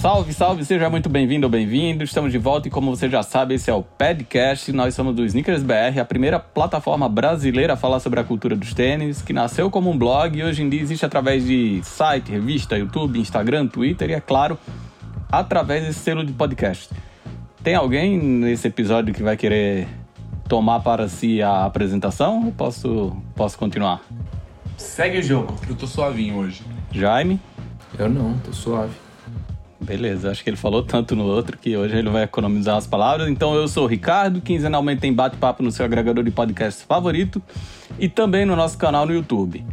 Salve, salve, seja muito bem-vindo ou bem-vindo. Estamos de volta e como você já sabe, esse é o Podcast. Nós somos do Sneakers BR, a primeira plataforma brasileira a falar sobre a cultura dos tênis, que nasceu como um blog e hoje em dia existe através de site, revista, YouTube, Instagram, Twitter e, é claro, através desse selo de podcast. Tem alguém nesse episódio que vai querer tomar para si a apresentação ou posso, posso continuar? Segue o jogo. Eu tô suavinho hoje. Jaime? Eu não, tô suave. Beleza, acho que ele falou tanto no outro que hoje ele vai economizar as palavras. Então eu sou o Ricardo, quinzenalmente tem bate-papo no seu agregador de podcast favorito e também no nosso canal no YouTube.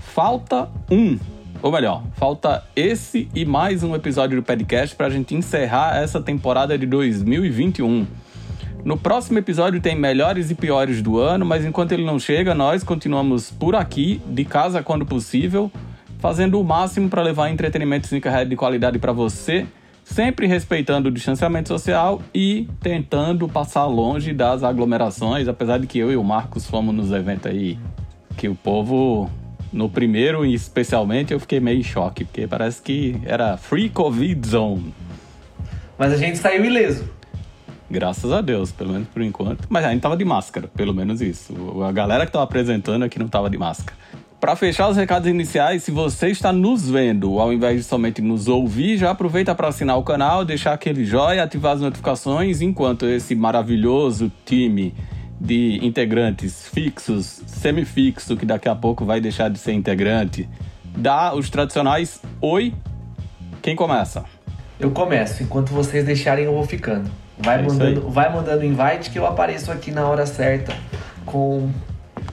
Falta um, ou melhor, falta esse e mais um episódio do podcast para a gente encerrar essa temporada de 2021. No próximo episódio tem melhores e piores do ano, mas enquanto ele não chega, nós continuamos por aqui, de casa quando possível, fazendo o máximo para levar entretenimento sneakerhead de qualidade para você, sempre respeitando o distanciamento social e tentando passar longe das aglomerações, apesar de que eu e o Marcos fomos nos eventos aí que o povo no primeiro especialmente eu fiquei meio em choque, porque parece que era free covid zone. Mas a gente saiu ileso. Graças a Deus, pelo menos por enquanto. Mas a gente tava de máscara, pelo menos isso. A galera que tava apresentando aqui não tava de máscara. Para fechar os recados iniciais, se você está nos vendo, ao invés de somente nos ouvir, já aproveita para assinar o canal, deixar aquele joinha, ativar as notificações, enquanto esse maravilhoso time de integrantes fixos, semifixo, que daqui a pouco vai deixar de ser integrante, dá os tradicionais oi. Quem começa? Eu começo. Enquanto vocês deixarem, eu vou ficando. Vai, É mandando, vai mandando invite que eu apareço aqui na hora certa com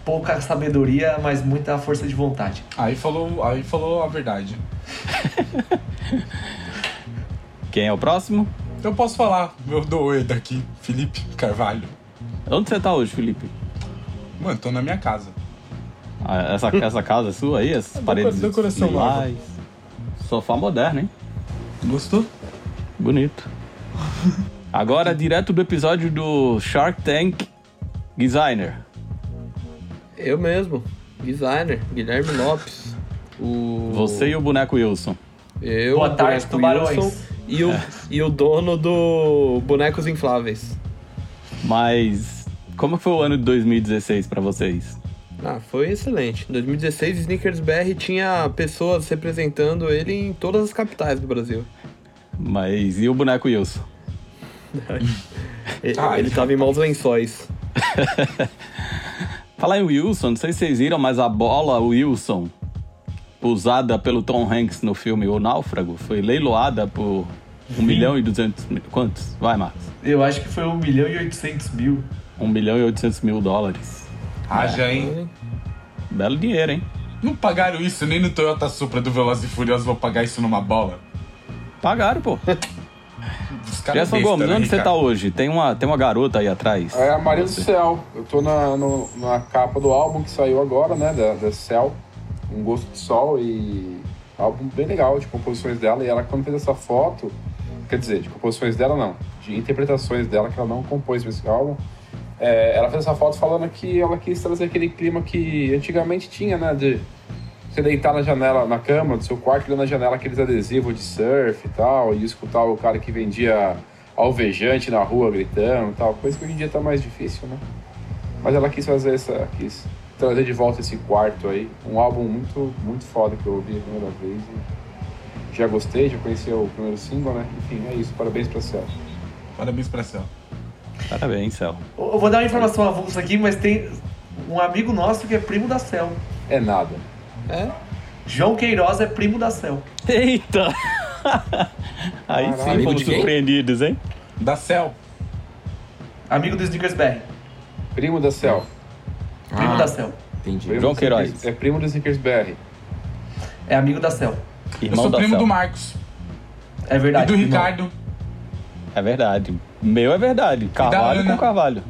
pouca sabedoria, mas muita força de vontade. Aí falou, aí falou a verdade. Quem é o próximo? Eu posso falar, meu oi daqui, Felipe Carvalho. Onde você tá hoje, Felipe? Mano, tô na minha casa. Ah, Essa, essa casa sua aí, essas É paredes decoração nova. lilás. Sofá moderno, hein? Gostou? Bonito. Agora, direto do episódio do Shark Tank Designer. Eu mesmo, designer, Guilherme Lopes. O... Você e o boneco Wilson. Eu, Boa o tarde, boneco tubarões. Wilson e o, e o dono do Bonecos Infláveis. Mas como foi o ano de 2016 pra vocês? Ah, foi excelente. Em 2016, Sneakers BR tinha pessoas representando ele em todas as capitais do Brasil. Mas e o boneco Wilson? Ele, Ah, ele tava em maus lençóis. Falar em Wilson, não sei se vocês viram, mas a bola Wilson, usada pelo Tom Hanks no filme O Náufrago, foi leiloada por 1 milhão e 200 mil. Quantos? Vai, Marcos. Eu acho que foi 1 milhão e 800 mil. 1 milhão e 800 mil dólares. Haja, hein? Belo dinheiro, hein? Não pagaram isso nem no Toyota Supra do Velozes e Furiosos, vou pagar isso numa bola. Pagaram, pô. Os caras Gerson besta, Gomes, né, onde você tá hoje? Tem uma, tem uma garota aí atrás. É a Maria do. Céu. Eu tô na, no- na capa do álbum que saiu agora, né? Da, da Céu. Um gosto de sol e. Álbum bem legal de composições dela. E ela, quando fez essa foto, quer dizer, de composições dela não, de interpretações dela que ela não compôs pra esse álbum. é, ela fez essa foto falando que ela quis trazer aquele clima que antigamente tinha, né? De você deitar na janela, na cama do seu quarto, olhando na janela aqueles adesivos de surf e tal, e escutar o cara que vendia alvejante na rua gritando e tal, coisa que hoje em dia tá mais difícil, né? Mas ela quis fazer essa, quis trazer de volta esse quarto aí, um álbum muito, muito foda que eu ouvi a primeira vez e já gostei, já conheci o primeiro single, né? Enfim, é isso, parabéns pra Céu. Parabéns pra céu. Parabéns, Céu. Eu vou dar uma informação avulsa aqui, mas tem um amigo nosso que é primo da Cel. É nada. É? João Queiroz é primo da Cel. Eita! Aí Caralho. sim fomos surpreendidos, hein? Da céu. Amigo do Snickers BR. Primo da Céu. Primo Ah. da Cel. Entendi. Primo João Queiroz. É primo do Snickers BR. É amigo da Cel. Eu Irmão sou da primo Céu. do Marcos. É verdade. e do irmão. Ricardo. É verdade. Meu é verdade. Carvalho com Carvalho.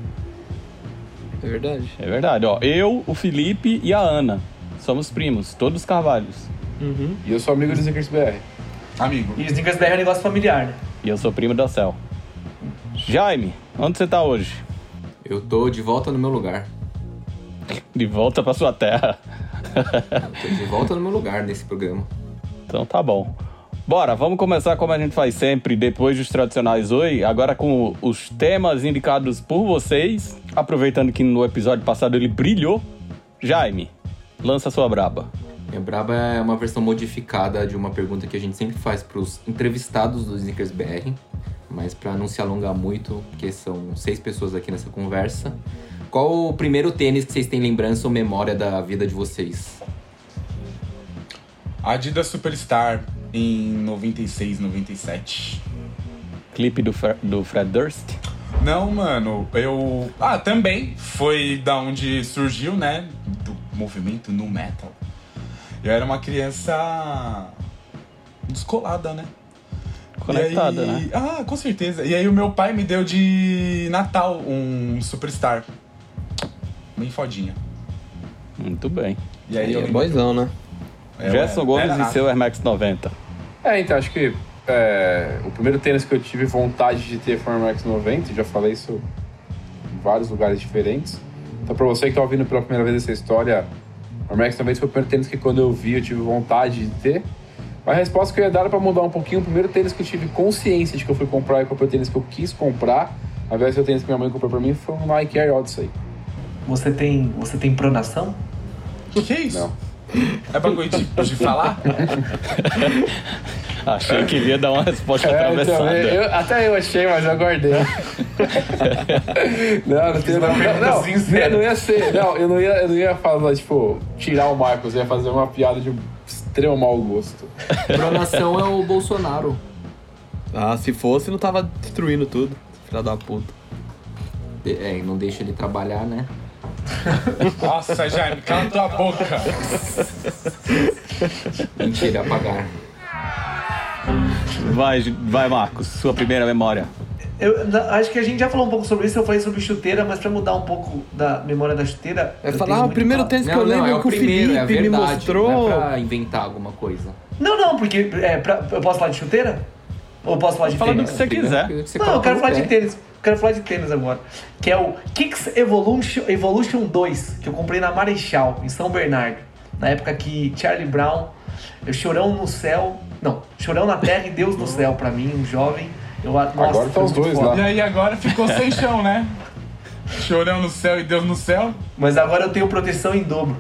É verdade. É verdade, ó. Eu, o Felipe e a Ana. Somos primos, todos Carvalhos. Uhum. E eu sou amigo do Snickers BR. Amigo. E Snickers BR é um negócio familiar, né? E eu sou primo da Cel. Jaime, onde você tá hoje? Eu tô de volta no meu lugar. De volta pra sua terra. Eu tô de volta no meu lugar nesse programa. Então tá bom. Bora, vamos começar como a gente faz sempre, depois dos tradicionais Oi, agora com os temas indicados por vocês. Aproveitando que no episódio passado ele brilhou. Jaime, lança sua braba. Minha braba é uma versão modificada de uma pergunta que a gente sempre faz para os entrevistados do Snickers BR, mas para não se alongar muito, porque são seis pessoas aqui nessa conversa. Qual o primeiro tênis que vocês têm lembrança ou memória da vida de vocês? Adidas Superstar em 96, 97. Clipe do, Fre- do Fred Durst. Não, mano, eu. Ah, também foi da onde surgiu, né? Do movimento no metal. Eu era uma criança descolada, né? Conectada, aí- né? Ah, com certeza. E aí o meu pai me deu de Natal um Superstar. Bem fodinha. Muito bem. E aí eu é boizão, né? É, Gerson eu Gomes e seu Air Max 90. É, então, acho que é, o primeiro tênis que eu tive vontade de ter foi o Air Max 90, já falei isso em vários lugares diferentes. Então, pra você que tá ouvindo pela primeira vez essa história, o Air Max 90 foi o primeiro tênis que quando eu vi eu tive vontade de ter. Mas a resposta que eu ia dar era pra mudar um pouquinho. O primeiro tênis que eu tive consciência de que eu fui comprar e comprei o tênis que eu quis comprar, ao invés o tênis que minha mãe comprou pra mim, foi um Nike Air Odyssey. Você tem, você tem pronação? Que é isso? Não. É bagulho de, de falar? Achei que ele ia dar uma resposta É, então, atravessada. eu- eu- até eu achei, mas eu aguardei. não, não tem não, pergunta não, sincera. não ia ser. Não, eu não ia, eu não ia falar, tipo, tirar o Marcos, eu ia fazer uma piada de extremo mau gosto. Pronação é o Bolsonaro. Ah, se fosse, não tava destruindo tudo. Filha da puta. De- É, não deixa ele trabalhar, né? Nossa, Jaime, cala tua boca. Mentira, apagar. Vai, vai, Marcos, sua primeira memória. Eu acho que a gente já falou um pouco sobre isso, eu falei sobre chuteira, mas pra mudar um pouco da memória da chuteira. É eu falar, ah, o primeiro tênis que Não, eu não, lembro é o que o primeiro, é a Felipe me verdade. mostrou. Não é pra inventar alguma coisa. Não, não, porque é, pra- eu posso falar de chuteira? Ou posso falar de Fala do tênis? que você quiser. Que você Não, eu quero falar de tênis. Eu quero falar de tênis agora. Que é o Kicks Evolution, Evolution 2, que eu comprei na Marechal, em São Bernardo. Na época que Charlie Brown, eu chorão no céu. Não, chorão na terra e Deus no céu, pra mim, um jovem. Eu, nossa, Agora tá foi os dois foda. lá. E aí agora ficou sem chão, né? Chorão no céu e Deus no céu. Mas agora eu tenho proteção em dobro.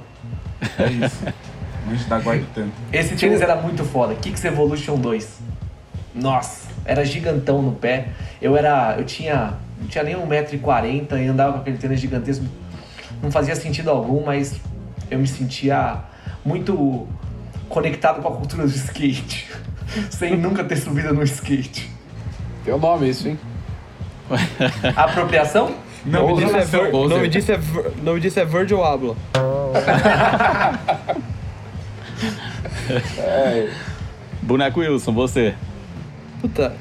É isso. Anjo da guarda tanto. Esse tênis era muito foda. Kicks Evolution 2. Nossa, era gigantão no pé. Eu era. Eu tinha. Não tinha nem 1,40m e andava com aquele tênis gigantesco. Não fazia sentido algum, mas eu me sentia muito conectado com a cultura do skate. Sem nunca ter subido no skate. Tem o nome isso, hein? Apropriação? Não, me nome diz disso é, Vir- Bom, o nome Zé. disso é, Vir- o nome disso é Virgil Abloh. É, Boneco Wilson, você. Puta,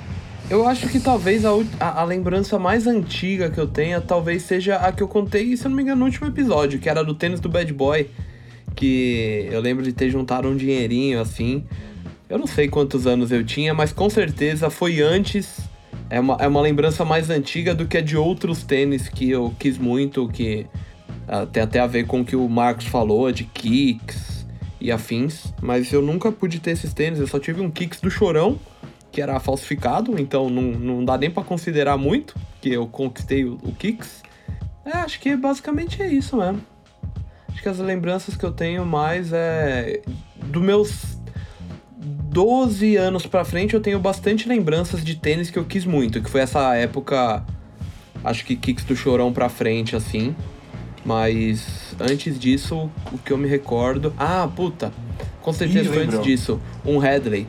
eu acho que talvez a, a, a lembrança mais antiga que eu tenha talvez seja a que eu contei, se eu não me engano, no último episódio, que era do tênis do Bad Boy. Que eu lembro de ter juntado um dinheirinho assim. Eu não sei quantos anos eu tinha, mas com certeza foi antes. É uma, é uma lembrança mais antiga do que a de outros tênis que eu quis muito, que ah, tem até a ver com o que o Marcos falou, de kicks e afins. Mas eu nunca pude ter esses tênis, eu só tive um kicks do Chorão, que era falsificado, então não, não dá nem pra considerar muito, que eu conquistei o, o kicks. É, acho que basicamente é isso mesmo. Que as lembranças que eu tenho mais é. Do meus 12 anos pra frente, eu tenho bastante lembranças de tênis que eu quis muito, que foi essa época. Acho que kicks do chorão pra frente, assim. Mas antes disso, o que eu me recordo. Ah, puta! Com certeza Ih, foi antes disso. Um Headley.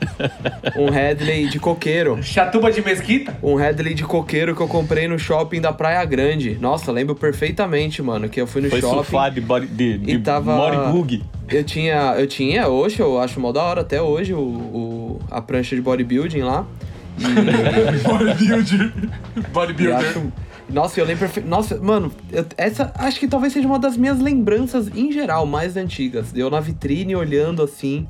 um Headley de coqueiro. Chatuba de mesquita? Um Headley de coqueiro que eu comprei no shopping da Praia Grande. Nossa, lembro perfeitamente, mano, que eu fui no Foi shopping. surfar de, body, de, de E tava- Moribug. Eu tinha, eu tinha hoje, eu acho mó da hora até hoje, o, o- a prancha de bodybuilding lá. Bodybuilder. E Bodybuilder. Nossa, eu lembro. Nossa, mano, eu- essa acho que talvez seja uma das minhas lembranças em geral mais antigas. Eu na vitrine olhando assim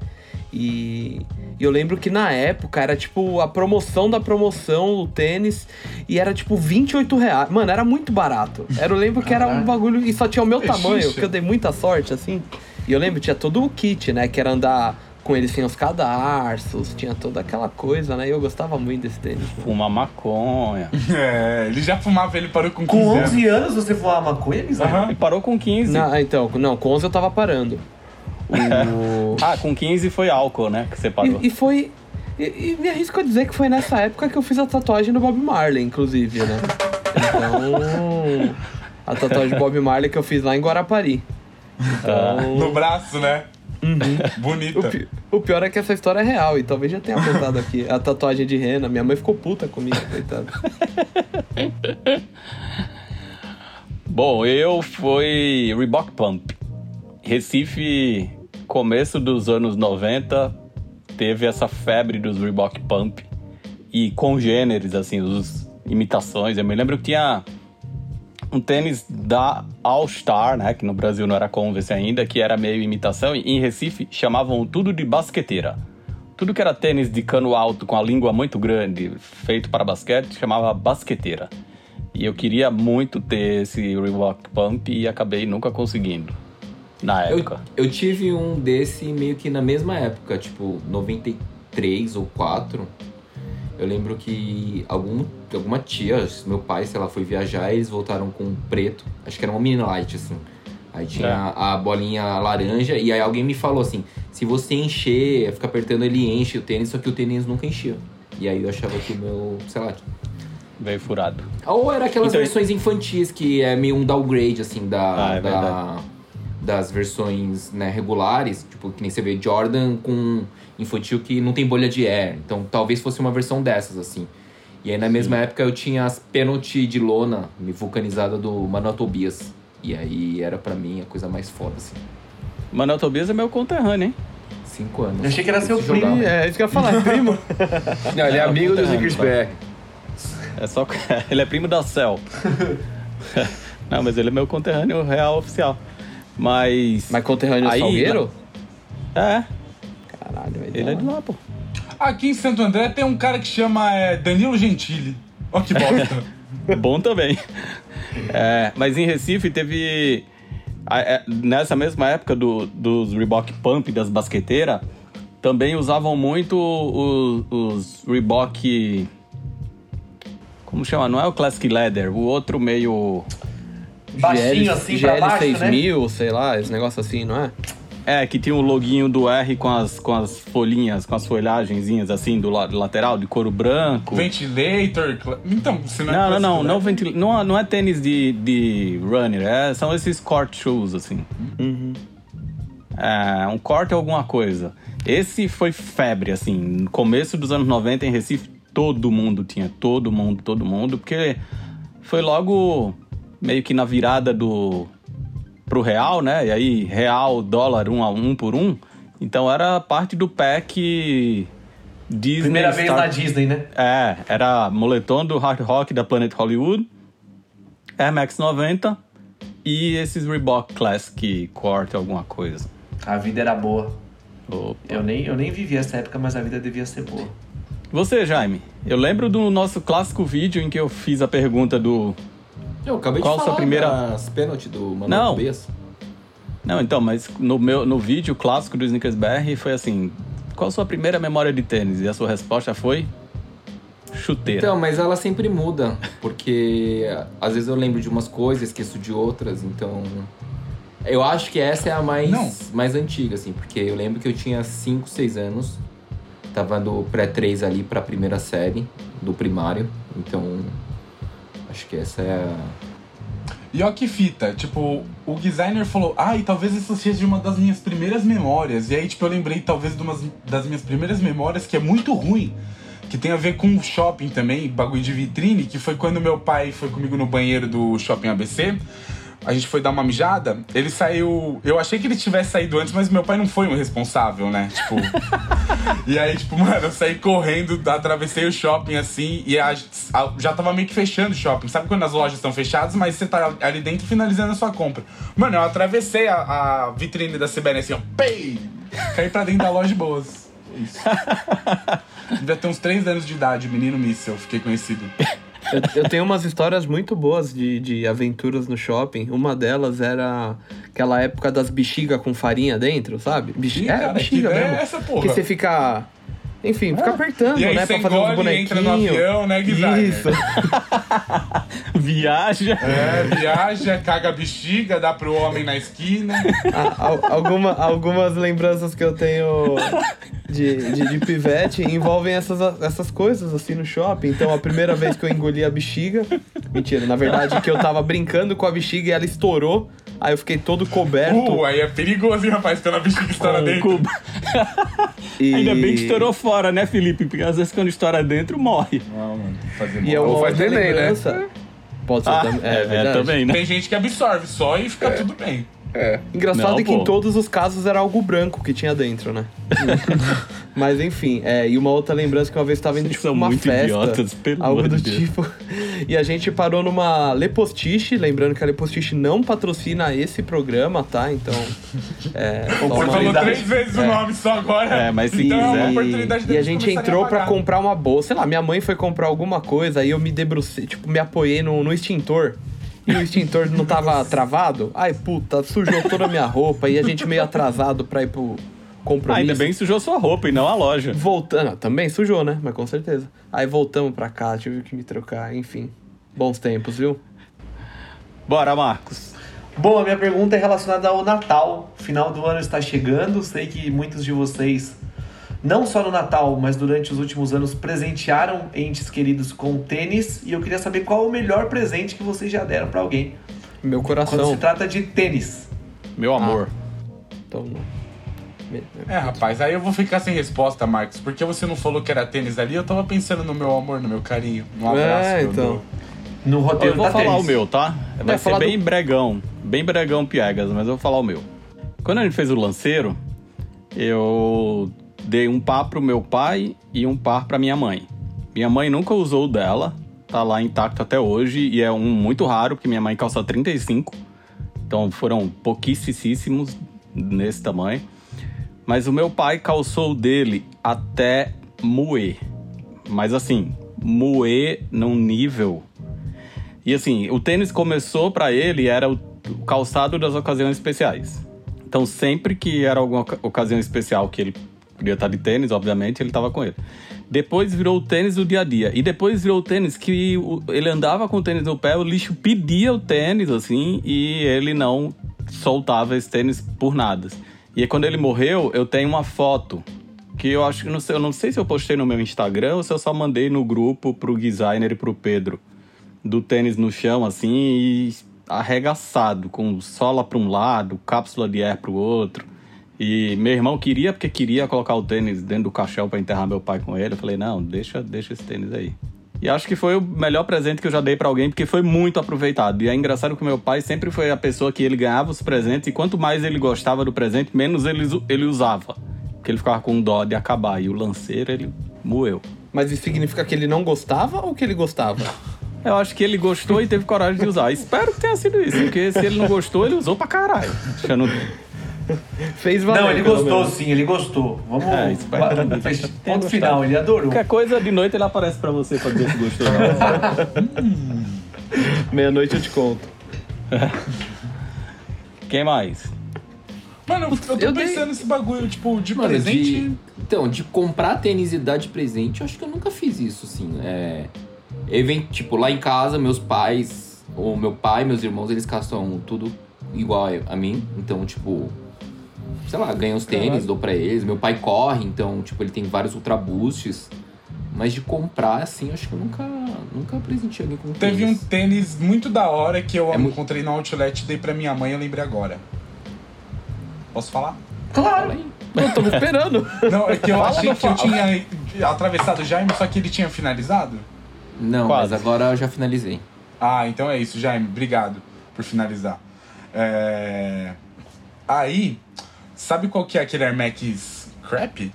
e e eu lembro que na época era tipo a promoção da promoção do tênis e era tipo 28 reais. Mano, era muito barato. Era, eu lembro que era um bagulho e só tinha o meu É tamanho, que eu dei muita sorte assim. E eu lembro, tinha todo o kit, né? Que era andar com ele sem os cadarços, tinha toda aquela coisa, né? E eu gostava muito desse tênis. né? Fuma maconha. É, ele já fumava, ele parou com 15 Com anos. 11 anos você fumava maconha, Guizão? Aham. E parou com 15. Não, então, não, com 11 eu tava parando. O- Ah, com 15 foi álcool, né? Que você parou. E, e foi. E, e me arrisco a dizer que foi nessa época que eu fiz a tatuagem do Bob Marley, inclusive, né? Então. A tatuagem do Bob Marley que eu fiz lá em Guarapari. Então. No braço, né? O, Bonita. pi- o pior é que essa história é real, e talvez já tenha contado aqui. A tatuagem de rena, minha mãe ficou puta comigo, coitada. Bom, eu fui Reebok Pump. Recife, começo dos anos 90, teve essa febre dos Reebok Pump. E congêneres, assim, os imitações. Eu me lembro que tinha um tênis da All Star, né? Que no Brasil não era Converse ainda, que era meio imitação. E em Recife chamavam tudo de basqueteira. Tudo que era tênis de cano alto com a língua muito grande, feito para basquete, chamava basqueteira. E eu queria muito ter esse Reebok Pump e acabei nunca conseguindo. Na Eu, época. eu tive um desse meio que na mesma época, tipo 93 ou 4. Eu lembro que algum, alguma tia, meu pai, sei lá, foi viajar e eles voltaram com um preto. Acho que era uma mini light, assim. Aí tinha É. a bolinha laranja e aí alguém me falou assim: se você encher, fica apertando, ele enche o tênis, só que o tênis nunca enchia. E aí eu achava que o meu, sei lá. Veio furado. Ou era aquelas Então- versões infantis que é meio um downgrade, assim, da, Ah, é da- das versões né, regulares. Tipo, que nem você vê Jordan com infantil que não tem bolha de air. Então talvez fosse uma versão dessas, assim. E aí na mesma época eu tinha as penalty de lona vulcanizada do Manuel Tobias. E aí era pra mim a coisa mais foda, assim. Manuel Tobias é meu conterrâneo, hein? Cinco anos. Eu achei que era seu Esse jogava. primo. É, isso que eu ia falar, primo. Não, ele é É, amigo do Zickersberg. É só. ele é primo da Cell. não, mas ele é meu conterrâneo real oficial. Mas. Mas conterrâneo Aí- Salgueiro? É, Caralho, velho. ele é de lá, pô. Aqui em Santo André tem um cara que chama é, Danilo Gentili. Ó que bosta. Bom também. É, mas em Recife teve. a- é, Nessa mesma época do- dos Reebok Pump, das basqueteiras, também usavam muito os, os Reebok. Como chama? Não é o Classic Leather, o outro meio. Baixinho assim pra GL baixo, né? 6000, sei lá, esse negócio assim, não é? É, que tinha o loguinho do R com as, com as folhinhas, com as folhagenzinhas assim do lado lateral, de couro branco. Ventilator. Então, se não é Não, não, não, classic não, ventil... não, não é tênis de, de runner, é, são esses court shoes, assim. É, um corte é alguma coisa. Esse foi febre, assim, no começo dos anos 90 em Recife, todo mundo tinha, todo mundo, todo mundo, porque foi logo meio que na virada do pro real, né? E aí, real, dólar, um a um por um. Então era parte do pack Disney. Primeira vez Star- na Disney, né? é, era moletom do Hard Rock da Planet Hollywood, Air Max 90 e esses Reebok Classic Quart alguma coisa. A vida era boa. Opa. Eu nem, eu nem vivi essa época, mas a vida devia ser boa. Você, Jaime, eu lembro do nosso clássico vídeo em que eu fiz a pergunta do... Eu acabei Qual de a falar sua primeira- das penalty do Manuel Não. Tobias. Não, então, mas no, meu, no vídeo clássico do Snickers BR foi assim... Qual a sua primeira memória de tênis? E a sua resposta foi... Chuteira. Então, mas ela sempre muda, porque às vezes eu lembro de umas coisas, esqueço de outras, então. Eu acho que essa é a mais, Não. mais antiga, assim, porque eu lembro que eu tinha 5, 6 anos, tava no pré-3 ali pra primeira série do primário, então. Acho que essa é a. E ó que fita, tipo, o designer falou, ai, talvez isso seja uma das minhas primeiras memórias. E aí, tipo, eu lembrei talvez de umas das minhas primeiras memórias que é muito ruim. Que tem a ver com shopping também, bagulho de vitrine, que foi quando meu pai foi comigo no banheiro do shopping ABC. A gente foi dar uma mijada, ele saiu. Eu achei que ele tivesse saído antes, mas meu pai não foi o responsável, né? Tipo. e aí, tipo, mano, eu saí correndo, atravessei o shopping assim, e a- a- já tava meio que fechando o shopping. Sabe quando as lojas estão fechadas, mas você tá ali dentro finalizando a sua compra? Mano, eu atravessei a, a vitrine da CBN assim, ó, pei! Caí pra dentro da loja de boas. Isso. Devia ter uns 3 anos de idade, menino míssel, fiquei conhecido. Eu, eu tenho umas histórias muito boas de, de aventuras no shopping. Uma delas era aquela época das bexigas com farinha dentro, sabe? Bexiga, é, bexiga ideia mesmo. é essa, porra? Que você fica. Enfim, fica apertando, E aí né? Pra fazer e bonequinhos. entra no avião, né, Guizar? Isso. Viaja. É, viaja, caga a bexiga, dá pro homem na esquina. A- al- alguma, algumas lembranças que eu tenho de, de, de pivete envolvem essas, essas coisas assim no shopping. Então, a primeira vez que eu engoli a bexiga. Mentira, na verdade, que eu tava brincando com a bexiga e ela estourou. Aí eu fiquei todo coberto. Uh, aí é perigoso, hein, rapaz, quando a bexiga estoura dentro. e... Ainda bem que estourou fora, né, Felipe? Porque às vezes quando estoura dentro, morre. Não, mano, fazer E é uma Ou faz neném, né? Pode ser Ah, também. É, é, verdade. também, né? Tem gente que absorve só e fica tudo bem. É. Engraçado Não, é que pô. em todos os casos era algo branco que tinha dentro, né? Mas enfim, é, e uma outra lembrança que uma vez estava indo Vocês tipo uma muito festa, idiotas, pelo algo do de Deus. tipo. E a gente parou numa Lepostiche, lembrando que a Lepostiche não patrocina esse programa, tá? Então, é, Você falou três vezes o nome só agora. É, mas se então é uma quiser- oportunidade E a gente entrou a pra pagar. comprar uma bolsa. Sei lá, minha mãe foi comprar alguma coisa, aí eu me debrucei, tipo, me apoiei no, no extintor. E o extintor não tava travado. Ai, puta, sujou toda a minha roupa e a gente meio atrasado pra ir pro compromisso. Ainda bem que sujou sua roupa e não a loja. Voltando, ah, também sujou, né? Mas com certeza. Aí voltamos pra cá, tive que me trocar, enfim. Bons tempos, viu? Bora, Marcos. Bom, a minha pergunta é relacionada ao Natal. Final do ano está chegando. Sei que muitos de vocês, não só no Natal, mas durante os últimos anos, presentearam entes queridos com tênis. E eu queria saber qual é o melhor presente que vocês já deram pra alguém. Meu Quando se coração. trata de tênis. Meu amor. Então, não. Me- É, rapaz, aí eu vou ficar sem resposta, Marcos. Porque você não falou que era tênis ali, eu tava pensando no meu amor, no meu carinho. Um abraço. É, que eu então. No Eu roteiro vou da falar tênis. o meu, tá? Vai É, ser falar bem do- bregão. Bem bregão piegas, mas eu vou falar o meu. Quando a gente fez o lanceiro, eu dei um par pro meu pai e um par pra minha mãe. Minha mãe nunca usou o dela, tá lá intacto até hoje, e é um muito raro, porque minha mãe calça 35. Então foram pouquíssimos nesse tamanho. Mas o meu pai calçou dele até moer. Mas assim, moer num nível e assim, o tênis começou pra ele era o calçado das ocasiões especiais. Então sempre que era alguma oca- ocasião especial que ele podia estar de tênis, obviamente, ele estava com ele. Depois virou o tênis do dia a dia. E depois virou o tênis que ele andava com o tênis no pé, o lixo pedia o tênis, assim, e ele não soltava esse tênis por nada. E quando ele morreu, eu tenho uma foto que eu acho que não sei, eu não sei se eu postei no meu Instagram ou se eu só mandei no grupo pro designer e pro Pedro do tênis no chão, assim, e arregaçado, com sola para um lado, cápsula de ar para o outro. E meu irmão queria, porque queria colocar o tênis dentro do caixão para enterrar meu pai com ele. Eu falei, não, deixa, deixa esse tênis aí. E acho que foi o melhor presente que eu já dei para alguém, porque foi muito aproveitado. E é engraçado que meu pai sempre foi a pessoa que ele ganhava os presentes, e quanto mais ele gostava do presente, menos ele, ele usava. Porque ele ficava com dó de acabar. E o lanceiro, ele moeu. Mas isso significa que ele não gostava ou que ele gostava? Eu acho que ele gostou e teve coragem de usar. Espero que tenha sido isso, porque se ele não gostou, ele usou pra caralho. Achando... Fez valer. Não, ele gostou menos. sim, ele gostou. Vamos. É, espero va- também. fech- Tenha Ponto gostado. final, ele adorou. Qualquer coisa, de noite ele aparece pra você pra dizer se gostou. Meia-noite eu te conto. Quem mais? Mano, eu, eu tô Eu dei- pensando nesse bagulho, tipo, de Mano, presente. de... Então, de comprar tênis e dar de presente, eu acho que eu nunca fiz isso, assim. É... Event... Tipo, lá em casa, meus pais, ou meu pai, meus irmãos, eles castam tudo igual a mim. Então, tipo, sei lá, ganham os tênis, dou pra eles. Meu pai corre, então, tipo, ele tem vários ultra boosts. Mas de comprar, assim, acho que eu nunca, nunca presenteei alguém com Teve um tênis. tênis muito da hora que eu É encontrei no Outlet e dei pra minha mãe, eu lembrei agora. Posso falar? Fala Claro. Eu tô esperando. Não, é que eu Fala, achei que eu tinha atravessado o Jaime, só que ele tinha finalizado. Não, Quase. mas agora eu já finalizei. Ah, então é isso, Jaime. Obrigado por finalizar. É... Aí, sabe qual que é aquele Air Max Crap?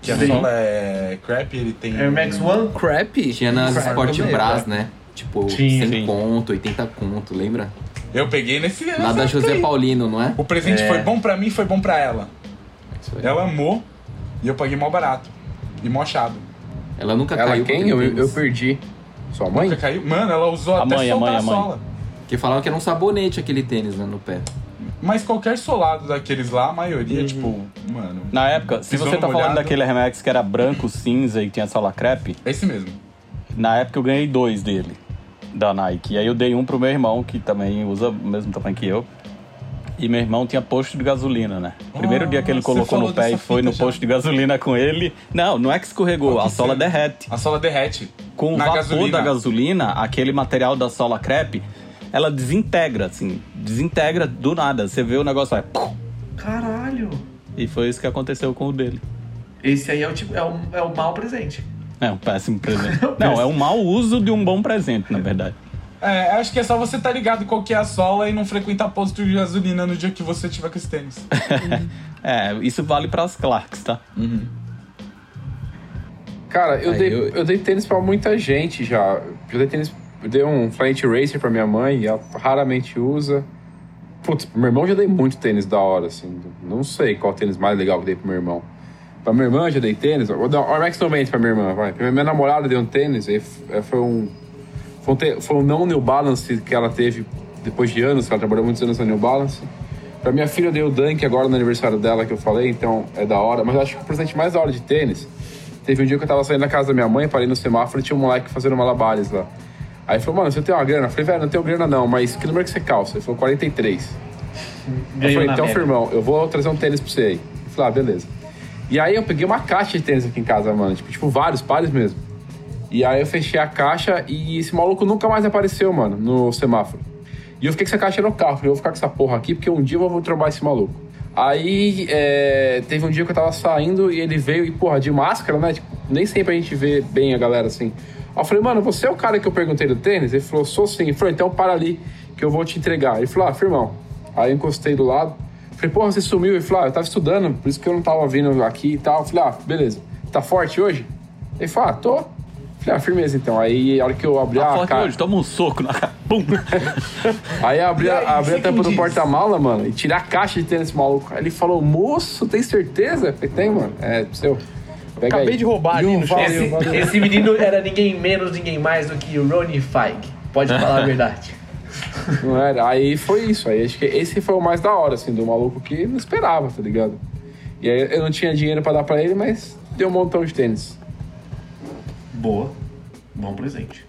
Que a Sim. sola é crap, ele tem... Air Max One? Crap? Tinha nas Crap Sport Bras, né? né? Tipo, Sim, 100 sim. conto, 80 conto, lembra? Eu peguei nesse... Lá da José aí. Paulino, não é? O presente É. foi bom pra mim, foi bom pra ela. Ela amou e eu paguei mó barato. E mó achado. Ela nunca Ela caiu. quem? com Eu, eu perdi. Sua mãe? Nunca caiu? Mano, ela usou A até mãe, a soltar mãe, a, a mãe. sola. Que falavam que era um sabonete aquele tênis né, no pé. Mas qualquer solado daqueles lá, a maioria, tipo, mano. Na época, se você tá falando molhado. daquele Air Max que era branco, cinza e tinha sola crepe, Esse mesmo. na época eu ganhei dois dele, da Nike. E aí eu dei um pro meu irmão, que também usa o mesmo tamanho que eu. E meu irmão tinha posto de gasolina, né? Primeiro Ah, dia que ele você colocou no pé e foi no já. posto de gasolina com ele. Não, não é que escorregou, a sola derrete. A sola derrete. Com o vapor gasolina. da gasolina, aquele material da sola crepe, ela desintegra, assim. Desintegra do nada. Você vê o negócio, vai. pum, Caralho. E foi isso que aconteceu com o dele. Esse aí é o, tipo, é o, é o mau presente. É um péssimo presente. Não, é um mau uso de um bom presente, na verdade. É, acho que é só você estar tá ligado qual que é a sola e não frequentar posto de gasolina no dia que você tiver com esse tênis. É, isso vale para as Clarks, tá? Cara, eu, Aí dei, eu- eu... dei tênis pra muita gente já. Eu dei tênis. Eu dei um Flying Racer pra minha mãe, ela raramente usa. Putz, pro meu irmão já dei muito tênis da hora, assim. Não sei qual tênis mais legal que dei pro meu irmão. Pra minha irmã já dei tênis. Um Air Max 90 pra minha irmã, vai. Minha, minha namorada deu um tênis, é, foi um. Foi um, te- foi um não New Balance que ela teve depois de anos, que ela trabalhou muitos anos na New Balance. Pra minha filha eu dei o Dunk agora no aniversário dela que eu falei, então é da hora. Mas eu acho que o presente mais da hora de tênis Teve um dia que eu tava saindo da casa da minha mãe, parei no semáforo e tinha um moleque fazendo malabares lá. Aí ele falou, mano, você tem uma grana? Eu falei, velho, não tenho grana não, mas que número que você calça? Ele falou, 43. Eu Ganhou falei, na então, média. firmão, eu vou trazer um tênis pra você aí. Ele falou, ah, beleza. E aí eu peguei uma caixa de tênis aqui em casa, mano. Tipo, tipo vários, pares mesmo. E aí eu fechei a caixa e esse maluco nunca mais apareceu, mano, no semáforo. E eu fiquei com essa caixa no carro. Falei, eu vou ficar com essa porra aqui, porque um dia eu vou trombar esse maluco. Aí é, teve um dia que eu tava saindo e ele veio e, porra, de máscara, né? Tipo, nem sempre a gente vê bem a galera assim. Aí eu falei, mano, você é o cara que eu perguntei do tênis? Ele falou, sou sim. Ele falou, então para ali que eu vou te entregar. Ele falou, ah, firmão. Aí eu encostei do lado. Falei, porra, você sumiu? Ele falou, ah, eu tava estudando, por isso que eu não tava vindo aqui e tal. Eu falei, ah, beleza. Tá forte hoje? Ele falou, ah, tô. Falei, ah, firmeza então. Aí a hora que eu abri Tá a forte ca- hoje, toma um soco na cara. Pum! Aí abri, aí, a, abri a tampa do porta-mala, mano, e tirei a caixa de tênis maluco. Aí ele falou, moço, tem certeza? Eu falei, tem, mano. É, seu. Pega Acabei aí. de roubar ali no chão. Esse, valeu. esse menino era ninguém menos, ninguém mais do que o Ronnie Feig. Pode falar a verdade. Não era. Aí foi isso. Aí acho que esse foi o mais da hora, assim, do maluco que não esperava, tá ligado? E aí eu não tinha dinheiro pra dar pra ele, mas deu um montão de tênis. Boa. Bom presente.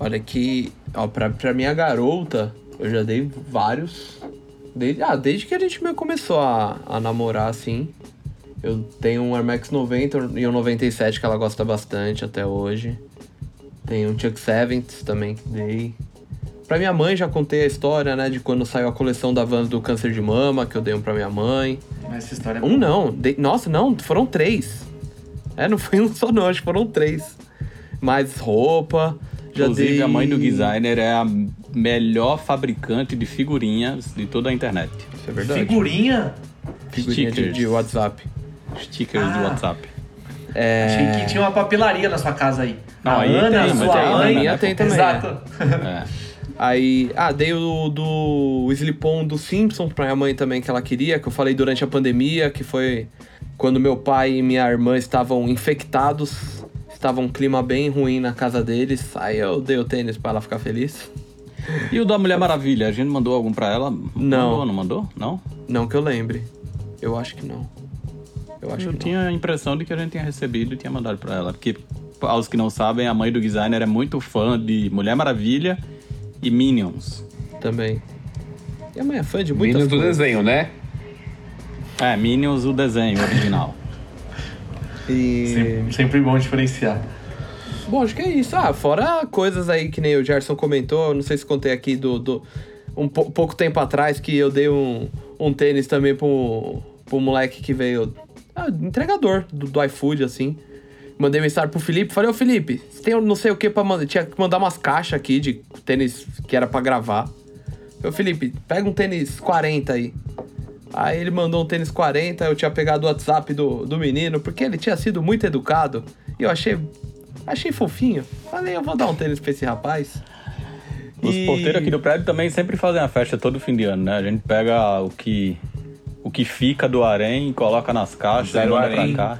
Olha que, ó, pra, pra minha garota, eu já dei vários. Desde, ah, desde que a gente começou a, a namorar, assim. Eu tenho um Air Max 90 e um 97 que ela gosta bastante até hoje. Tem um Chuck Sevens também que dei. Pra minha mãe já contei a história, né, de quando saiu a coleção da Vans do câncer de mama, que eu dei um pra minha mãe. Essa história é Um não, dei- nossa, não, foram três. É, não foi um só não, acho que foram três. Mais roupa, já Inclusive, dei... a mãe do designer é a melhor fabricante de figurinhas de toda a internet. Isso é verdade. Figurinha? Figurinha de, de WhatsApp. Stickers Ah. WhatsApp. Achei que tinha uma papelaria na sua casa aí. Não, a aí Ana, tem, sua aí na mãe. minha tem também, Exato. É. Aí, ah, dei o do Slipon do Simpsons pra minha mãe também, que ela queria, que eu falei durante a pandemia, que foi quando meu pai e minha irmã estavam infectados, estava um clima bem ruim na casa deles, aí eu dei o tênis pra ela ficar feliz. E o da Mulher Maravilha, a gente mandou algum pra ela? Não. Mandou, não mandou? Não? Não que eu lembre. Eu acho que não. Eu acho Eu que tinha a impressão de que a gente tinha recebido e tinha mandado pra ela. Porque, aos que não sabem, a mãe do designer é muito fã de Mulher Maravilha e Minions. também. E a mãe é fã de muitas do coisas. desenho, né? É, Minions, o desenho original. E... Sempre, sempre bom diferenciar. Bom, acho que é isso. Ah, fora coisas aí que nem o Gerson comentou, eu não sei se contei aqui do. do um pou- pouco tempo atrás que eu dei um, um tênis também pro, pro moleque que veio. Ah, entregador do, do iFood, assim. Mandei mensagem pro Felipe, falei, ô Felipe, você tem não sei o que pra mandar. Tinha que mandar umas caixas aqui de tênis que era pra gravar. Ô Felipe, pega um tênis 40 aí. Aí ele mandou um tênis 40, eu tinha pegado o WhatsApp do, do menino, porque ele tinha sido muito educado. E eu achei. Achei fofinho. Falei, eu vou dar um tênis pra esse rapaz. Os E- porteiros aqui do prédio também sempre fazem a festa todo fim de ano, né? A gente pega o que, o que fica do harém, coloca nas caixas, Zero manda harém. pra cá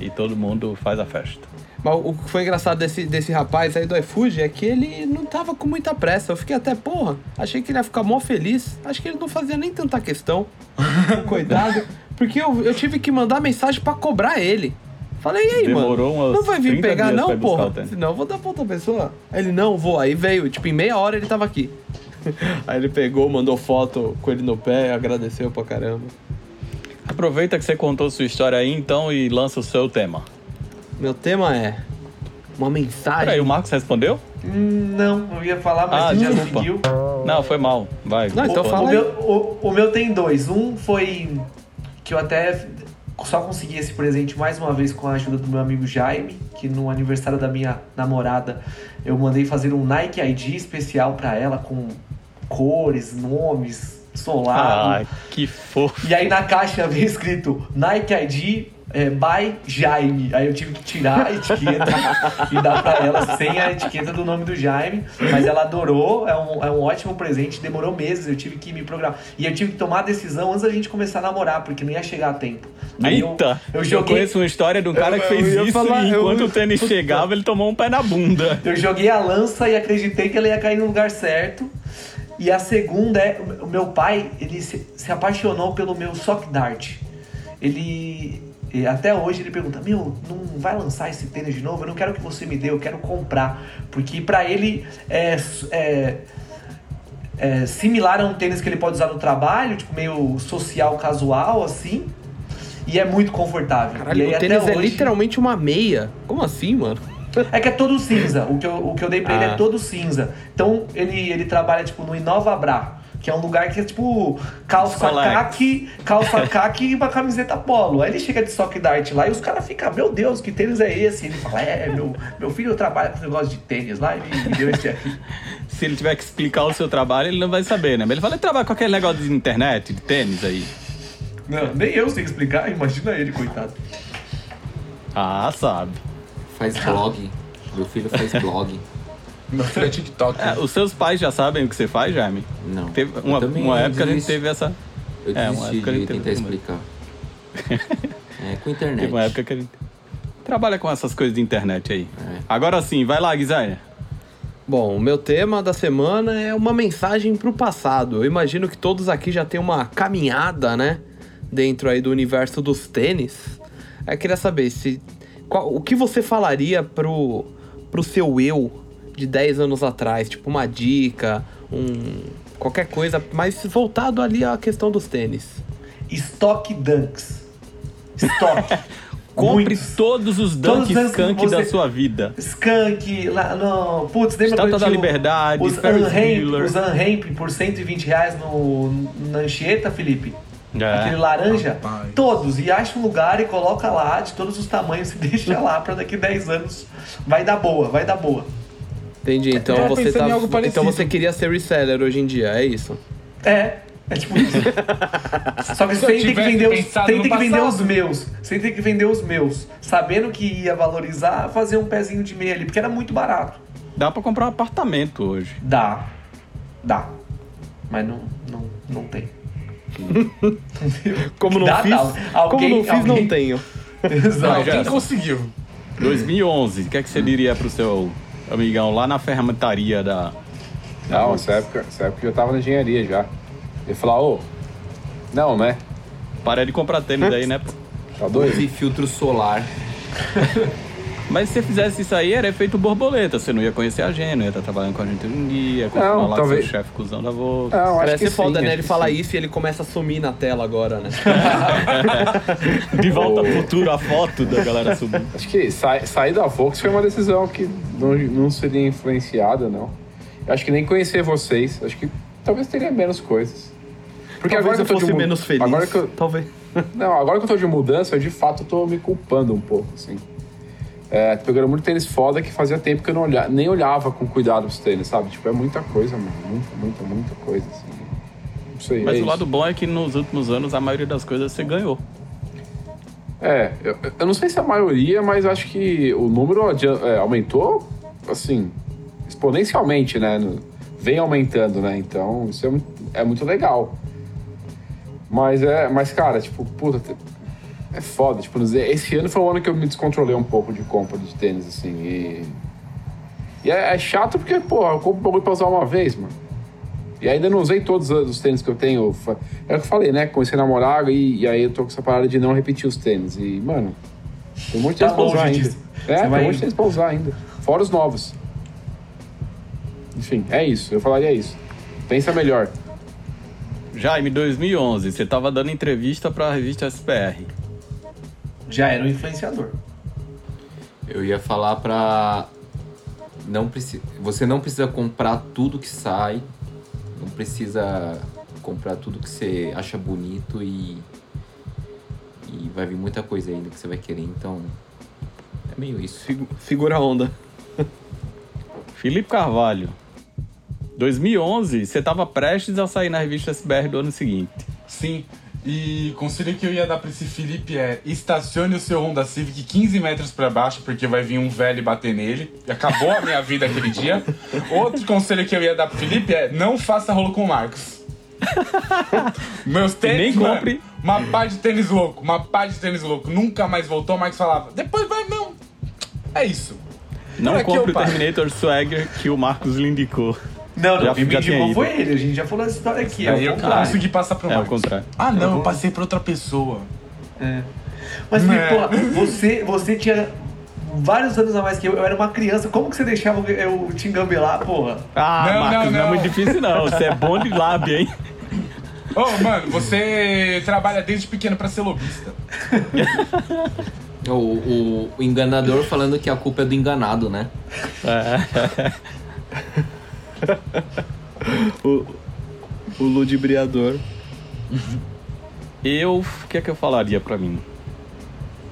e todo mundo faz a festa. Mas o que foi engraçado desse, desse rapaz aí do iFood é que ele não tava com muita pressa. Eu fiquei até, porra, achei que ele ia ficar mó feliz. Acho que ele não fazia nem tanta questão. Coitado. Porque eu, eu tive que mandar mensagem pra cobrar ele. Falei, e aí, Demorou mano? Não vai vir 30 pegar, não, porra? Senão eu vou dar pra outra pessoa. Ele, não, vou. Aí veio, tipo, em meia hora ele tava aqui. Aí ele pegou, mandou foto com ele no pé, agradeceu pra caramba. Aproveita que você contou sua história aí, então, e lança o seu tema. Meu tema é uma mensagem. Peraí, o Marcos respondeu? Não, eu ia falar, mas Ah, você já desculpa. seguiu. Não, foi mal. Vai. Não, então fala O meu, o, o meu tem dois. Um foi que eu até só consegui esse presente mais uma vez com a ajuda do meu amigo Jaime, que no aniversário da minha namorada eu mandei fazer um Nike ID especial pra ela com cores, nomes, solado. Ah, que fofo. E aí na caixa veio escrito Nike ID é, by Jaime. Aí eu tive que tirar a etiqueta e dar pra ela sem a etiqueta do nome do Jaime. Mas ela adorou, é um, é um ótimo presente. Demorou meses, eu tive que me programar. E eu tive que tomar a decisão antes da gente começar a namorar, porque não ia chegar a tempo. Aí eu- Eita, eu, eu, joguei. conheço uma história de um cara que Eu- eu fez isso falar, e eu- enquanto o tênis chegava, ele tomou um pé na bunda. Eu joguei a lança e acreditei que ela ia cair no lugar certo. E a segunda é, o meu pai, ele se, se apaixonou pelo meu sock dart. Ele, até hoje ele pergunta, meu, não vai lançar esse tênis de novo? Eu não quero que você me dê, eu quero comprar. Porque pra ele é, é, é similar a um tênis que ele pode usar no trabalho, tipo meio social, casual, assim. E é muito confortável. Caralho, e aí, o tênis é hoje- literalmente uma meia. Como assim, mano? É que é todo cinza. O que eu, o que eu dei pra ele Ah. é todo cinza. Então ele, ele trabalha tipo no Inova Bra, que é um lugar que é tipo calça caque, calça caque e uma camiseta polo. Aí ele chega de sock dart lá e os caras ficam, meu Deus, que tênis é esse? Ele fala, é, meu, meu filho trabalha com esse negócio de tênis lá, ele me deu esse aqui. Se ele tiver que explicar o seu trabalho, ele não vai saber, né? Mas ele fala, ele trabalha com aquele negócio de internet, de tênis aí. Não, nem eu sei explicar, imagina ele, coitado. Ah, sabe. Faz blog. Meu filho faz blog. Meu filho é TikTok. É, os seus pais já sabem o que você faz, Jaime? Não. Teve Eu uma, uma época a gente teve essa. Eu É, uma época de teve tentar explicar. É, com internet. Teve uma época que a gente trabalha com essas coisas de internet aí. É. Agora sim, vai lá, Guizaia. Bom, o meu tema da semana é uma mensagem pro passado. Eu imagino que todos aqui já têm uma caminhada, né? Dentro aí do universo dos tênis. Eu queria saber se. Qual- o que você falaria pro, pro seu eu de 10 anos atrás? Tipo, uma dica, um. qualquer coisa, mas voltado ali à questão dos tênis. Stock Dunks. Stock. Compre Muitos. todos os Todos dunks os skunk você- da sua vida. Skunk, lá no. Putz, lembra Estátua da Liberdade, os Ferris Unramp, Bueller. os Unramp por 120 reais no, na Anchieta, Felipe? Aquele É. laranja? Rapaz. Todos. E acha um lugar e coloca lá de todos os tamanhos e deixa lá pra daqui 10 anos. Vai dar boa, vai dar boa. Entendi. Então tava você tá. Então você queria ser reseller hoje em dia, é isso? É. É tipo isso. Só que sem ter que vender, os, sem ter que vender os meus. Sem ter que vender os meus. Sabendo que ia valorizar, fazer um pezinho de meia ali, porque era muito barato. Dá pra comprar um apartamento hoje. Dá. Dá. Mas não, não, não tem. Como não Dá, fiz, dá. como Alguém- não fiz, alguém- não tenho. Exato. Quem conseguiu? 2011, o que é que você diria pro seu amigão lá na ferramentaria da. Não, essa época, essa época eu tava na engenharia já. Ele falou, ô, não, né? Para de comprar tênis aí, né? Tá doido? Use filtro solar. Mas se você fizesse isso aí, era efeito borboleta. Você não ia conhecer a gente, não ia estar trabalhando com a gente um dia, continuar Não, lá talvez- com o seu chefe cuzão da Volks. Não, Parece que foda, sim, né? Ele fala sim. isso e ele começa a sumir na tela agora, né? De volta ao futuro, a foto da galera subindo. Acho que sa- sair da Vox foi uma decisão que não, não seria influenciada, não. Eu acho que nem conhecer vocês. Acho que talvez teria menos coisas. Porque Talvez agora eu que eu tô fosse de menos feliz. Agora que eu, Talvez. não, agora que eu tô de mudança, eu de fato tô me culpando um pouco, assim. É, pegando muito tênis foda que fazia tempo que eu não olha, nem olhava com cuidado os tênis, sabe? Tipo, é muita coisa, mano. Muita, muita, muita coisa, assim. Não sei. Mas é o isso. lado bom é que nos últimos anos a maioria das coisas você ganhou. É, eu, eu não sei se a maioria, mas acho que o número é, aumentou, assim, exponencialmente, né? Vem aumentando, né? Então, isso é, mu- é muito legal. Mas é, mas cara, tipo, puta, É foda, tipo, esse ano foi o ano que eu me descontrolei um pouco de compra de tênis, assim, e. E é, é chato porque, pô, eu compro um bagulho pra usar uma vez, mano. E ainda não usei todos os tênis que eu tenho. É o que eu falei, né? Comecei a namorar e, e aí eu tô com essa parada de não repetir os tênis. E, mano, tem um monte de tênis Tá pra usar ainda. disso. É, Você tem um monte de tênis pra usar ainda. Fora os novos. Enfim, é isso. Eu falaria isso. Pensa melhor. Jaime, 2011, você tava dando entrevista pra revista SPR. Já era um influenciador. Eu ia falar pra. Não preci... Você não precisa comprar tudo que sai. Não precisa comprar tudo que você acha bonito e. E vai vir muita coisa ainda que você vai querer, então. É meio isso. Figu- Segura a onda. Felipe Carvalho. 2011, você tava prestes a sair na revista SBR do ano seguinte. Sim. E conselho que eu ia dar pra esse Felipe é estacione o seu Honda Civic 15 metros pra baixo, porque vai vir um velho bater nele. E acabou a minha vida aquele dia. Outro conselho que eu ia dar pro Felipe é não faça rolo com o Marcos. Meus tênis, nem mano, compre. uma pá de tênis louco, uma pá de tênis louco. Nunca mais voltou, o Marcos falava, depois vai não. É isso. Não compre o. Não Swagger que o Marcos lhe indicou. Não, não, Já- quem me já indicou foi ele. A gente já falou essa história aqui. É Aí o eu contrário. consegui passar pro É o Marcos. contrário. Ah, não, Eu eu passei pra outra pessoa. É. Mas, pô, você, você tinha vários anos a mais que eu. Eu era uma criança. Como que você deixava eu te engambelar, porra? Ah, Não, Marcos, não, não, é não. muito difícil não. Você é bom de lábia, hein? Ô, mano, você trabalha desde pequeno pra ser lobista. O, o, o enganador falando que a culpa é do enganado, né? O, o ludibriador. Eu, o que é que eu falaria pra mim?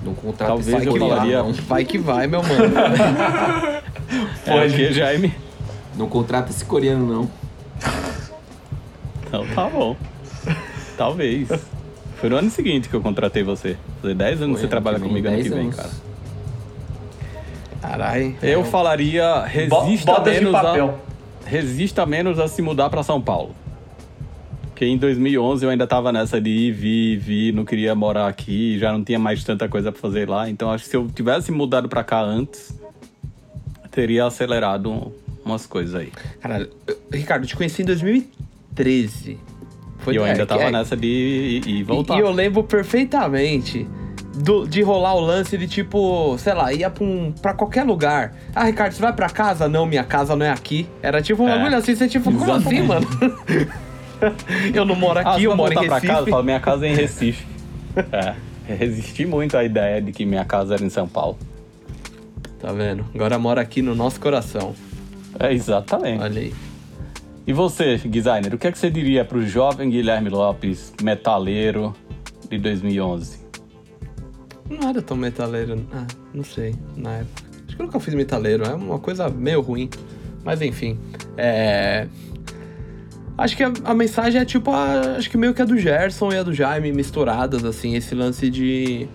Não contrata Talvez eu coreano, falaria- não. Vai que vai, meu mano. É o que, Jaime? Não contrata esse coreano, não. Então tá bom. Talvez. Foi no ano seguinte que eu contratei você. Fazer 10 anos que você trabalha que comigo ano que 10 vem, anos. cara. Caralho. Eu falaria Bo- resista de menos a papel. Resista menos a se mudar pra São Paulo. Porque em 2011 eu ainda tava nessa de ir, vir, vir, não queria morar aqui, já não tinha mais tanta coisa pra fazer lá. Então acho que se eu tivesse mudado pra cá antes, teria acelerado um- umas coisas aí. Caralho, Ricardo, eu te conheci em 2013. Foi e eu é, ainda que tava é- nessa de ir, ir e voltar. E eu lembro perfeitamente do- de rolar o lance de tipo, sei lá, ia pra, um, pra qualquer lugar. Ah, Ricardo, você vai pra casa? Não, minha casa não é aqui. Era tipo um É, bagulho assim, você tipo, como assim, exatamente. mano? eu não moro Ah, aqui, você eu moro em voltar pra Recife. casa? Eu falo, minha casa é em Recife. é, resisti muito à ideia de que minha casa era em São Paulo. Tá vendo? Agora mora aqui no nosso coração. É, exatamente. Olha aí. E você, designer, o que, é que você diria pro jovem Guilherme Lopes, metaleiro de 2011? Não era tão metaleiro. Ah, não sei, na época. Acho que eu nunca fiz metaleiro, é uma coisa meio ruim. Mas enfim. É. Acho que a, a mensagem é tipo, a- acho que meio que a do Gerson e a do Jaime misturadas, assim, esse lance de.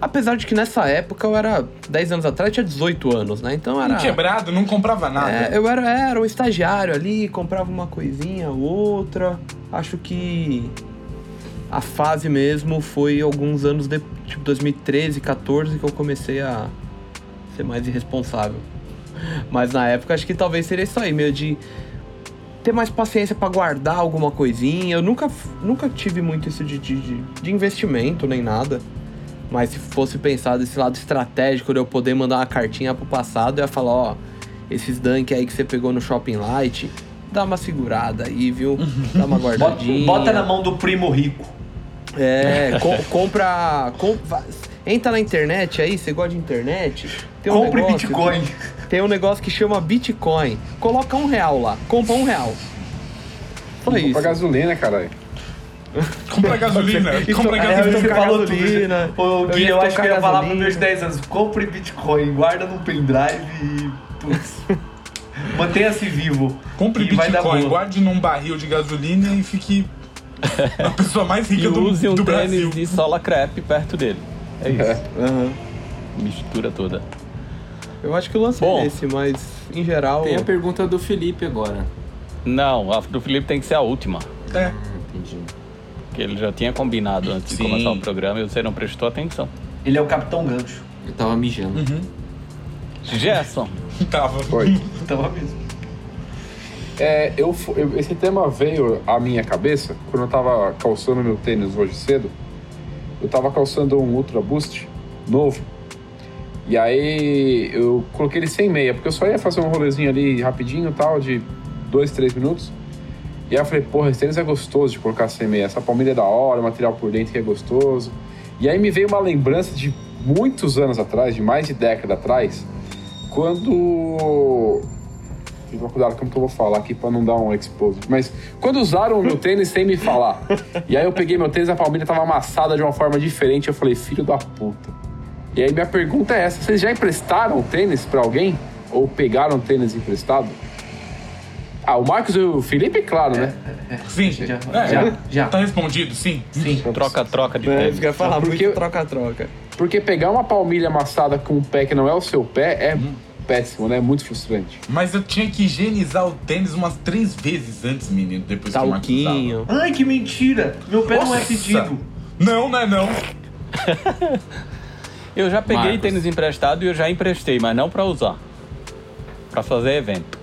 Apesar de que nessa época eu era. 10 anos atrás tinha 18 anos, né? Então era. Um quebrado, não comprava nada. É, eu era, era um estagiário ali, comprava uma coisinha ou outra. Acho que a fase mesmo foi alguns anos depois, tipo 2013, 14, que eu comecei a ser mais irresponsável. Mas na época acho que talvez seria isso aí, meio de ter mais paciência pra guardar alguma coisinha. Eu nunca, nunca tive muito isso de, de, de- de investimento nem nada. Mas se fosse pensar desse lado estratégico de eu poder mandar uma cartinha pro passado, eu ia falar, ó, esses dunk aí que você pegou no Shopping Light, dá uma segurada aí, viu? Dá uma Bota, guardadinha. bota na mão do primo rico. É, co- compra, com- va- Entra na internet aí, você gosta de internet? Tem um Compre negócio- Bitcoin. Tem um negócio que chama Bitcoin. Coloca um real lá, compra um real. Só Compra isso. gasolina, caralho. Compra gasolina. Isso compra é, gasolina. você falou gasolina. Ô, eu Gui, eu, acho que eu ia falar pros meus 10 anos. Compre Bitcoin, guarda no pendrive e. Putz. Mantenha-se vivo. Compre Bitcoin, guarde num barril de gasolina e fique a pessoa mais E rica do, use um do tênis Brasil. de sola crepe perto dele. É isso. Aham. Mistura toda. Eu acho que o lance Bom. é esse, mas em geral. Tem a pergunta do Felipe agora. Não, a do Felipe tem que ser a última. É. Entendi. Que ele já tinha combinado antes Sim. de começar o programa e você não prestou atenção. Ele é o Capitão Gancho. Eu tava mijando. Gerson, Tava. Foi. Então mesmo. É, eu, eu- esse tema veio à minha cabeça quando eu tava calçando meu tênis hoje cedo. Eu tava calçando um Ultra Boost novo. E aí eu coloquei ele sem meia, porque eu só ia fazer um rolezinho ali rapidinho tal, de dois, três minutos. E aí eu falei, porra, esse tênis é gostoso de colocar sem meia. Essa palmilha é da hora, o material por dentro que é gostoso. E aí me veio uma lembrança de muitos anos atrás, de mais de década atrás, quando Tomar cuidado com o que eu vou falar aqui pra não dar um expose. Mas quando usaram o meu tênis sem me falar. E aí eu peguei meu tênis, a palmilha tava amassada de uma forma diferente. Eu falei, filho da puta. E aí minha pergunta é essa: vocês já emprestaram tênis pra alguém? Ou pegaram tênis emprestado? Ah, o Marcos e o Felipe, claro, né? Sim. Já, É, já, já. Tá respondido, sim. Sim. Troca-troca de É, tênis. fica falar Porque- muito troca-troca. Porque pegar uma palmilha amassada com um pé que não é o seu pé é péssimo, né? É muito frustrante. Mas eu tinha que higienizar o tênis umas três vezes antes, menino, depois que o Marcos usava. Talquinho. Ai, que mentira! Meu pé não é Nossa. pedido. Não, não é não. Eu já peguei Marcos. tênis emprestado e eu já emprestei, mas não pra usar. Pra fazer evento.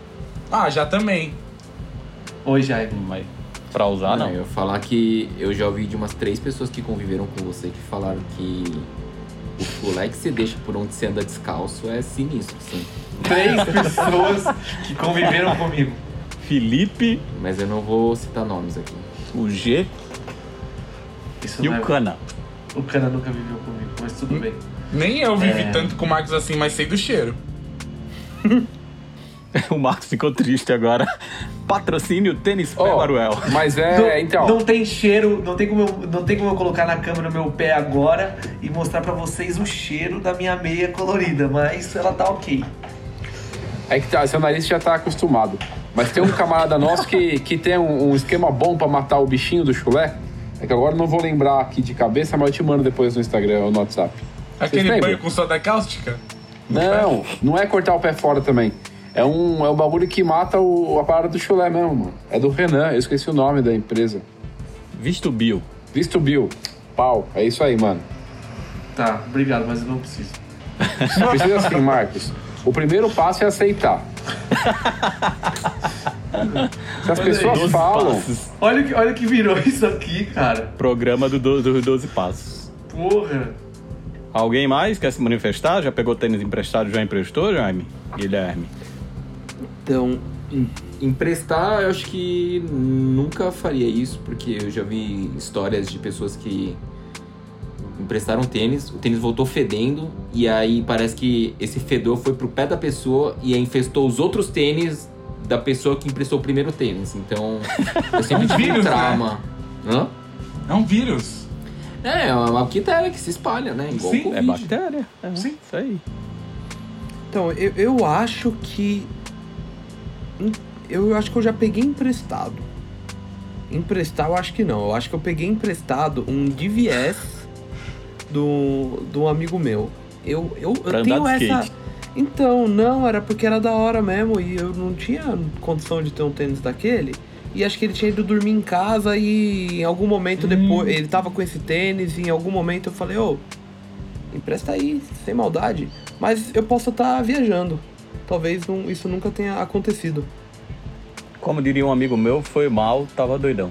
Ah, já também. Oi, Jaime. Mas pra usar, não, não. eu ia falar que eu já ouvi de umas três pessoas que conviveram com você que falaram que o chulé que você deixa por onde você anda descalço é sinistro, sim. Três pessoas que conviveram comigo. Felipe, Mas eu não vou citar nomes aqui. o G Isso e não é- o Cana. O Cana nunca viveu comigo, mas tudo bem. Nem eu vivi É. tanto com o Marcos assim, mas sei do cheiro. O Marcos ficou triste agora. Patrocínio Tênis Pé Ó, Baruel. Mas não, é, então. não tem cheiro, não tem, como eu, não tem como eu colocar na câmera o meu pé agora e mostrar pra vocês o cheiro da minha meia colorida, mas ela tá ok. É que tá, seu nariz já tá acostumado. Mas tem um camarada nosso que, que tem um, um esquema bom pra matar o bichinho do chulé. É que agora eu não vou lembrar aqui de cabeça, mas eu te mando depois no Instagram ou no WhatsApp. Aquele banho com soda cáustica? Não, não é cortar o pé fora também. É um, é um bagulho que mata o, a parada do chulé mesmo, mano. É do Renan, eu esqueci o nome da empresa. Visto Bill. Visto Bill. Pau. É isso aí, mano. Tá, obrigado, mas eu não preciso. Precisa assim, Marcos. O primeiro passo é aceitar. Se as pessoas Doze falam. passos. Olha o que, olha que virou isso aqui, cara. Programa do, do, do 12 Passos. Porra. Alguém mais quer se manifestar? Já pegou tênis emprestado? Já emprestou, Jaime? Guilherme. Então, Em- Emprestar, eu acho que nunca faria isso, porque eu já vi histórias de pessoas que emprestaram tênis, o tênis voltou fedendo, e aí parece que esse fedor foi pro pé da pessoa e aí infestou os outros tênis da pessoa que emprestou o primeiro tênis. Então, eu sempre É um tive um vírus, né? trauma. Hã? É um vírus. É, é uma bactéria que se espalha, né? Igual Sim. É bactéria. É, Sim. Isso aí. então eu, eu acho que. Eu acho que eu já peguei emprestado. Emprestar, eu acho que não. Eu acho que eu peguei emprestado um DVS do, do amigo meu. Eu, eu, eu tenho essa. Então, não, era porque era da hora mesmo e eu não tinha condição de ter um tênis daquele. E acho que ele tinha ido dormir em casa e em algum momento depois. Ele tava com esse tênis e em algum momento eu falei, ô, empresta aí, sem maldade. Mas eu posso estar viajando. Talvez não- isso nunca tenha acontecido. Como diria um amigo meu, foi mal, tava doidão.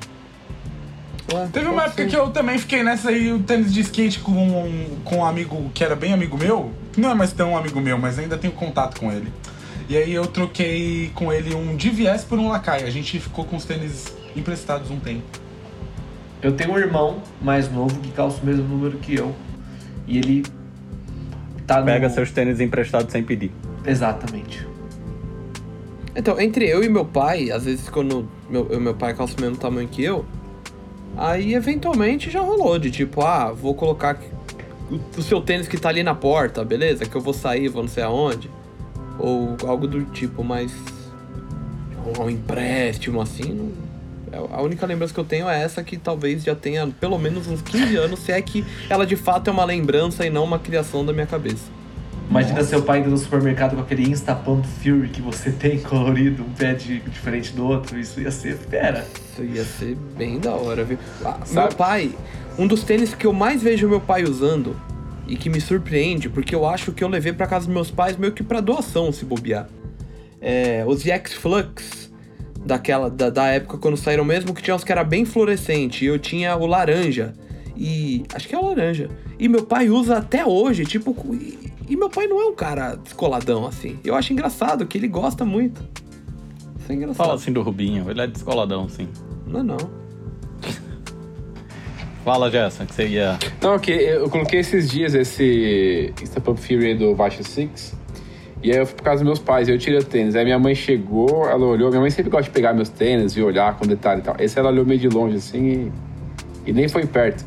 Ué, Teve uma época ser. que eu também fiquei nessa aí, o tênis de skate com um, com um amigo que era bem amigo meu. Não é mais tão amigo meu, mas ainda tenho contato com ele. E aí eu troquei com ele um DVS por um Lakai. A gente ficou com os tênis emprestados um tempo. Eu tenho um irmão mais novo que calça o mesmo número que eu. E ele tá no... Pega seus tênis emprestados sem pedir. Exatamente. Então, entre eu e meu pai, às vezes quando meu, eu- meu pai calça o mesmo tamanho que eu, aí eventualmente já rolou de tipo, ah, vou colocar o, o seu tênis que tá ali na porta, beleza? Que eu vou sair, vou não sei aonde. Ou algo do tipo, mas. Um empréstimo assim, não. é- A única lembrança que eu tenho é essa que talvez já tenha pelo menos uns 15 anos, se é que ela de fato é uma lembrança e não uma criação da minha cabeça. Imagina seu pai indo no supermercado com aquele Insta Pump Fury que você tem colorido, um pé de- diferente do outro. Isso ia ser fera. Isso ia ser bem da hora, viu? Ah, meu pai, um dos tênis que eu mais vejo meu pai usando e que me surpreende, porque eu acho que eu levei pra casa dos meus pais meio que pra doação, se bobear. É, os X Flux, daquela, da, da época quando saíram mesmo, que tinha uns que era bem fluorescente, e eu tinha o laranja. E. Acho que é o laranja. E meu pai usa até hoje, tipo. E, meu pai não é um cara descoladão assim. Eu acho engraçado que ele gosta muito. Isso é engraçado. Fala assim do Rubinho, ele é descoladão, sim. Não, não. Fala, Gerson, que você ia. Não, que eu coloquei esses dias esse Step Up Fury do Baixa Six. E aí eu fui por casa dos meus pais, eu tirei o tênis. Aí minha mãe chegou, ela olhou. Minha mãe sempre gosta de pegar meus tênis e olhar com detalhe e tal. Esse ela olhou meio de longe assim e, e nem foi perto.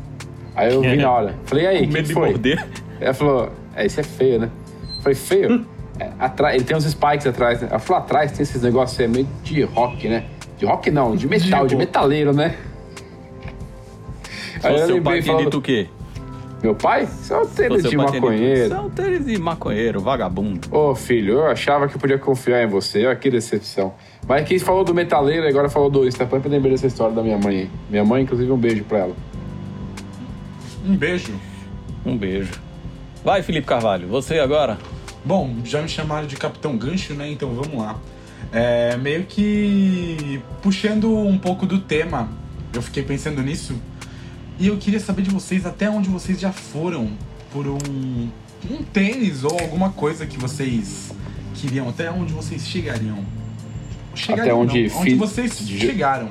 Aí eu vi na hora. Falei, e aí, o Com que, medo que de foi? morder. Ela falou, é, esse é feio, né? Eu falei, feio? É, atrás, ele tem uns spikes atrás, né? Ela falou, atrás tem esses negócios aí, meio de rock, né? De rock não, de metal, de metaleiro, né? Aí seu pai falando, dito o quê? meu pai? É um tênis de maconheiro. Isso é um tênis de maconheiro, vagabundo. Ô filho, eu achava que eu podia confiar em você, olha que decepção. Mas quem falou do metaleiro, agora falou do Stepamp, eu lembrei dessa história da minha mãe. aí. Minha mãe, inclusive, um beijo pra ela. Um beijo. Um beijo. Vai, Felipe Carvalho, você agora? Bom, já me chamaram de Capitão Gancho, né? Então vamos lá. É, meio que puxando um pouco do tema, eu fiquei pensando nisso. E eu queria saber de vocês até onde vocês já foram por um, um tênis ou alguma coisa que vocês queriam, até onde vocês chegariam. Chegariam, onde não, onde vocês ge- chegaram.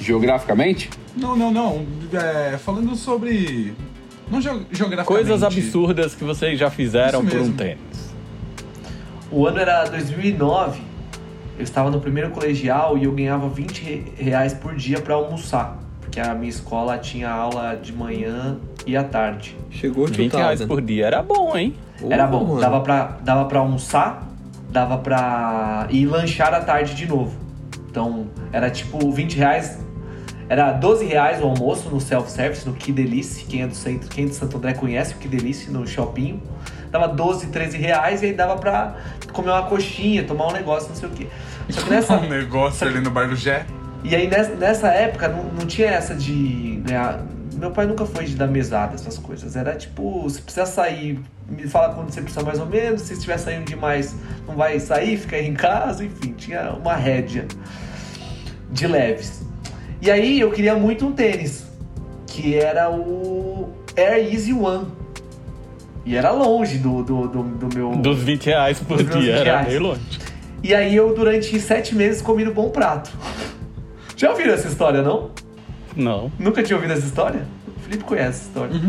Geograficamente? Não, não, não. É, falando sobre. Não ge- geograficamente. Coisas absurdas que vocês já fizeram por um tênis. O ano era 2009. Eu estava no primeiro colegial e eu ganhava 20 re- reais por dia para almoçar. Porque a minha escola tinha aula de manhã e à tarde. Chegou 20 reais por dia era bom, hein? Era bom, mano. dava pra, dava pra almoçar, dava pra ir lanchar à tarde de novo. Então, era tipo 20 reais, era 12 reais o almoço no self-service, no Que Delice, quem é do centro, quem é de Santo André conhece o Que Delice, no shopping. Dava 12, 13 reais e aí dava pra comer uma coxinha, tomar um negócio, não sei o quê. Só que nessa, Um negócio ali no bar do Jé. e aí nessa, época não, não tinha essa de ganhar. Meu pai nunca foi de dar mesada, essas coisas. Era tipo, se precisar sair, me fala quando você precisa mais ou menos. Se estiver saindo demais, não vai sair, fica aí em casa, enfim, tinha uma rédea de leves. E aí eu queria muito um tênis, que era o Air Easy One. E era longe do, do, do, do meu. Dos 20 reais por dia, 20 era reais. meio longe. E aí eu, durante sete meses, comi no Bom Prato. Já ouviram essa história, não? Não. Nunca tinha ouvido essa história? O Felipe conhece essa história.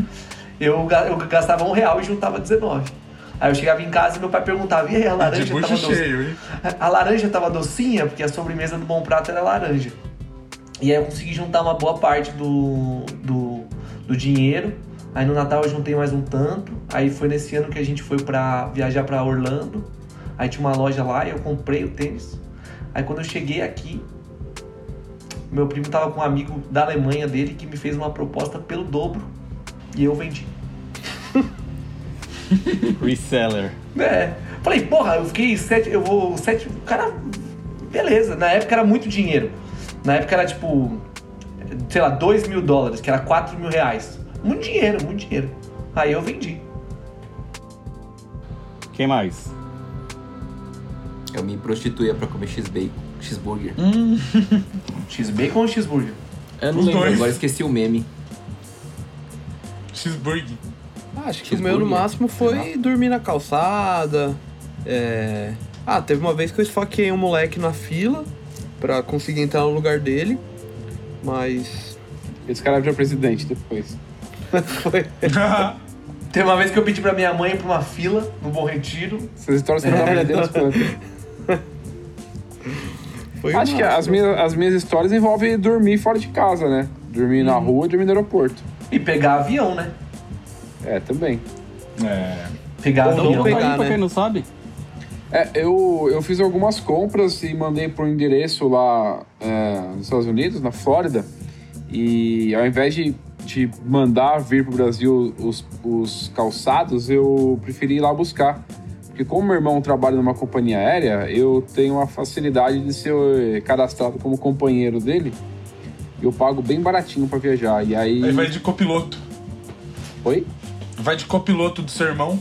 Eu, ga- eu gastava um real e juntava 19. Aí eu chegava em casa e meu pai perguntava, e aí, a laranja tava doce? cheio, hein? A laranja tava docinha, porque a sobremesa do Bom Prato era laranja. E aí eu consegui juntar uma boa parte do, do, do dinheiro. Aí no Natal eu juntei mais um tanto. Aí foi nesse ano que a gente foi pra viajar pra Orlando. Aí tinha uma loja lá e eu comprei o tênis. Aí quando eu cheguei aqui, meu primo tava com um amigo da Alemanha dele que me fez uma proposta pelo dobro. E eu vendi. Reseller. É. Falei, porra, eu fiquei sete. Eu vou. Sete. Cara, beleza. Na época era muito dinheiro. Na época era tipo. Sei lá, 2 mil dólares, que era 4 mil reais. Muito dinheiro, muito dinheiro. Aí eu vendi. Quem mais? Eu me prostituía pra comer X-Bacon, cheeseburger. X-Bacon ou cheeseburger? Eu não Os lembro, dois. agora esqueci o meme. Cheeseburger. Ah, acho que o meu no máximo foi dormir na calçada. É... Ah, teve uma vez que eu esfaqueei um moleque na fila pra conseguir entrar no lugar dele. Mas. Esse cara virou presidente depois. foi. Teve uma vez que eu pedi pra minha mãe ir pra uma fila no Bom Retiro. Essas histórias não tá aprendendo quanto. foi Acho que as minhas, as minhas histórias envolvem dormir fora de casa, né? Dormir na rua e dormir no aeroporto. E pegar avião, né? É, também. É. Pegar Ou não avião. pegar. Aí, pra né? quem não sabe, É, eu, eu fiz algumas compras e mandei por um endereço lá é, nos Estados Unidos, na Flórida. E ao invés de, de mandar vir pro Brasil os, os calçados, eu preferi ir lá buscar. Porque como meu irmão trabalha numa companhia aérea, eu tenho a facilidade de ser cadastrado como companheiro dele. E eu pago bem baratinho pra viajar. E aí. Aí vai de copiloto. Oi? Vai de copiloto do seu irmão,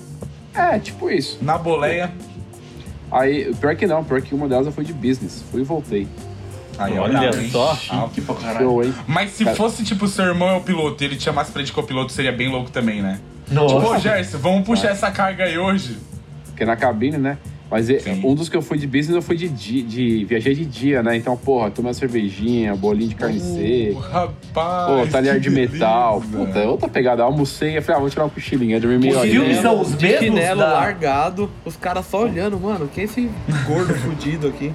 É, tipo isso. na boleia. Aí, pior que não, pior que uma delas eu fui de business. Fui e voltei. Aí, Olha hein? só. Que pra caralho. Show, hein? Mas se Cara. fosse, tipo, seu irmão é o piloto e ele te chamasse pra de copiloto, seria bem louco também, né? Nossa. Tipo, ô Gerson, vamos puxar essa carga aí hoje. Porque na cabine, né? Mas é- Sim. um dos que eu fui de business eu fui de, di- de, viajei de dia, né? Então, porra, tomei uma cervejinha, bolinho de carne Ô, seca. rapaz. Pô, talher de metal. Puta, é outra pegada. Almocei e falei, ah, vou tirar um cochilinho. Dormi meia Os filmes são os de mesmos chinelo da- largado, os caras só olhando, mano, quem é esse gordo fudido aqui?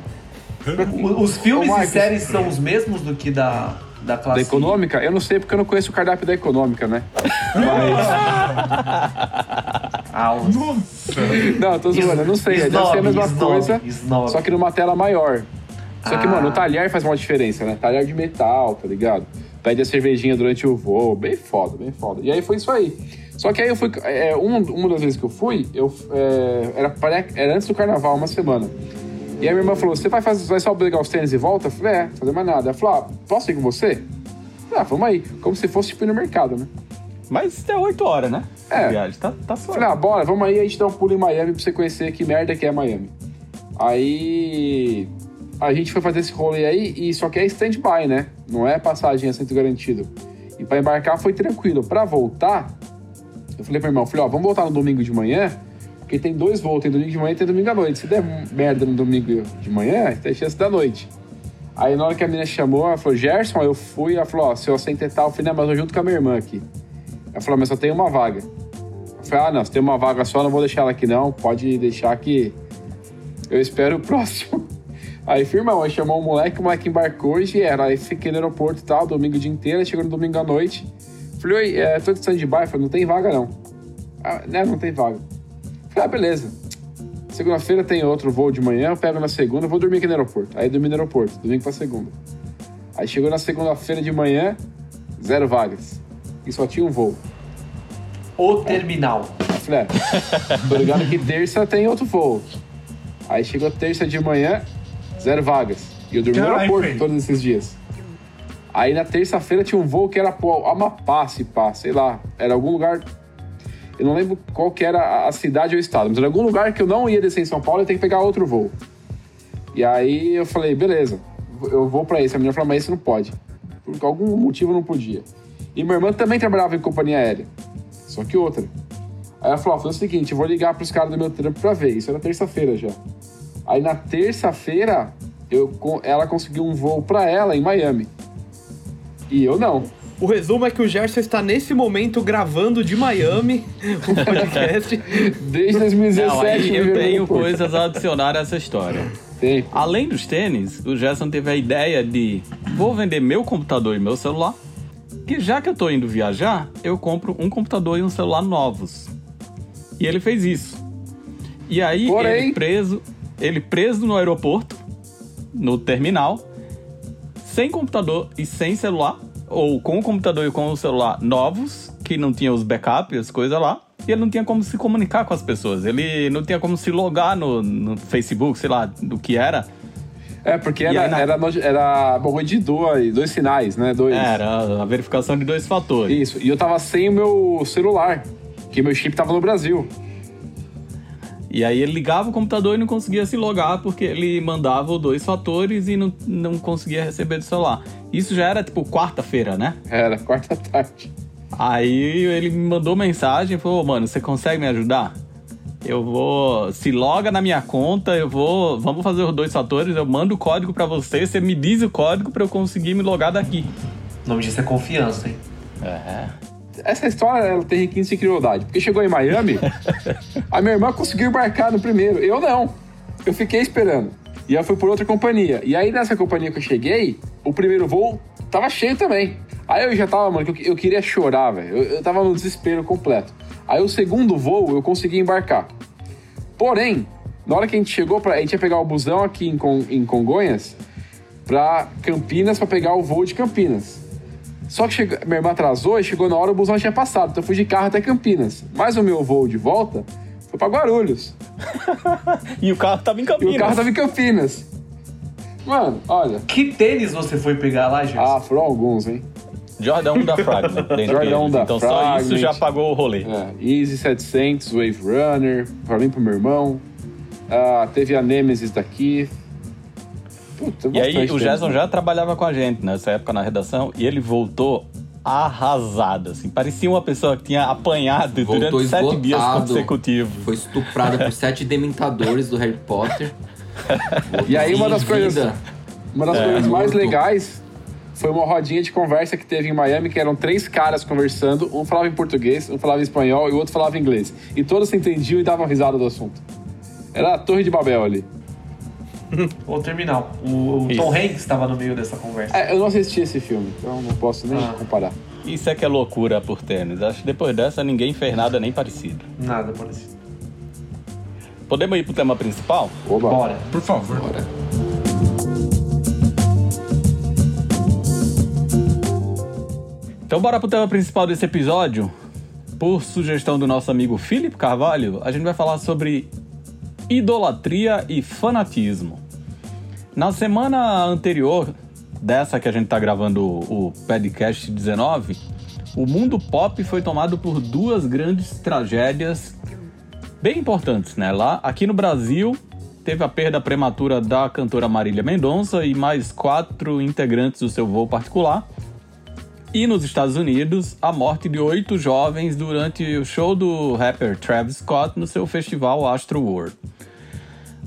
Os filmes Ô, e séries são os mesmos do que da, da classe Da econômica? Eu não sei porque eu não conheço o cardápio da econômica, né? Mas. Ah, os... Nossa. Não, eu tô zoando, eu não sei. Deve ser a Snob, mesma snob, coisa, snob. só que numa tela maior. Só que, Ah. mano, o talher faz uma diferença, né? Talher de metal, tá ligado? Pede a cervejinha durante o voo. Bem foda, bem foda. E aí foi isso aí. Só que aí eu fui. É, uma, uma das vezes que eu fui, eu, é, era, pare- era antes do carnaval, uma semana. E aí minha irmã falou: Você vai, fazer, vai só pegar os tênis e volta? Eu falei: É, fazer mais nada. Ela falou: ah, Posso ir com você? Ah, vamos aí. Como se fosse tipo ir no mercado, né? Mas é 8 horas, né? É. Viagem tá, tá suave. Falei, ah, bora, vamos aí, a gente dá um pulo em Miami pra você conhecer que merda que é Miami. Aí a gente foi fazer esse rolê aí, e só que é stand-by, né? Não é passagem assento garantido. E pra embarcar foi tranquilo. Pra voltar, eu falei pro irmão, falei, ó, vamos voltar no domingo de manhã, porque tem dois voos, tem domingo de manhã e tem domingo à noite. Se der merda no domingo de manhã, tem chance da noite. Aí na hora que a menina chamou, ela falou, Gerson, eu fui, ela falou, ó, seu assento é tal, eu falei, não, mas eu junto com a minha irmã aqui. Ela falou, mas só tem uma vaga. Eu falei, ah, não, se tem uma vaga só, não vou deixar ela aqui não, pode deixar que eu espero o próximo. Aí firmão, aí chamou o moleque, o moleque embarcou e vieram. Aí fiquei no aeroporto e tal, domingo o dia inteiro, chegou no domingo à noite. Falei, oi, é, tô de stand-by, falei, não tem vaga não. Ah, né, não tem vaga. Falei, ah, beleza. Segunda-feira tem outro voo de manhã, eu pego na segunda, vou dormir aqui no aeroporto. Aí dormi no aeroporto, domingo pra segunda. Aí chegou na segunda-feira de manhã, zero vagas. E só tinha um voo. O terminal. Eu falei, é, tô ligado que terça tem outro voo. Aí chegou terça de manhã, zero vagas. E eu dormi no aeroporto todos esses dias. Aí na terça-feira tinha um voo que era pro Amapá, se pá, sei lá. Era algum lugar. Eu não lembro qual que era a- cidade ou o estado, mas era algum lugar que eu não ia descer em São Paulo e ter que pegar outro voo. E aí eu falei, beleza, eu vou pra esse. A menina falou, mas esse não pode. Por algum motivo não podia. E minha irmã também trabalhava em companhia aérea. Só que outra. Aí ela falou, ó, faz o seguinte, eu vou ligar pros caras do meu trampo pra ver. Isso era terça-feira já. Aí na terça-feira, eu, ela conseguiu um voo pra ela em Miami. E eu não. O resumo é que o Gerson está nesse momento gravando de Miami o podcast. Desde 2017. Não, aí eu tenho coisas a adicionar a essa história. Tem. Além dos tênis, o Gerson teve a ideia de vou vender meu computador e meu celular, que já que eu tô indo viajar, eu compro um computador e um celular novos. E ele fez isso. E aí Porém- ele preso, ele preso no aeroporto, no terminal, sem computador e sem celular, ou com o computador e com o celular novos, que não tinha os backups, as coisas lá, e ele não tinha como se comunicar com as pessoas. Ele não tinha como se logar no, no Facebook, sei lá, do que era. É, porque era, aí na- era, no- era bagulho de dois, dois sinais, né? Dois. Era a verificação de dois fatores. Isso. E eu tava sem o meu celular, que meu chip tava no Brasil. E aí ele ligava o computador e não conseguia se logar porque ele mandava os dois fatores e não, não conseguia receber do celular. Isso já era tipo quarta-feira, né? Era, quarta tarde. Aí ele me mandou mensagem e falou: "Ô, mano, você consegue me ajudar? Eu vou. Se loga na minha conta, eu vou. Vamos fazer os dois fatores, eu mando o código pra você, você me diz o código pra eu conseguir me logar daqui. O nome disso é confiança, hein? É. Essa história ela tem requinte de crueldade. Porque chegou em Miami, a minha irmã conseguiu embarcar no primeiro. Eu não. Eu fiquei esperando. E ela foi por outra companhia. E aí, nessa companhia que eu cheguei, o primeiro voo tava cheio também. Aí eu já tava, mano, eu, eu queria chorar, velho. Eu, eu tava no desespero completo. Aí o segundo voo eu consegui embarcar. Porém, na hora que a gente chegou, pra, a gente ia pegar o busão aqui em, Con- em Congonhas pra Campinas pra pegar o voo de Campinas. Só que chegou, minha irmã atrasou e chegou na hora o busão tinha passado. Então eu fui de carro até Campinas. Mas o meu voo de volta foi pra Guarulhos. E o carro tava em E Campinas. o carro tava em Campinas. Mano, olha. Que tênis você foi pegar lá, Gerson? Ah, foram alguns, hein? Jordan 1 da Fragment. Jordan 1 eles. da Então só isso Fragment. já pagou o rolê. É, Easy 700, Wave Runner, pra mim pro meu irmão. Ah, teve a Nemesis daqui. Puta, E aí o né? já trabalhava com a gente nessa época na redação e ele voltou arrasado, assim. Parecia uma pessoa que tinha apanhado Voltou durante sete dias esgotado. consecutivos. Foi estuprada por sete dementadores do Harry Potter. E aí uma das coisas, uma das É, coisas mais legais foi uma rodinha de conversa que teve em Miami, que eram três caras conversando, um falava em português, um falava em espanhol e o outro falava inglês. E todos se entendiam e davam risada do assunto. Era a Torre de Babel ali. O Terminal. O, o. Tom Hanks estava no meio dessa conversa. É, eu não assisti esse filme, então não posso nem Ah. comparar. Isso é que é loucura por tênis. Acho que depois dessa ninguém fez nada nem parecido. Nada parecido. Podemos ir pro tema principal? Oba. Bora. Por favor. Bora. Então bora pro tema principal desse episódio. Por sugestão do nosso amigo Felipe Carvalho, a gente vai falar sobre idolatria e fanatismo. Na semana anterior dessa que a gente tá gravando o podcast 19, o mundo pop foi tomado por duas grandes tragédias bem importantes, né? Lá, aqui no Brasil, teve a perda prematura da cantora Marília Mendonça e mais quatro integrantes do seu voo particular. E nos Estados Unidos, a morte de oito jovens durante o show do rapper Travis Scott no seu festival Astro World.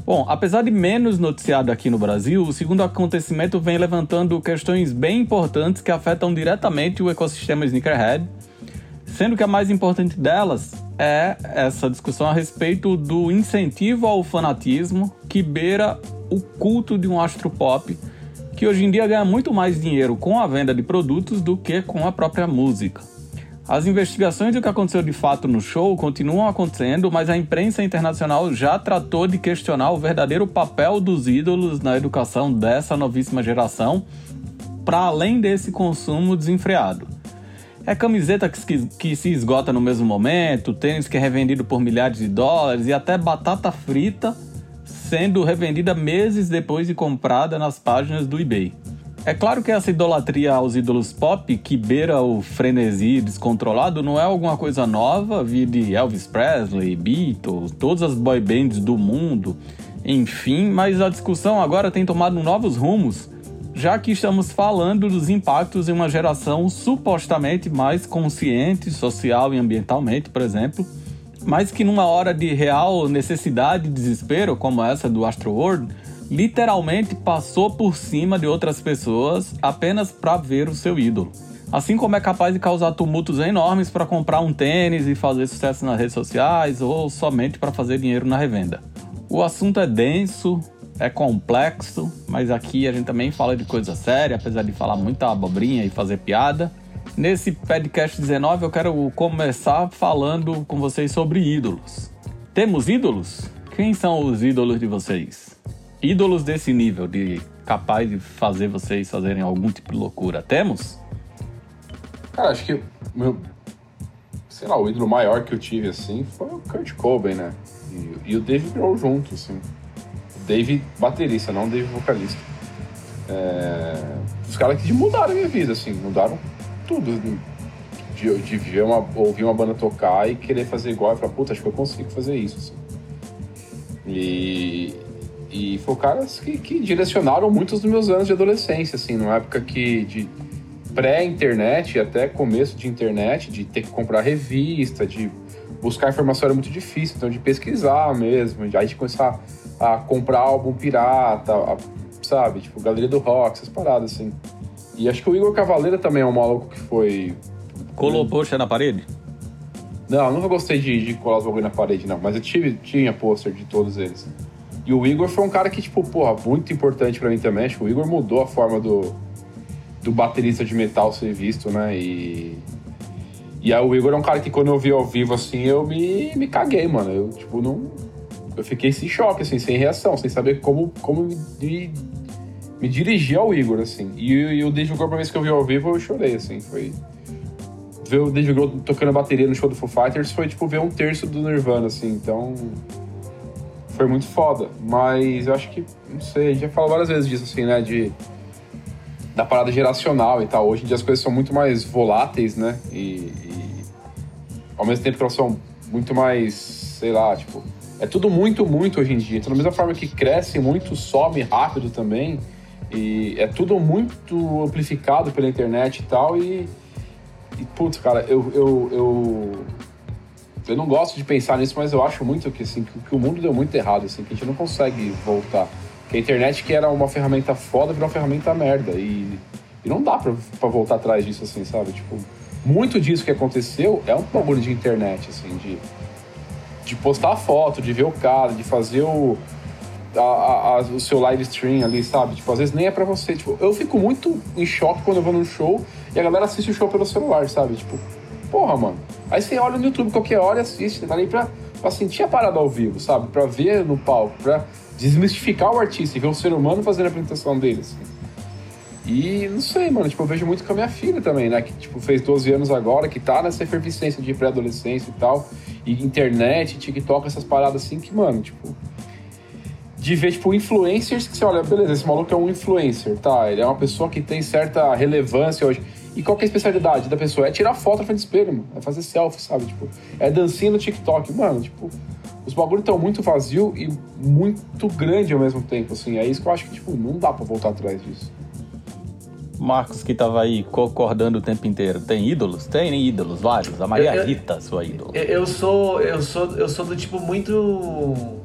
Bom, apesar de menos noticiado aqui no Brasil, o segundo acontecimento vem levantando questões bem importantes que afetam diretamente o ecossistema sneakerhead, sendo que a mais importante delas é essa discussão a respeito do incentivo ao fanatismo que beira o culto de um astro pop que hoje em dia ganha muito mais dinheiro com a venda de produtos do que com a própria música. As investigações do que aconteceu de fato no show continuam acontecendo, mas a imprensa internacional já tratou de questionar o verdadeiro papel dos ídolos na educação dessa novíssima geração, para além desse consumo desenfreado. É camiseta que, se- esgota no mesmo momento, tênis que é revendido por milhares de dólares e até batata frita sendo revendida meses depois de comprada nas páginas do eBay. É claro que essa idolatria aos ídolos pop, que beira o frenesi descontrolado, não é alguma coisa nova, vi de Elvis Presley, Beatles, todas as boy bands do mundo, enfim, mas a discussão agora tem tomado novos rumos, já que estamos falando dos impactos em uma geração supostamente mais consciente, social e ambientalmente, por exemplo, mas que numa hora de real necessidade e desespero, como essa do Astro World, literalmente passou por cima de outras pessoas apenas para ver o seu ídolo. Assim como é capaz de causar tumultos enormes para comprar um tênis e fazer sucesso nas redes sociais ou somente para fazer dinheiro na revenda. O assunto é denso, é complexo, mas aqui a gente também fala de coisa séria, apesar de falar muita abobrinha e fazer piada. Nesse podcast 19 eu quero começar falando com vocês sobre ídolos. Temos ídolos? Quem são os ídolos de vocês? Ídolos desse nível, de capaz de fazer vocês fazerem algum tipo de loucura. Temos? Cara, acho que meu, sei lá, o ídolo maior que eu tive assim foi o Kurt Cobain, né? E, e o Dave Grohl junto, assim. Dave baterista, não Dave vocalista. É, os caras que mudaram a minha vida, assim, mudaram tudo. De, de ver uma, ouvir uma banda tocar e querer fazer igual e falar, puta, acho que eu consigo fazer isso, assim. E, e foram caras que, que direcionaram muitos dos meus anos de adolescência, assim, numa época que de pré-internet até começo de internet, de ter que comprar revista, de buscar informação era muito difícil, então de pesquisar mesmo, de aí de começar a comprar álbum pirata, a- sabe, tipo, Galeria do Rock, essas paradas, assim. E acho que o Igor Cavaleira também é um maluco que foi Colou poxa na parede? não, eu nunca gostei de, de colar os bagulho na parede, não. Mas eu tive, tinha pôster de todos eles. E o Igor foi um cara que, tipo, porra, muito importante pra mim também. Acho que o Igor mudou a forma do, do baterista de metal ser visto, né? E. E aí o Igor é um cara que quando eu vi ao vivo, assim, eu me, me caguei, mano. Eu, tipo, não. Eu fiquei sem choque, assim, sem reação, sem saber como, como me, me dirigir ao Igor, assim. E, e o Dave Grohl, a primeira vez que eu vi ao vivo, eu chorei, assim. Foi. Ver o Dave Grohl tocando a bateria no show do Foo Fighters foi, tipo, ver um terço do Nirvana, assim. Então. Foi muito foda. Mas eu acho que. Não sei, já falou várias vezes disso, assim, né? De. Da parada geracional e tal. Hoje em dia as coisas são muito mais voláteis, né? E. e ao mesmo tempo que elas são muito mais. Sei lá, tipo. É tudo muito, muito hoje em dia. Então, da mesma forma que cresce muito, some rápido também. E é tudo muito amplificado pela internet e tal. E, e putz, cara, eu, eu, eu, eu não gosto de pensar nisso, mas eu acho muito que, assim, que, o mundo deu muito errado, assim, que a gente não consegue voltar. Que a internet, que era uma ferramenta foda, virou uma ferramenta merda. E, e não dá pra voltar atrás disso, assim, sabe? Tipo, muito disso que aconteceu é um bagulho de internet, assim, de, de postar foto, de ver o cara, de fazer o, a, a, o seu live stream ali, sabe? Tipo, às vezes nem é pra você. Tipo, eu fico muito em choque quando eu vou num show e a galera assiste o show pelo celular, sabe? Tipo, porra, mano. Aí você olha no YouTube qualquer hora e assiste, tá ali pra, pra sentir a parada ao vivo, sabe? Pra ver no palco, pra desmistificar o artista e ver o ser humano fazendo a apresentação dele, assim. E não sei, mano, tipo, eu vejo muito com a minha filha também, né? Que, tipo, fez 12 anos agora, que tá nessa efervescência de pré-adolescência e tal. E internet, TikTok, essas paradas assim que, mano, tipo. De ver, tipo, influencers que você olha, beleza, esse maluco é um influencer, tá? Ele é uma pessoa que tem certa relevância hoje. E qual que é a especialidade da pessoa? É tirar foto na frente do espelho, mano. É fazer selfie, sabe? Tipo, é dancinha no TikTok. Mano, tipo, os bagulhos estão muito vazio e muito grande ao mesmo tempo, assim. É isso que eu acho que, tipo, não dá pra voltar atrás disso. Marcos, que tava aí concordando o tempo inteiro, tem ídolos? Tem ídolos, vários. A Maria Eu- eu- Rita, sua ídola. Eu, eu sou. Eu sou. Eu sou do tipo muito.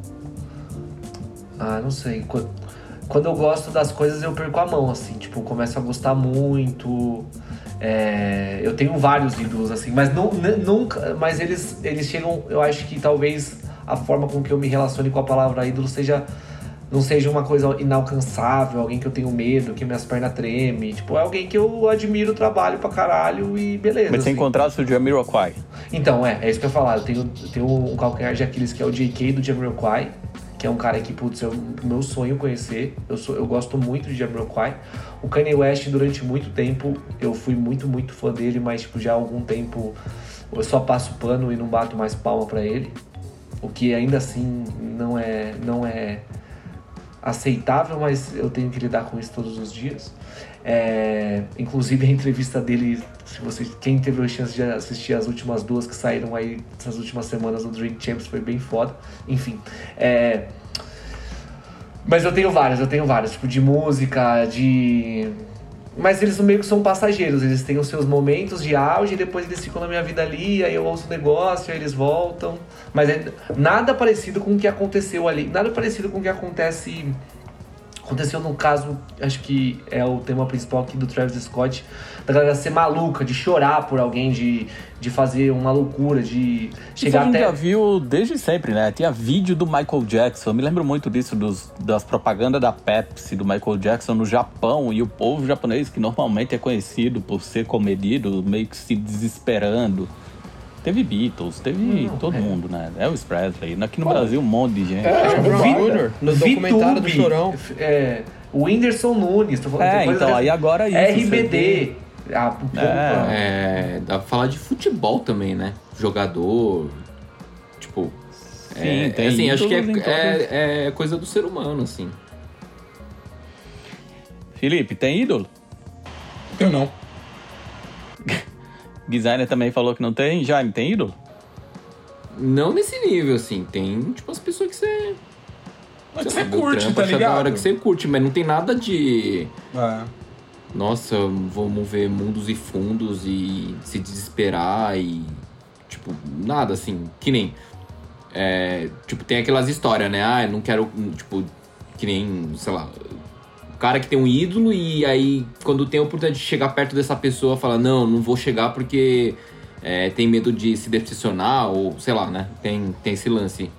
Ah, não sei. Qu- Quando eu gosto das coisas, eu perco a mão, assim. Tipo, começo a gostar muito. É, eu tenho vários ídolos, assim, mas nu- nu- nunca. Mas eles, eles chegam. Eu acho que talvez a forma com que eu me relacione com a palavra ídolo seja. Não seja uma coisa inalcançável, alguém que eu tenho medo, que minhas pernas tremem. Tipo, é alguém que eu admiro o trabalho pra caralho e beleza. Mas você assim. encontrasse o Jamiroquai. Então, é, é isso que eu ia falar. Eu tenho, eu tenho um calcanhar de Aquiles que é o JK do Jamiroquai, que é um cara que, putz, é o meu sonho conhecer. Eu, sou, eu gosto muito de Jamiroquai. O Kanye West, durante muito tempo, eu fui muito, muito fã dele, mas, tipo, já há algum tempo eu só passo pano e não bato mais palma pra ele. O que ainda assim não é, não é aceitável, mas eu tenho que lidar com isso todos os dias. É, inclusive a entrevista dele, se você, quem teve a chance de assistir as últimas duas que saíram aí essas últimas semanas do Drink Champs foi bem foda. Enfim, é, mas eu tenho vários, eu tenho vários, tipo de música, de mas eles meio que são passageiros, eles têm os seus momentos de auge e depois eles ficam na minha vida ali, aí eu ouço o negócio, aí eles voltam. Mas é nada parecido com o que aconteceu ali, nada parecido com o que acontece. Aconteceu no caso, acho que é o tema principal aqui do Travis Scott, da galera ser maluca, de chorar por alguém, de, de fazer uma loucura, de Isso a chegar gente até. já viu desde sempre, né? Tinha vídeo do Michael Jackson. Eu me lembro muito disso, dos, das propagandas da Pepsi, do Michael Jackson no Japão. E o povo japonês, que normalmente é conhecido por ser comedido, meio que se desesperando. Teve Beatles, teve Não, todo é. mundo, né? Elvis Presley. Aqui no Brasil, um monte de gente. É, o Jr., no documentário do Chorão. É, o Whindersson Nunes, tô falando É, então, aí agora isso, RBD. Ah, puta. É, dá pra falar de futebol também, né? Jogador. Tipo. Sim, é, tem assim, acho que é, em é, é coisa do ser humano, assim. Felipe, tem ídolo? Eu não. Designer também falou que não tem. Jaime, tem ídolo? Não nesse nível, assim. Tem, tipo, as pessoas que você. Mas você curte, trampo, tá acha da ligado? hora que você curte, mas não tem nada de. É. Nossa, vamos ver mundos e fundos e se desesperar e. Tipo, nada assim. Que nem. é, tipo, tem aquelas histórias, né? Ah, eu não quero. Tipo, que nem, sei lá. O cara que tem um ídolo e aí, quando tem a oportunidade de chegar perto dessa pessoa, fala: Não, não vou chegar porque é, tem medo de se decepcionar, ou sei lá, né? Tem, tem esse lance.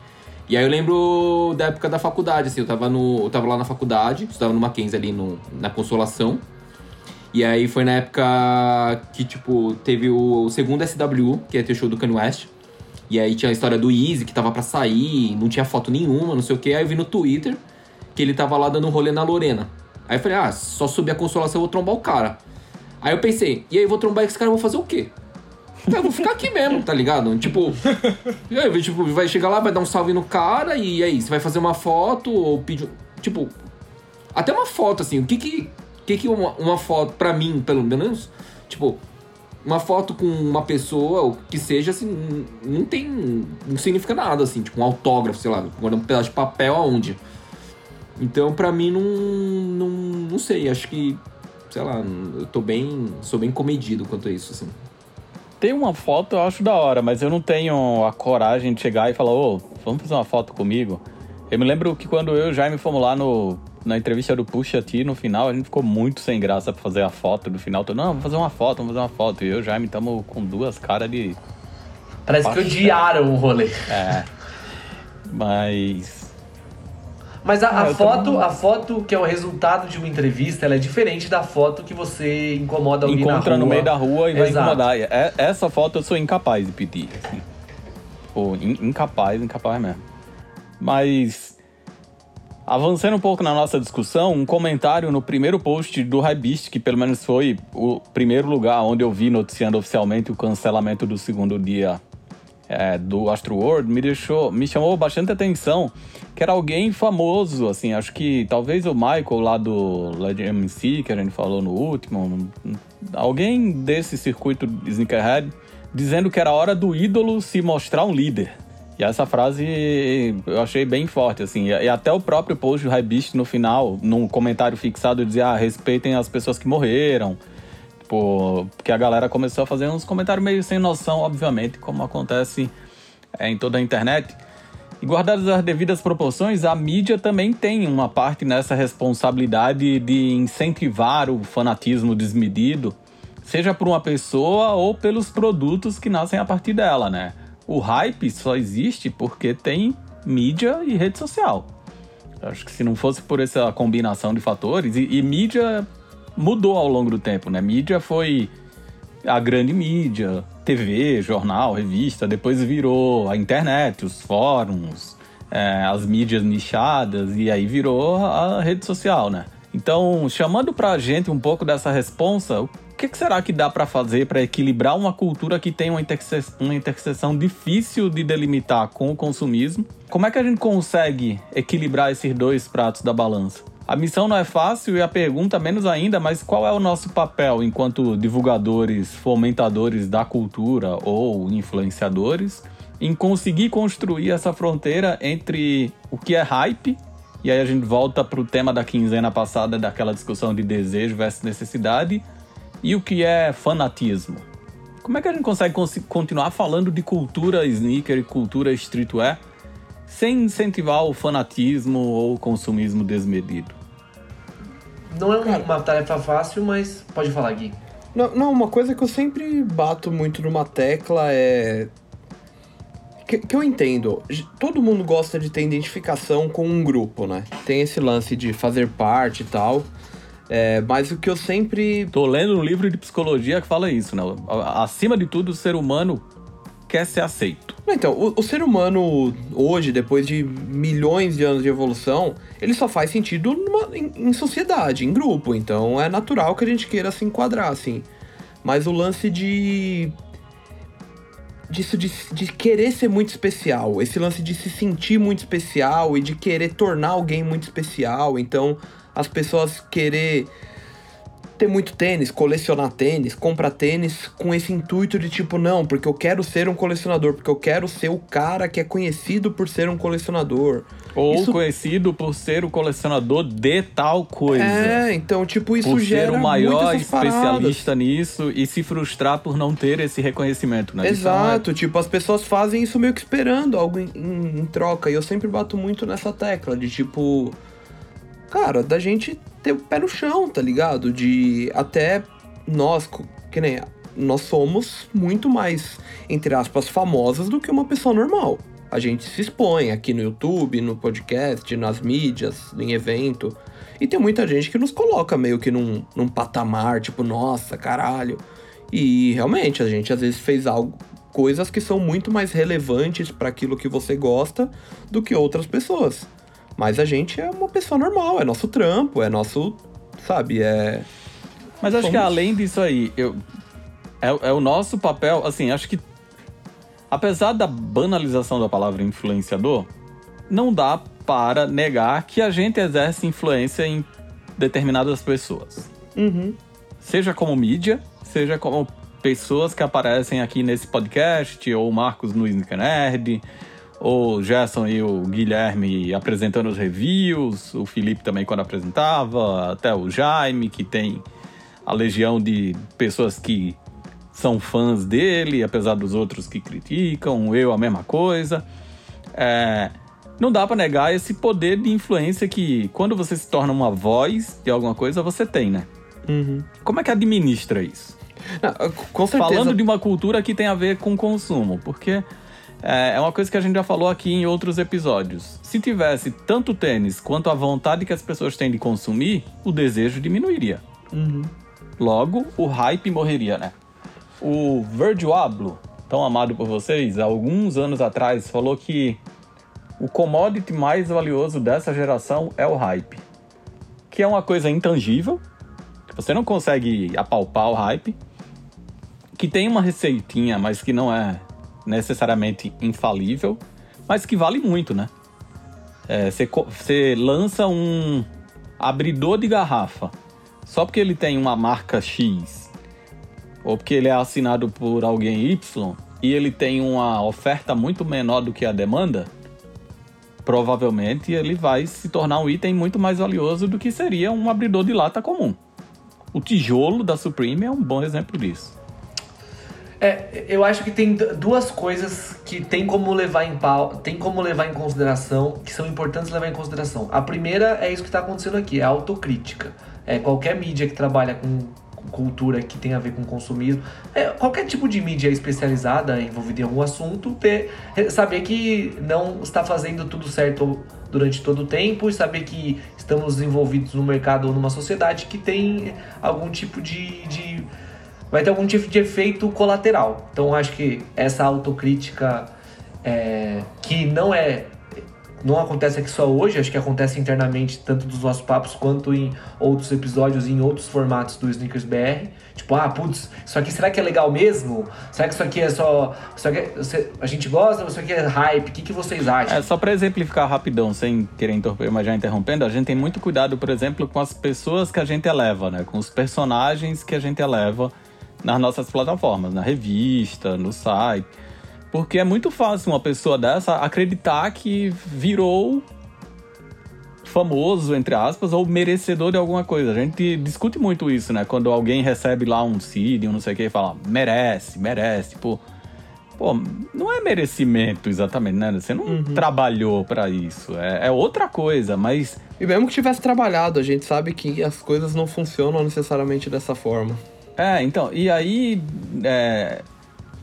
E aí eu lembro da época da faculdade, assim, eu tava, no, eu tava lá na faculdade, estava no Mackenzie ali no, na Consolação. E aí foi na época que, tipo, teve o segundo SW, que ia ter o show do Kanye West. E aí tinha a história do Easy, que tava pra sair, não tinha foto nenhuma, não sei o que. Aí eu vi no Twitter que ele tava lá dando um rolê na Lorena. Aí eu falei, ah, só subir a consolação eu vou trombar o cara. Aí eu pensei, e aí eu vou trombar esse cara, eu vou fazer o quê? Eu vou ficar aqui mesmo, tá ligado? Tipo, aí, tipo, vai chegar lá, vai dar um salve no cara, e aí, você vai fazer uma foto ou pedir. Tipo, até uma foto, assim, o que que. O que que uma, uma foto, pra mim, pelo menos, tipo, uma foto com uma pessoa, ou que seja, assim, não tem. não significa nada, assim, tipo, um autógrafo, sei lá, um pedaço de papel aonde. Então, pra mim, não, não. não sei, acho que. sei lá, eu tô bem. sou bem comedido quanto a isso, assim. Tem uma foto, eu acho da hora, mas eu não tenho a coragem de chegar e falar, ô, vamos fazer uma foto comigo. Eu me lembro que quando eu e o Jaime fomos lá no, na entrevista do Pusha T, no final, a gente ficou muito sem graça pra fazer a foto do final. Tô, não, vamos fazer uma foto, vamos fazer uma foto. E eu e o Jaime estamos com duas caras de. Parece que Paixão. odiaram o rolê. É. Mas. Mas a, a Ah, eu foto, a foto que é o resultado de uma entrevista, ela é diferente da foto que você incomoda alguém encontra no meio da rua e vai Exato. incomodar. É- essa foto eu sou incapaz de pedir. Assim. Pô, in- incapaz, incapaz mesmo. Mas. Avançando um pouco na nossa discussão, um comentário no primeiro post do Hypebeast, que pelo menos foi o primeiro lugar onde eu vi noticiando oficialmente o cancelamento do segundo dia é, do Astro World, me deixou, me chamou bastante atenção, que era alguém famoso, assim, acho que talvez o Michael lá do Led MC, que a gente falou no último, alguém desse circuito Sneakerhead, dizendo que era hora do ídolo se mostrar um líder. E essa frase eu achei bem forte, assim. E até o próprio post do Hypebeast no final, num comentário fixado, dizia: ah, respeitem as pessoas que morreram. Tipo, porque a galera começou a fazer uns comentários meio sem noção, obviamente, como acontece é, em toda a internet. E guardadas as devidas proporções, a mídia também tem uma parte nessa responsabilidade de incentivar o fanatismo desmedido, seja por uma pessoa ou pelos produtos que nascem a partir dela, né? O hype só existe porque tem mídia e rede social. Acho que se não fosse por essa combinação de fatores, e, e mídia mudou ao longo do tempo, né? Mídia foi a grande mídia, TV, jornal, revista, depois virou a internet, os fóruns, é, as mídias nichadas, e aí virou a rede social, né? Então, chamando pra gente um pouco dessa responsa, o que, que será que dá pra fazer pra equilibrar uma cultura que tem uma, interse uma interseção difícil de delimitar com o consumismo? Como é que a gente consegue equilibrar esses dois pratos da balança? A missão não é fácil e a pergunta menos ainda, mas qual é o nosso papel enquanto divulgadores, fomentadores da cultura ou influenciadores em conseguir construir essa fronteira entre o que é hype e aí a gente volta para o tema da quinzena passada daquela discussão de desejo versus necessidade e o que é fanatismo. Como é que a gente consegue cons- continuar falando de cultura sneaker e cultura streetwear sem incentivar o fanatismo ou o consumismo desmedido? Não é um- uma tarefa fácil, mas pode falar, Gui. Não, não, uma coisa que eu sempre bato muito numa tecla é. Que, que eu entendo. Todo mundo gosta de ter identificação com um grupo, né? Tem esse lance de fazer parte e tal. É, mas o que eu sempre. Tô lendo um livro de psicologia que fala isso, né? Acima de tudo, o ser humano quer ser aceito. Então, o, o ser humano hoje, depois de milhões de anos de evolução, ele só faz sentido numa- em, em sociedade, em grupo. Então é natural que a gente queira se enquadrar, assim. Mas o lance de. Disso de, de querer ser muito especial, esse lance de se sentir muito especial e de querer tornar alguém muito especial. Então, as pessoas querer ter muito tênis, colecionar tênis, comprar tênis com esse intuito de tipo, não, porque eu quero ser um colecionador, porque eu quero ser o cara que é conhecido por ser um colecionador. Ou Isso- conhecido por ser o colecionador de tal coisa. É, então, tipo, isso por gera ser o maior essas paradas. especialista nisso e se frustrar por não ter esse reconhecimento, né? É Exato, tipo, as pessoas fazem isso meio que esperando algo em, em- em troca. E eu sempre bato muito nessa tecla de tipo. Cara, da gente ter o pé no chão, tá ligado? De até nós, que nem. Nós somos muito mais, entre aspas, famosos do que uma pessoa normal. A gente se expõe aqui no YouTube, no podcast, nas mídias, em evento. E tem muita gente que nos coloca meio que num, num patamar, tipo, nossa, caralho. E realmente, a gente às vezes fez algo, coisas que são muito mais relevantes para aquilo que você gosta do que outras pessoas. Mas a gente é uma pessoa normal, é nosso trampo, é nosso sabe? É. Mas acho que Somos- além disso aí, eu, é, é o nosso papel, assim, acho que apesar da banalização da palavra influenciador, não dá para negar que a gente exerce influência em determinadas pessoas. Uhum. Seja como mídia, seja como pessoas que aparecem aqui nesse podcast, ou Marcos no Nerd, o Gerson e o Guilherme apresentando os reviews, o Felipe também quando apresentava, até o Jaime, que tem a legião de pessoas que são fãs dele, apesar dos outros que criticam, eu a mesma coisa. É, não dá pra negar esse poder de influência que, quando você se torna uma voz de alguma coisa, você tem, né? Uhum. Como é que administra isso? Não, com certeza. Falando de uma cultura que tem a ver com consumo, porque é é uma coisa que a gente já falou aqui em outros episódios. Se tivesse tanto tênis quanto a vontade que as pessoas têm de consumir, o desejo diminuiria. Uhum. Logo, o hype morreria, né? O Virgil Abloh, tão amado por vocês, há alguns anos atrás, falou que o commodity mais valioso dessa geração é o hype. Que é uma coisa intangível, que você não consegue apalpar o hype, que tem uma receitinha, mas que não é necessariamente infalível, mas que vale muito, né? É, Você lança um abridor de garrafa só porque ele tem uma marca X ou porque ele é assinado por alguém Y e ele tem uma oferta muito menor do que a demanda, provavelmente ele vai se tornar um item muito mais valioso do que seria um abridor de lata comum. O tijolo da Supreme é um bom exemplo disso. É, eu acho que tem duas coisas que tem como levar em pau, tem como levar em consideração, que são importantes levar em consideração. A primeira é isso que está acontecendo aqui, é a autocrítica. É qualquer mídia que trabalha com, com cultura que tem a ver com consumismo, é, qualquer tipo de mídia especializada envolvida em algum assunto, ter, saber que não está fazendo tudo certo durante todo o tempo e saber que estamos envolvidos no mercado ou numa sociedade que tem algum tipo de- de vai ter algum tipo de efeito colateral. Então acho que essa autocrítica é, que não é não acontece aqui só hoje, acho que acontece internamente tanto dos nossos papos quanto em outros episódios, em outros formatos do Sneakers BR. Tipo, ah, putz, isso aqui será que é legal mesmo? Será que isso aqui é só. Isso aqui é- a gente gosta ou isso aqui é hype? O que, que vocês acham? É, só para exemplificar rapidão, sem querer interromper, mas já interrompendo, a gente tem muito cuidado, por exemplo, com as pessoas que a gente eleva, né? Com os personagens que a gente eleva nas nossas plataformas, na revista, no site. Porque é muito fácil uma pessoa dessa acreditar que virou famoso, entre aspas, ou merecedor de alguma coisa. A gente discute muito isso, né? Quando alguém recebe lá um seed, um não sei o que, e fala, merece, merece, pô. Pô, não é merecimento exatamente, né? Você não trabalhou pra isso. É, é outra coisa, mas E mesmo que tivesse trabalhado, a gente sabe que as coisas não funcionam necessariamente dessa forma. É, então, e aí é,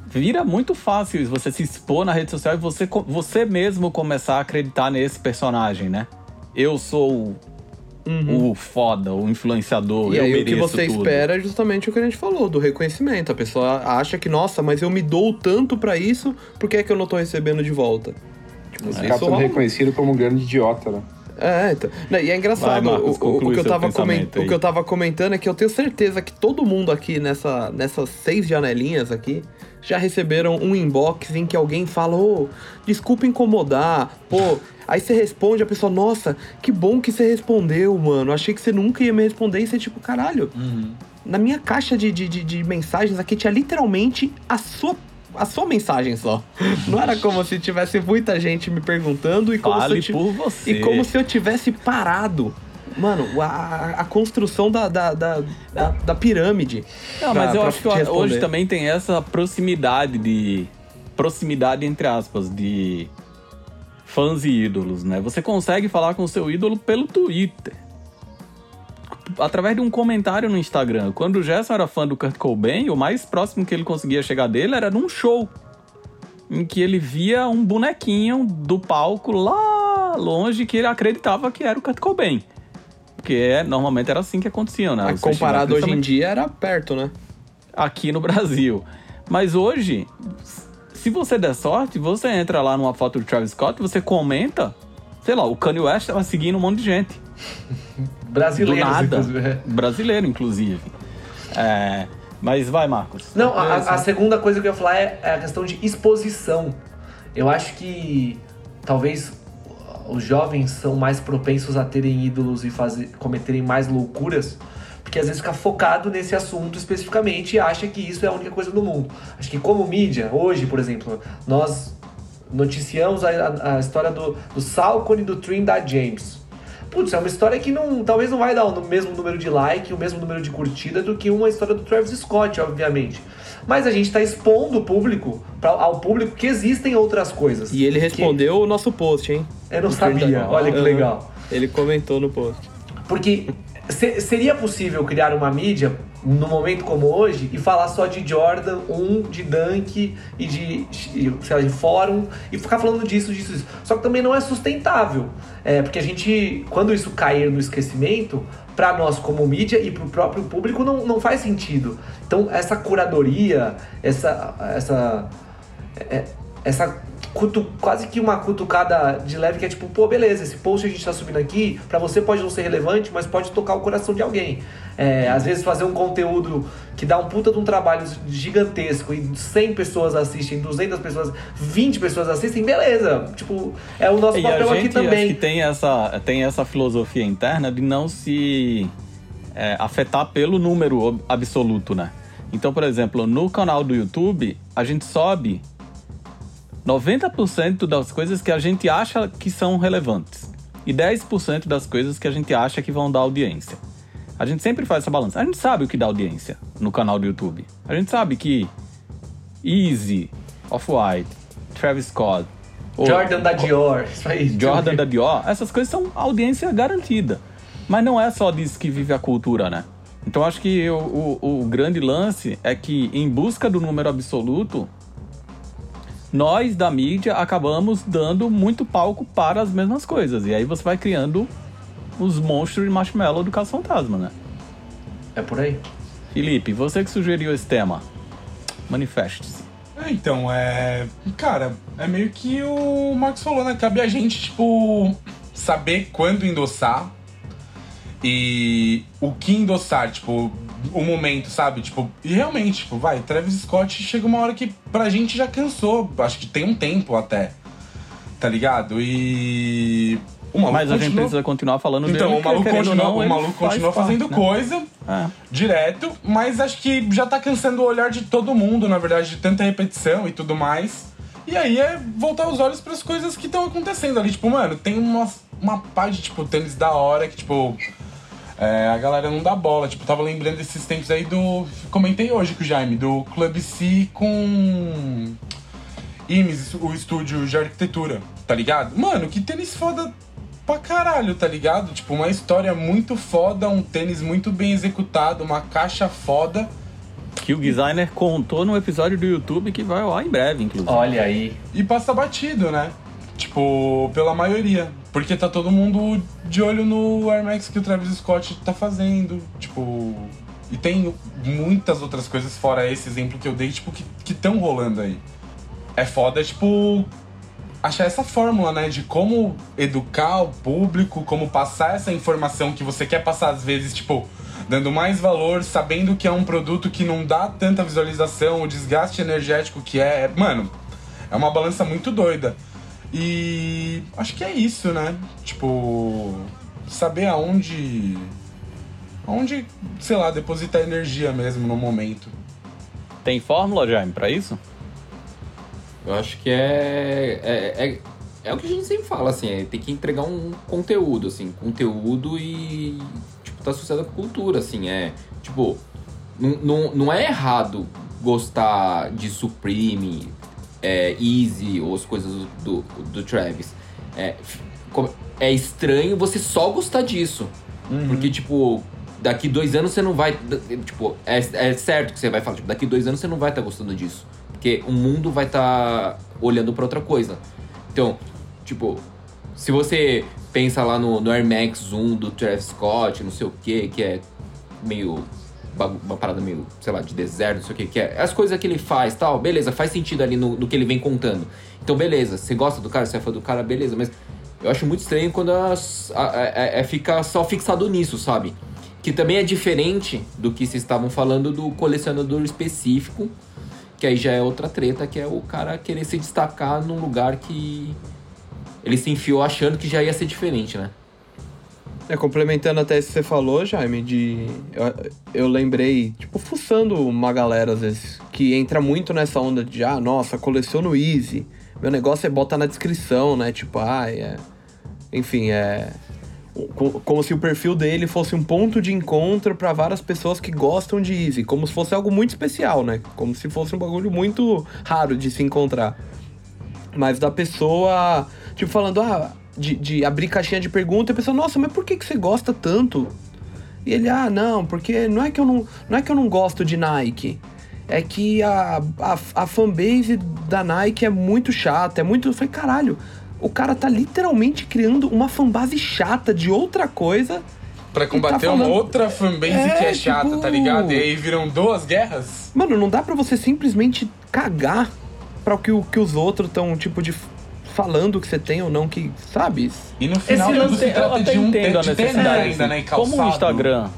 vira muito fácil você se expor na rede social e você, você mesmo começar a acreditar nesse personagem, né? Eu sou o foda, o influenciador, Uhum. E eu aí o mereço que você tudo. espera é justamente o que a gente falou, do reconhecimento. A pessoa acha que, nossa, mas eu me dou tanto pra isso, por que é que eu não tô recebendo de volta? Tipo, cara sendo reconhecido como um grande idiota, né? É, então. E é engraçado, Vai, Marcos, o- o, que eu tava o que eu tava comentando é que eu tenho certeza que todo mundo aqui nessa, nessas seis janelinhas aqui já receberam um inbox em que alguém fala, ô, desculpa incomodar, pô. Aí você responde, a pessoa, nossa, que bom que você respondeu, mano. Achei que você nunca ia me responder e você, tipo, caralho. Na minha caixa de, de, de, de mensagens aqui tinha literalmente a sua. A sua mensagem só. Não era como se tivesse muita gente me perguntando e como se eu Fale por você. e como se eu tivesse parado. Mano, a, a- construção da, da, da, da, da pirâmide. Não, pra- mas eu acho que responder. hoje também tem essa proximidade de. Proximidade, entre aspas, de fãs e ídolos, né? Você consegue falar com o seu ídolo pelo Twitter. Através de um comentário no Instagram. Quando o Gerson era fã do Kurt Cobain, o mais próximo que ele conseguia chegar dele era num show. Em que ele via um bonequinho do palco lá longe que ele acreditava que era o Kurt Cobain. Porque é, normalmente era assim que acontecia, né? Os comparado hoje em dia era perto, né? aqui no Brasil. Mas hoje, se você der sorte, você entra lá numa foto do Travis Scott, você comenta, sei lá, o Kanye West tava seguindo um monte de gente. Brasileiros, do nada. inclusive. é. Brasileiro, inclusive. É, mas vai, Marcos. Não, a, a segunda coisa que eu ia falar é, é a questão de exposição. Eu acho que talvez os jovens são mais propensos a terem ídolos e fazer, cometerem mais loucuras, porque às vezes fica focado nesse assunto especificamente e acha que isso é a única coisa do mundo. Acho que como mídia, hoje, por exemplo, nós noticiamos a, a- a história do, do Salcone e do Trinidad James. Putz, é uma história que não, talvez não vai dar o mesmo número de like, o mesmo número de curtida do que uma história do Travis Scott, obviamente. Mas a gente está expondo o público pra, ao público que existem outras coisas. E ele Que respondeu o nosso post, hein? Eu não No sabia, olha que legal. Ele comentou no post. Porque se- seria possível criar uma mídia num momento como hoje e falar só de Jordan 1, de Dunk e de, sei lá, de fórum e ficar falando disso, disso, disso. Só que também não é sustentável. É, porque a gente, quando isso cair no esquecimento, para nós como mídia e para o próprio público não, não faz sentido. Então essa curadoria, essa, essa é- essa cutu- quase que uma cutucada de leve que é tipo, pô, beleza, esse post a gente tá subindo aqui, pra você pode não ser relevante, mas pode tocar o coração de alguém. É, às vezes fazer um conteúdo que dá um puta de um trabalho gigantesco e 100 pessoas assistem, 200 pessoas, 20 pessoas assistem, beleza. Tipo, é o nosso E a papel aqui gente acho também. que tem essa, tem essa filosofia interna de não se é, afetar pelo número absoluto, né? Então, por exemplo, no canal do YouTube, a gente sobe 90% das coisas que a gente acha que são relevantes e 10% das coisas que a gente acha que vão dar audiência. A gente sempre faz essa balança. A gente sabe o que dá audiência no canal do YouTube. A gente sabe que Easy, Off-White, Travis Scott, ou- Jordan da Dior, isso aí. Jordan da Dior, essas coisas são audiência garantida. Mas não é só disso que vive a cultura, né? Então acho que o, o, o grande lance é que, em busca do número absoluto, nós da mídia acabamos dando muito palco para as mesmas coisas. E aí você vai criando os monstros de marshmallow do Caso Fantasma, né? É por aí. Felipe, você que sugeriu esse tema, manifeste-se. É, então, é. Cara, é meio que o Marcos falou, né? Cabe a gente, tipo, saber quando endossar e o que endossar, tipo, o momento, sabe? Tipo, e realmente, tipo, vai, Travis Scott chega uma hora que pra gente já cansou. Acho que tem um tempo até. Tá ligado? E. O maluco Mas a gente continua- precisa continuar falando Então, dele. o maluco continua, não, o maluco faz continua parte, fazendo né? coisa É. direto, mas acho que já tá cansando o olhar de todo mundo, na verdade, de tanta repetição e tudo mais. E aí é voltar os olhos pras coisas que estão acontecendo ali. Tipo, mano, tem uma, uma pá de, tipo, tênis da hora que, tipo, é, a galera não dá bola. Tipo, tava lembrando desses tempos aí do. Comentei hoje com o Jaime, do Club C com. IMES, o estúdio de arquitetura, tá ligado? Mano, que tênis foda pra caralho, tá ligado? Tipo, uma história muito foda, um tênis muito bem executado, uma caixa foda. Que o designer contou no episódio do YouTube que vai ar em breve, inclusive. Olha aí. E passa batido, né? Tipo, pela maioria. Porque tá todo mundo de olho no Air Max que o Travis Scott tá fazendo. Tipo. E tem muitas outras coisas fora esse exemplo que eu dei, tipo, que estão rolando aí. É foda, tipo, achar essa fórmula, né? De como educar o público, como passar essa informação que você quer passar, às vezes, tipo, dando mais valor, sabendo que é um produto que não dá tanta visualização, o desgaste energético que é. Mano, é uma balança muito doida. E acho que é isso, né? Tipo, saber aonde. Aonde, sei lá, depositar energia mesmo no momento. Tem fórmula, Jaime, pra isso? Eu acho que é, é, é, é o que a gente sempre fala, assim, é, tem que entregar um conteúdo, assim, conteúdo e, tipo, tá associado com cultura, assim, é, tipo, não, não, não é errado gostar de Supreme, é, Easy ou as coisas do, do, Travis. É, é estranho você só gostar disso, porque, tipo, daqui dois anos você não vai, tipo, é, é certo que você vai falar, tipo, daqui dois anos você não vai estar gostando disso. Porque o mundo vai estar olhando pra outra coisa. Então, tipo, se você pensa lá no, no Air Max 1 do Travis Scott, não sei o que, que é meio. Uma parada meio, sei lá, de deserto, não sei o que, que é. As coisas que ele faz tal, beleza, faz sentido ali no, no que ele vem contando. Então, beleza, você gosta do cara, você é fã do cara, beleza, mas Eu acho muito estranho quando a, a, é, fica só fixado nisso, sabe? Que também é diferente do que vocês estavam falando do colecionador específico, que aí já é outra treta, que é o cara querer se destacar num lugar que ele se enfiou achando que já ia ser diferente, né? É, complementando até isso que você falou, Jaime, de. Eu, eu, lembrei, tipo, fuçando uma galera, às vezes, que entra muito nessa onda de, ah, nossa, coleciono Easy. Meu negócio é botar na descrição, né? Tipo, ah, é. Enfim, é. Como se o perfil dele fosse um ponto de encontro para várias pessoas que gostam de Easy. Como se fosse algo muito especial, né? Como se fosse um bagulho muito raro de se encontrar. Mas da pessoa, tipo, falando, ah, de, de abrir caixinha de pergunta e a pessoa, nossa, mas por que, que você gosta tanto? E ele, ah, não, porque não é que eu não, não, é que eu não gosto de Nike. É que a, a, a fanbase da Nike é muito chata, é muito. Eu falei, caralho, o cara tá literalmente criando uma fanbase chata de outra coisa. Pra tá combater tá falando... uma outra fanbase é, que é chata, tipo... tá ligado? E aí viram duas guerras. Mano, não dá pra você simplesmente cagar pra o que, que os outros estão, tipo, de falando que você tem ou não que, sabe? E no final Esse se trata eu de um entendo a necessidade, ainda, né, Como o Instagram,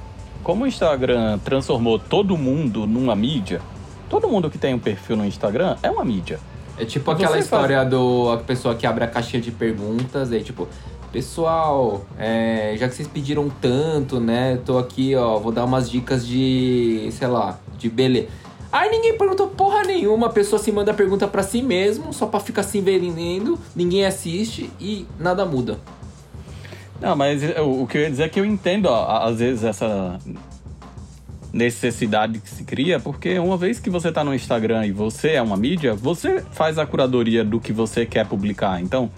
como o Instagram transformou todo mundo numa mídia, todo mundo que tem um perfil no Instagram é uma mídia. É tipo aquela história faz... do a pessoa que abre a caixinha de perguntas, aí tipo, pessoal, é, já que vocês pediram tanto, né? Tô aqui, ó, vou dar umas dicas de, sei lá, de beleza. Aí ninguém perguntou porra nenhuma, a pessoa se manda pergunta para si mesmo, só para ficar se envenenando, ninguém assiste e nada muda. Não, mas o que eu ia dizer é que eu entendo, ó, às vezes, essa necessidade que se cria, porque uma vez que você tá no Instagram e você é uma mídia, você faz a curadoria do que você quer publicar. Então,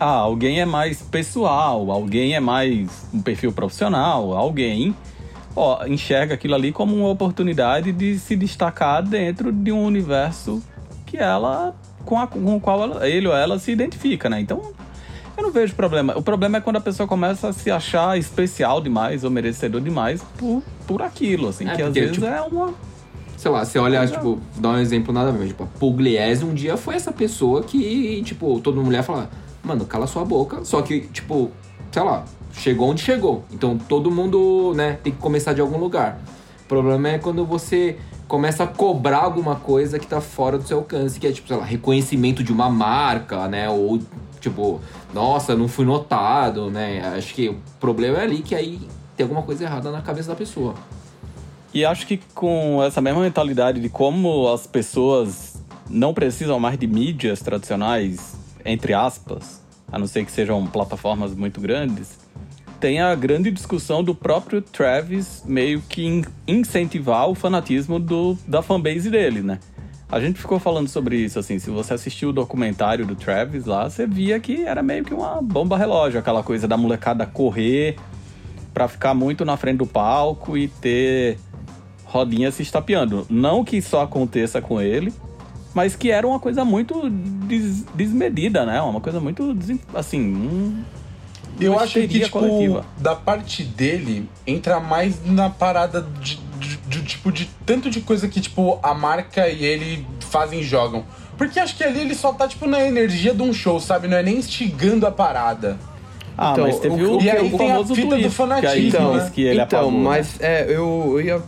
ah, alguém é mais pessoal, alguém é mais um perfil profissional, alguém ó, enxerga aquilo ali como uma oportunidade de se destacar dentro de um universo que ela com, a, com o qual ela, ele ou ela se identifica, né? Então, eu não vejo problema. O problema é quando a pessoa começa a se achar especial demais ou merecedor demais por, por aquilo, assim, é, que às vezes tipo, é uma. Sei lá, você olha, é. tipo, dá um exemplo nada ver. Tipo, a Pugliese um dia foi essa pessoa que, tipo, toda mulher fala, mano, cala sua boca. Só que, tipo, sei lá, chegou onde chegou. Então todo mundo, né, tem que começar de algum lugar. O problema é quando você começa a cobrar alguma coisa que tá fora do seu alcance, que é tipo, sei lá, reconhecimento de uma marca, né, ou tipo, nossa, não fui notado, né? Acho que o problema é ali que aí tem alguma coisa errada na cabeça da pessoa. E acho que com essa mesma mentalidade de como as pessoas não precisam mais de mídias tradicionais, entre aspas, a não ser que sejam plataformas muito grandes, tem a grande discussão do próprio Travis meio que incentivar o fanatismo do, da fanbase dele, né? A gente ficou falando sobre isso, assim, se você assistiu o documentário do Travis lá, você via que era meio que uma bomba relógio, aquela coisa da molecada correr para ficar muito na frente do palco e ter rodinha se estapeando. Não que isso aconteça com ele, mas que era uma coisa muito des desmedida, né? Uma coisa muito, assim, um, eu acho que, tipo, coletiva. da parte dele, entra mais na parada de, de, de, tipo, de tanto de coisa que, tipo, a marca e ele fazem e jogam. Porque acho que ali ele só tá, tipo, na energia de um show, sabe? Não é nem instigando a parada. Ah, então, mas teve o, o, e aí o tem a fita do fanatismo, então, né? que ele então, apagou, né? mas é, eu, eu ia...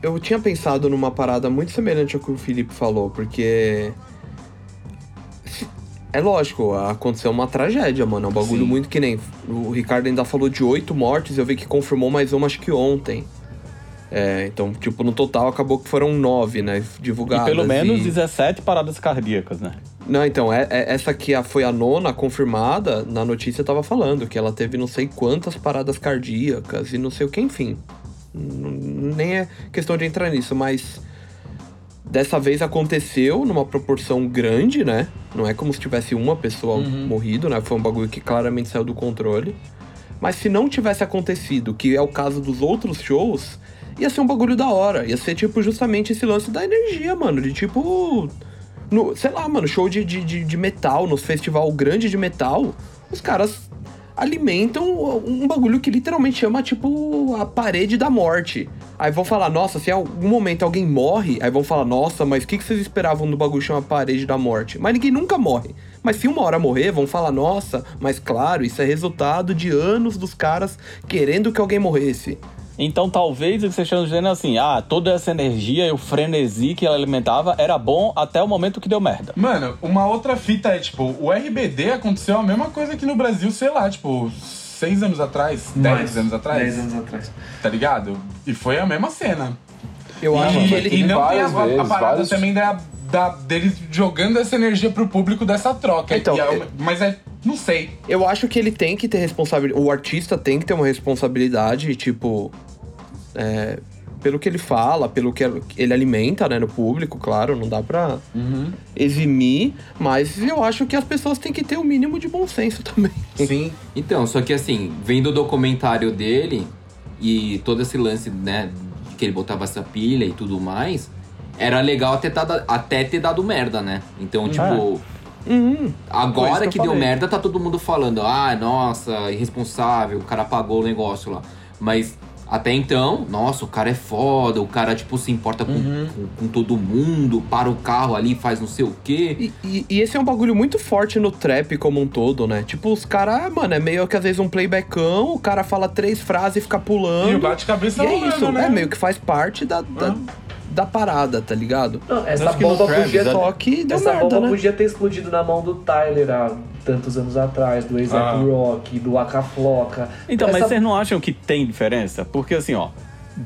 Eu tinha pensado numa parada muito semelhante ao que o Felipe falou, porque é lógico, aconteceu uma tragédia, mano. É um bagulho Sim. muito que nem. O Ricardo ainda falou de oito mortes, eu vi que confirmou mais uma, acho que ontem. É, então, tipo, no total acabou que foram nove, né? Divulgadas. E pelo menos e... 17 paradas cardíacas, né? Não, então, é, é, essa aqui foi a nona confirmada, na notícia tava falando que ela teve não sei quantas paradas cardíacas e não sei o que, enfim. Nem é questão de entrar nisso, mas Dessa vez aconteceu numa proporção grande, né? Não é como se tivesse uma pessoa uhum. morrido, né? Foi um bagulho que claramente saiu do controle. Mas se não tivesse acontecido, que é o caso dos outros shows, ia ser um bagulho da hora. Ia ser, tipo, justamente esse lance da energia, mano. De tipo. No, sei lá, mano, show de, de, de metal, no festival grande de metal, os caras alimentam um bagulho que literalmente chama, tipo, a parede da morte. Aí vão falar, nossa, se em algum momento alguém morre, aí vão falar, nossa, mas o que, que vocês esperavam do bagulho chamar Parede da Morte? Mas ninguém nunca morre. Mas se uma hora morrer, vão falar, nossa, mas claro, isso é resultado de anos dos caras querendo que alguém morresse. Então talvez eles estejam dizendo assim, ah, toda essa energia e o frenesi que ela alimentava era bom até o momento que deu merda. Mano, uma outra fita é, tipo, o RBD aconteceu a mesma coisa aqui no Brasil, sei lá, tipo, seis anos atrás, dez Mais. anos atrás. 10 anos atrás. Tá ligado? E foi a mesma cena. Eu e, acho que ele. e não tem a, várias a vezes, parada vários- também da, da, deles jogando essa energia pro público dessa troca. Então, E é é- mas é. Não sei. Eu acho que ele tem que ter responsabilidade. O artista tem que ter uma responsabilidade, tipo. é, pelo que ele fala, pelo que ele alimenta, né, no público, claro, não dá pra eximir, mas eu acho que as pessoas têm que ter o mínimo de bom senso também. Sim. Então, só que assim, vendo o documentário dele e todo esse lance, né, de que ele botava essa pilha e tudo mais, era legal até, tá- até ter dado merda, né? Então, tipo, Uhum. Agora que que, eu deu merda, tá todo mundo falando, ah, nossa, irresponsável, o cara apagou o negócio lá. Mas até então, nossa, o cara é foda, o cara, tipo, se importa com, com, com todo mundo, para o carro ali, faz não sei o quê. E, e- e esse é um bagulho muito forte no trap como um todo, né? Tipo, os caras, mano, é meio que às vezes um playbackão, o cara fala três frases e fica pulando. E o bate-cabeça é isso, né? é meio que faz parte da, da, da parada, tá ligado? Não, essa bomba Travis, podia é- Só que deu Essa merda, bomba né? podia ter explodido na mão do Tyler há tantos anos atrás, do A$AP Ah. Rock, do Acafloca. Então, mas Essa- vocês não acham que tem diferença? Porque assim, ó,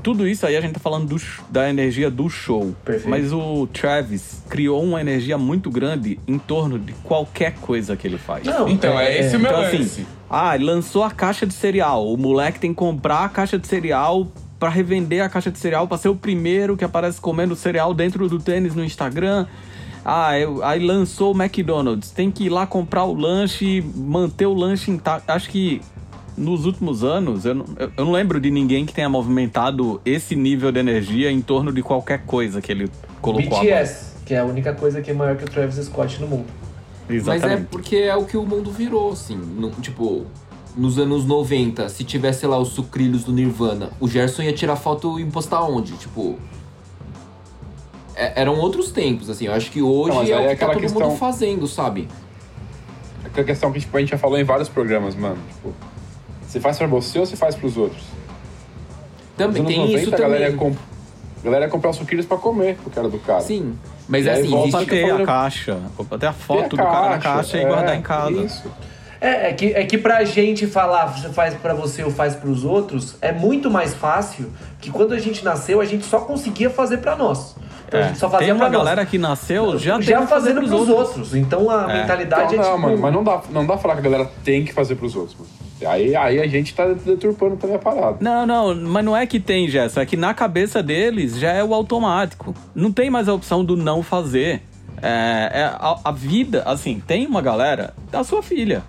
tudo isso aí a gente tá falando do sh- da energia do show. Perfeito. Mas o Travis criou uma energia muito grande em torno de qualquer coisa que ele faz. Não, Então, é, esse o meu Então, lance. assim, ah, ele lançou a caixa de cereal. O moleque tem que comprar a caixa de cereal pra revender a caixa de cereal pra ser o primeiro que aparece comendo cereal dentro do tênis no Instagram. Ah, eu- aí lançou o McDonald's. Tem que ir lá comprar o lanche, manter o lanche intacto. Acho que nos últimos anos, eu não, eu eu não lembro de ninguém que tenha movimentado esse nível de energia em torno de qualquer coisa que ele colocou BTS, que é a única coisa que é maior que o Travis Scott no mundo. mão. Mas é Exatamente. porque é o que o mundo virou, assim. No- tipo, nos anos 90, se tivesse, lá, os sucrilhos do Nirvana, o Gerson ia tirar foto e postar onde? Tipo. é- eram outros tempos, assim. Eu acho que hoje Não, é aí o é que tá todo questão- mundo fazendo, sabe? Aquela questão que tipo, a gente já falou em vários programas, mano. Tipo, você faz pra você ou você faz pros outros? Também tem anos 90, isso a galera ia, também. comp... a galera ia comprar os sucrilhos pra comer pro cara do cara. Sim. Mas E é assim, volta existe- Pra ter a caixa, ter a foto a do cara na caixa e é, guardar em casa. Isso. É, é que, é que pra gente falar você faz pra você ou faz pros outros, é muito mais fácil que quando a gente nasceu, a gente só conseguia fazer pra nós. Então a É, gente só fazia tem uma nós. galera que nasceu já, já fazendo pros pros outros. outros. Então a É. mentalidade Então, é não, tipo... mano, mas não dá, não dá pra falar que a galera tem que fazer pros outros, mano. Aí, aí a gente tá deturpando também a parada. Não, não, mas não é que tem, Gerson, é que na cabeça deles já é o automático. Não tem mais a opção do não fazer. É, é a, a vida, assim, tem uma galera, da sua filha,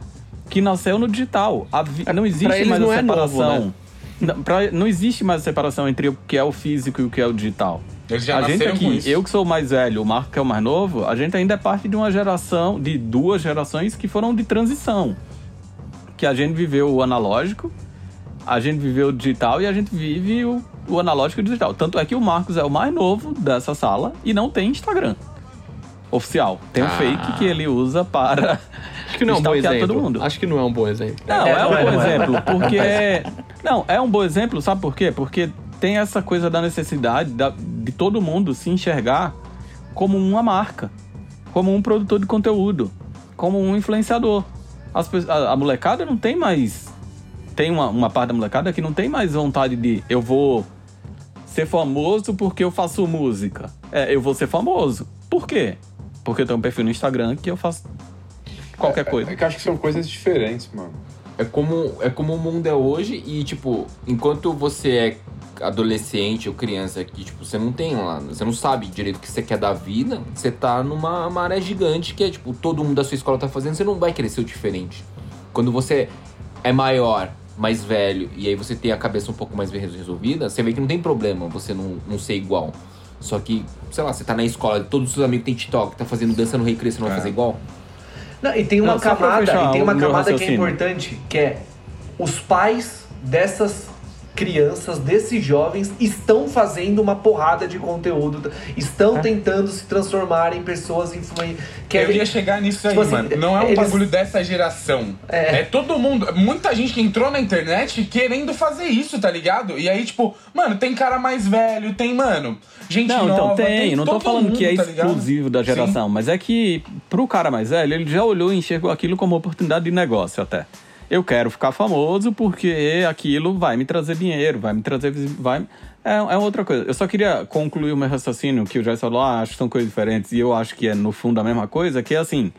que nasceu no digital. A vi- não existe eles mais não a é novo, separação. né? não, pra- não existe mais a separação entre o que é o físico e o que é o digital. Eles já a gente aqui, isso. eu que sou o mais velho, o Marco que é o mais novo, a gente ainda é parte de uma geração, de duas gerações que foram de transição. Que a gente viveu o analógico, a gente viveu o digital e a gente vive o, o analógico e o digital. Tanto é que o Marcos é o mais novo dessa sala e não tem Instagram oficial. Tem um Ah. fake que ele usa para Acho que não é um bom exemplo. todo mundo. Acho que não é um bom exemplo. Não, É, é, um não é, bom não é. exemplo, porque. Não, é um bom exemplo, sabe por quê? Porque tem essa coisa da necessidade da- de todo mundo se enxergar como uma marca, como um produtor de conteúdo, como um influenciador. As a, a molecada não tem mais. Tem uma, uma parte da molecada que não tem mais vontade de eu vou ser famoso porque eu faço música. É, eu vou ser famoso. Por quê? Porque eu tenho um perfil no Instagram que eu faço qualquer coisa. É que eu acho que são coisas diferentes, mano. É como, é como o mundo é hoje e, tipo, enquanto você é adolescente ou criança que, tipo, você não tem lá, você não sabe direito o que você quer da vida, você tá numa maré gigante que é, tipo, todo mundo da sua escola tá fazendo, você não vai o diferente. Quando você é maior, mais velho, e aí você tem a cabeça um pouco mais bem resolvida, você vê que não tem problema você não, não ser igual. Só que, sei lá, você tá na escola, todos os seus amigos têm TikTok, tá fazendo dança no recreio, você não vai É. fazer igual? Não, e tem uma Não, camada, e tem uma camada que é importante, que é os pais dessas crianças, desses jovens, estão fazendo uma porrada de conteúdo, estão É. tentando se transformar em pessoas influentes. Eu ia chegar nisso aí, Tipo assim, mano. Não é um eles- bagulho dessa geração. É. É. todo mundo. Muita gente que entrou na internet querendo fazer isso, tá ligado? E aí, tipo, mano, tem cara mais velho, tem, mano, gente Não, nova. então tem. Não tô falando que é mundo, tá exclusivo da geração, mas é que pro cara mais velho, ele já olhou e enxergou aquilo como oportunidade de negócio até. Eu quero ficar famoso porque aquilo vai me trazer dinheiro, vai me trazer. Vai... É, é outra coisa. Eu só queria concluir o meu raciocínio, que o Jess falou, ah, acho que são coisas diferentes, e eu acho que é no fundo a mesma coisa, que é assim.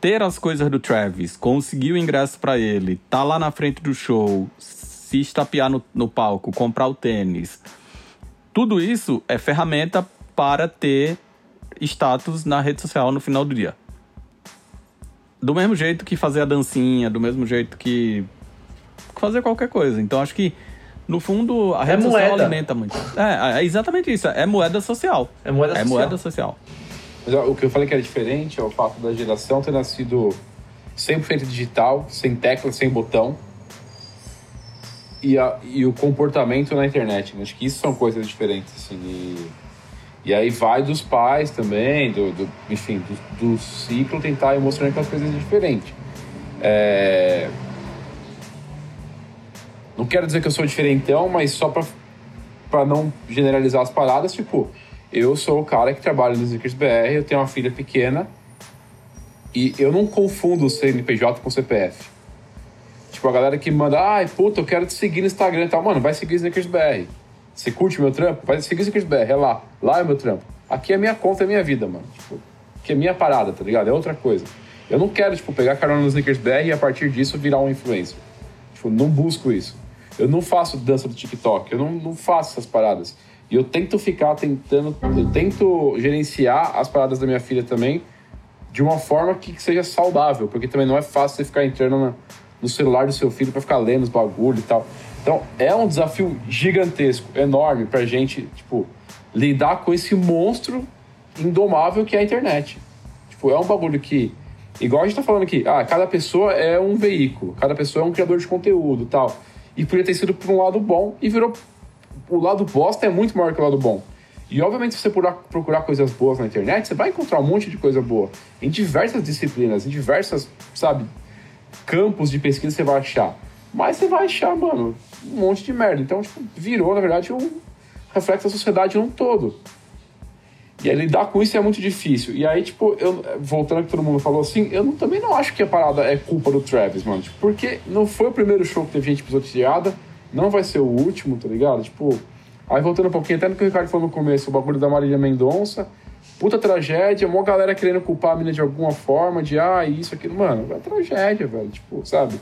Ter as coisas do Travis, conseguir o ingresso pra ele, tá lá na frente do show, se estapear no, no palco, comprar o tênis, tudo isso é ferramenta para ter status na rede social no final do dia. Do mesmo jeito que fazer a dancinha, do mesmo jeito que fazer qualquer coisa. Então acho que, no fundo, a É rede social moeda. alimenta muito. É, é exatamente isso. É moeda social. É moeda É social. moeda social. Mas ó, o que eu falei que era diferente é o fato da geração ter nascido 100% digital, sem tecla, sem botão. E, a- e o comportamento na internet. né? Acho que isso são coisas diferentes, assim. E, e aí vai dos pais também, do, do- enfim, do, do ciclo tentar ir mostrando que as coisas são diferentes. É... Não quero dizer que eu sou diferentão, mas só pra para não generalizar as paradas, tipo, eu sou o cara que trabalha no Snickers BR, eu tenho uma filha pequena e eu não confundo o CNPJ com o CPF. Tipo, a galera que manda, ai, puta, eu quero te seguir no Instagram e tal. Mano, vai seguir Snickers BR. Você curte meu trampo? Vai seguir Snickers BR, é lá. Lá é meu trampo. Aqui é minha conta, é minha vida, mano. Tipo, aqui é minha parada, tá ligado? É outra coisa. Eu não quero, tipo, pegar carona no Snickers BR e a partir disso virar um influencer. Tipo, não busco isso. Eu não faço dança do TikTok, eu não, não faço essas paradas. E eu tento ficar tentando, eu tento gerenciar as paradas da minha filha também de uma forma que seja saudável, porque também não é fácil você ficar entrando na- no celular do seu filho para ficar lendo os bagulho e tal. Então, é um desafio gigantesco, enorme pra gente, tipo, lidar com esse monstro indomável que é a internet. Tipo, é um bagulho que, igual a gente tá falando aqui, ah, cada pessoa é um veículo, cada pessoa é um criador de conteúdo tal. E podia ter sido por um lado bom e virou. O lado bosta é muito maior que o lado bom. E obviamente, se você procurar coisas boas na internet, você vai encontrar um monte de coisa boa. Em diversas disciplinas, em diversas, sabe, campos de pesquisa você vai achar. Mas você vai achar, mano, um monte de merda. Então, tipo, virou, na verdade, um reflexo da sociedade num todo. E aí lidar com isso é muito difícil. E aí, tipo, eu, voltando que todo mundo falou assim, eu não- também não acho que a parada é culpa do Travis, mano. Tipo, porque não foi o primeiro show que teve gente pisoteada, não vai ser o último, tá ligado? Tipo, aí voltando um pouquinho, até no que o Ricardo falou no começo, o bagulho da Marília Mendonça, puta tragédia, uma galera querendo culpar a mina de alguma forma, de ah, isso, aquilo. Mano, é tragédia, velho, tipo, sabe?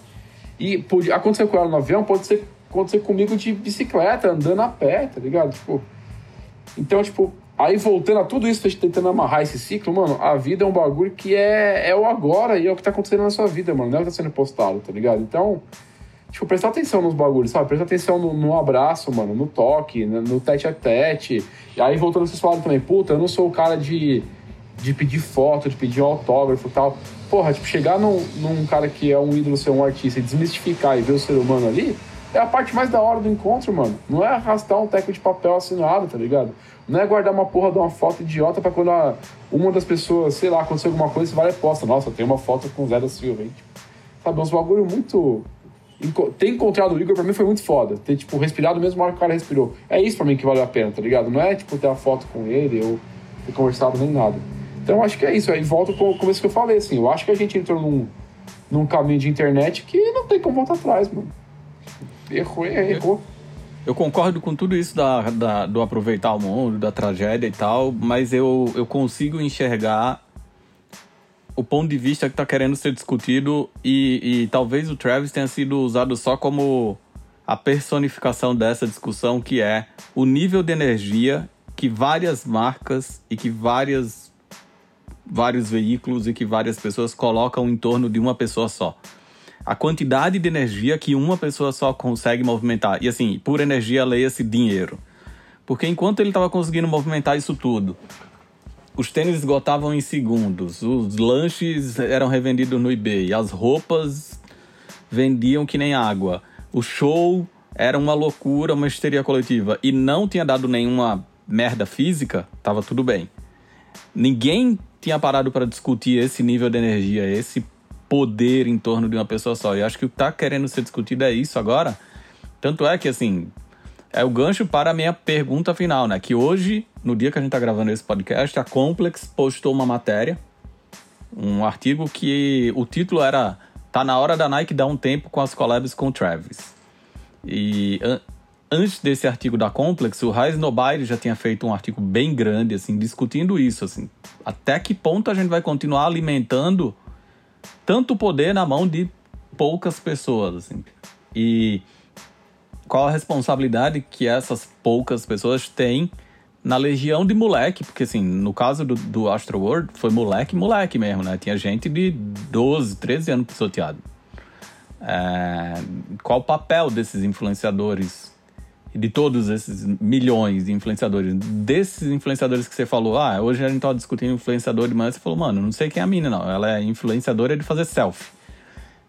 E pode, aconteceu com ela no avião, pode ser acontecer comigo de bicicleta, andando a pé, tá ligado? Tipo, então, tipo, aí voltando a tudo isso, tentando amarrar esse ciclo, mano, a vida é um bagulho que é, é o agora e é o que tá acontecendo na sua vida, mano. Não é o que tá sendo postado, tá ligado? Então, tipo, prestar atenção nos bagulhos, sabe? Prestar atenção no, no abraço, mano, no toque, no, tete a tete. E aí, voltando a vocês também, puta, eu não sou o cara de, de pedir foto, de pedir um autógrafo e tal. Porra, tipo, chegar num, num cara que é um ídolo, ser um artista e desmistificar e ver o ser humano ali, é a parte mais da hora do encontro, mano. Não é arrastar um teco de papel assinado, tá ligado? Não é guardar uma porra de uma foto idiota pra quando a- uma das pessoas, sei lá, acontecer alguma coisa, você vai e posta. Nossa, tem uma foto com o Zé da Silva, hein? Tipo, sabe, uns bagulho muito. Ter encontrado o Igor pra mim foi muito foda. Ter, tipo, respirado mesmo hora que o cara respirou. É isso pra mim que vale a pena, tá ligado? Não é, tipo, ter a foto com ele ou ter conversado nem nada. Então, acho que é isso. Aí volta com o começo que eu falei, assim. Eu acho que a gente entrou num, num caminho de internet que não tem como voltar atrás, mano. Errou, errou. Eu concordo com tudo isso da, da- do aproveitar o mundo, da tragédia e tal, mas eu, eu consigo enxergar o ponto de vista que está querendo ser discutido e, e talvez o Travis tenha sido usado só como a personificação dessa discussão, que é o nível de energia que várias marcas e que várias, vários veículos e que várias pessoas colocam em torno de uma pessoa só a quantidade de energia que uma pessoa só consegue movimentar. E assim, por energia, leia-se dinheiro. Porque enquanto ele estava conseguindo movimentar isso tudo, os tênis esgotavam em segundos, os lanches eram revendidos no eBay, as roupas vendiam que nem água, o show era uma loucura, uma histeria coletiva e não tinha dado nenhuma merda física, tava tudo bem. Ninguém tinha parado para discutir esse nível de energia, esse poder em torno de uma pessoa só. E acho que o que tá querendo ser discutido é isso agora. Tanto é que, assim, é o gancho para a minha pergunta final, né? Que hoje, no dia que a gente tá gravando esse podcast, a Complex postou uma matéria, um artigo que o título era Tá na hora da Nike dar um tempo com as collabs com o Travis. E an antes desse artigo da Complex, o Raiz Nobile já tinha feito um artigo bem grande, assim, discutindo isso, assim. Até que ponto a gente vai continuar alimentando tanto poder na mão de poucas pessoas, assim. E qual a responsabilidade que essas poucas pessoas têm na legião de moleque, porque assim, no caso do, do Astro World, foi moleque, moleque mesmo, né? Tinha gente de 12, 13 anos pisoteado. É, qual o papel desses influenciadores de todos esses milhões de influenciadores, desses influenciadores que você falou, ah, hoje a gente tava discutindo influenciador de manhã, você falou, mano, não sei quem é a mina, não. Ela é influenciadora de fazer selfie.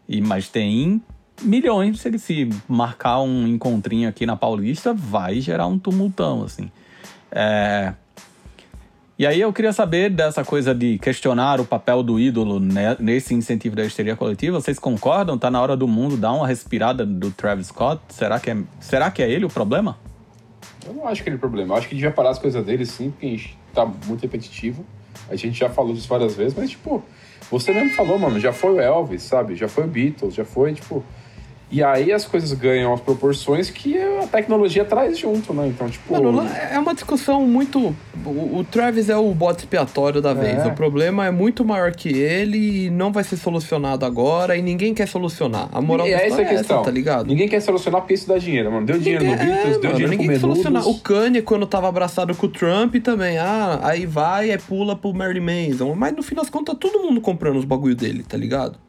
E, mas tem milhões, se ele se marcar um encontrinho aqui na Paulista, vai gerar um tumultão, assim. É... E aí eu queria saber dessa coisa de questionar o papel do ídolo nesse incentivo da histeria coletiva. Vocês concordam? Tá na hora do mundo dar uma respirada do Travis Scott? Será que é, será que é ele o problema? Eu não acho que ele é o problema. Eu acho que devia parar as coisas dele sim, porque tá muito repetitivo. A gente já falou disso várias vezes, mas tipo, você mesmo falou, mano, já foi o Elvis, sabe? Já foi o Beatles, já foi, tipo, e aí as coisas ganham as proporções que a tecnologia traz junto, né? Então, tipo. Mano, é uma discussão muito. O, Travis é o bode expiatório da vez. É. O problema é muito maior que ele e não vai ser solucionado agora e ninguém quer solucionar. A moral e é essa a questão. Essa, tá ligado? Ninguém quer solucionar porque isso dá dinheiro, mano. Deu dinheiro ninguém, no Beatles, é, deu mano, dinheiro ninguém quer solucionar. O Kanye, quando tava abraçado com o Trump, também. Ah, aí vai, é pula pro Mary Manson. Mas no fim das contas, todo mundo comprando os bagulho dele, tá ligado?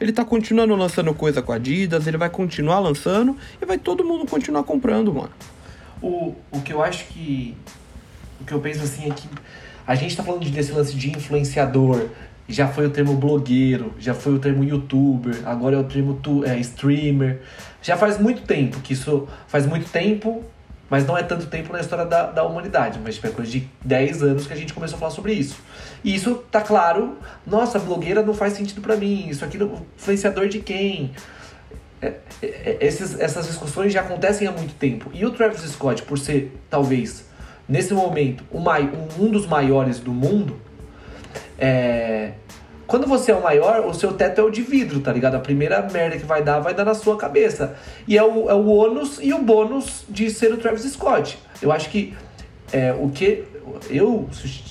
Ele tá continuando lançando coisa com a Adidas, ele vai continuar lançando e vai todo mundo continuar comprando, mano. O, o que eu acho que. O que eu penso assim é que a gente tá falando desse lance de influenciador, já foi o termo blogueiro, já foi o termo youtuber, agora é o termo tu, é, streamer. Já faz muito tempo que isso faz muito tempo mas não é tanto tempo na história da, da humanidade, mas tipo, é coisa de 10 anos que a gente começou a falar sobre isso. E isso tá claro, nossa, blogueira não faz sentido para mim, isso aqui influenciador de quem? É, é, é, esses, essas discussões já acontecem há muito tempo. E o Travis Scott, por ser, talvez, nesse momento, um, um dos maiores do mundo, é, quando você é o maior, o seu teto é o de vidro, tá ligado? A primeira merda que vai dar, vai dar na sua cabeça. E é o, é o ônus e o bônus de ser o Travis Scott. Eu acho que é, o que. Eu,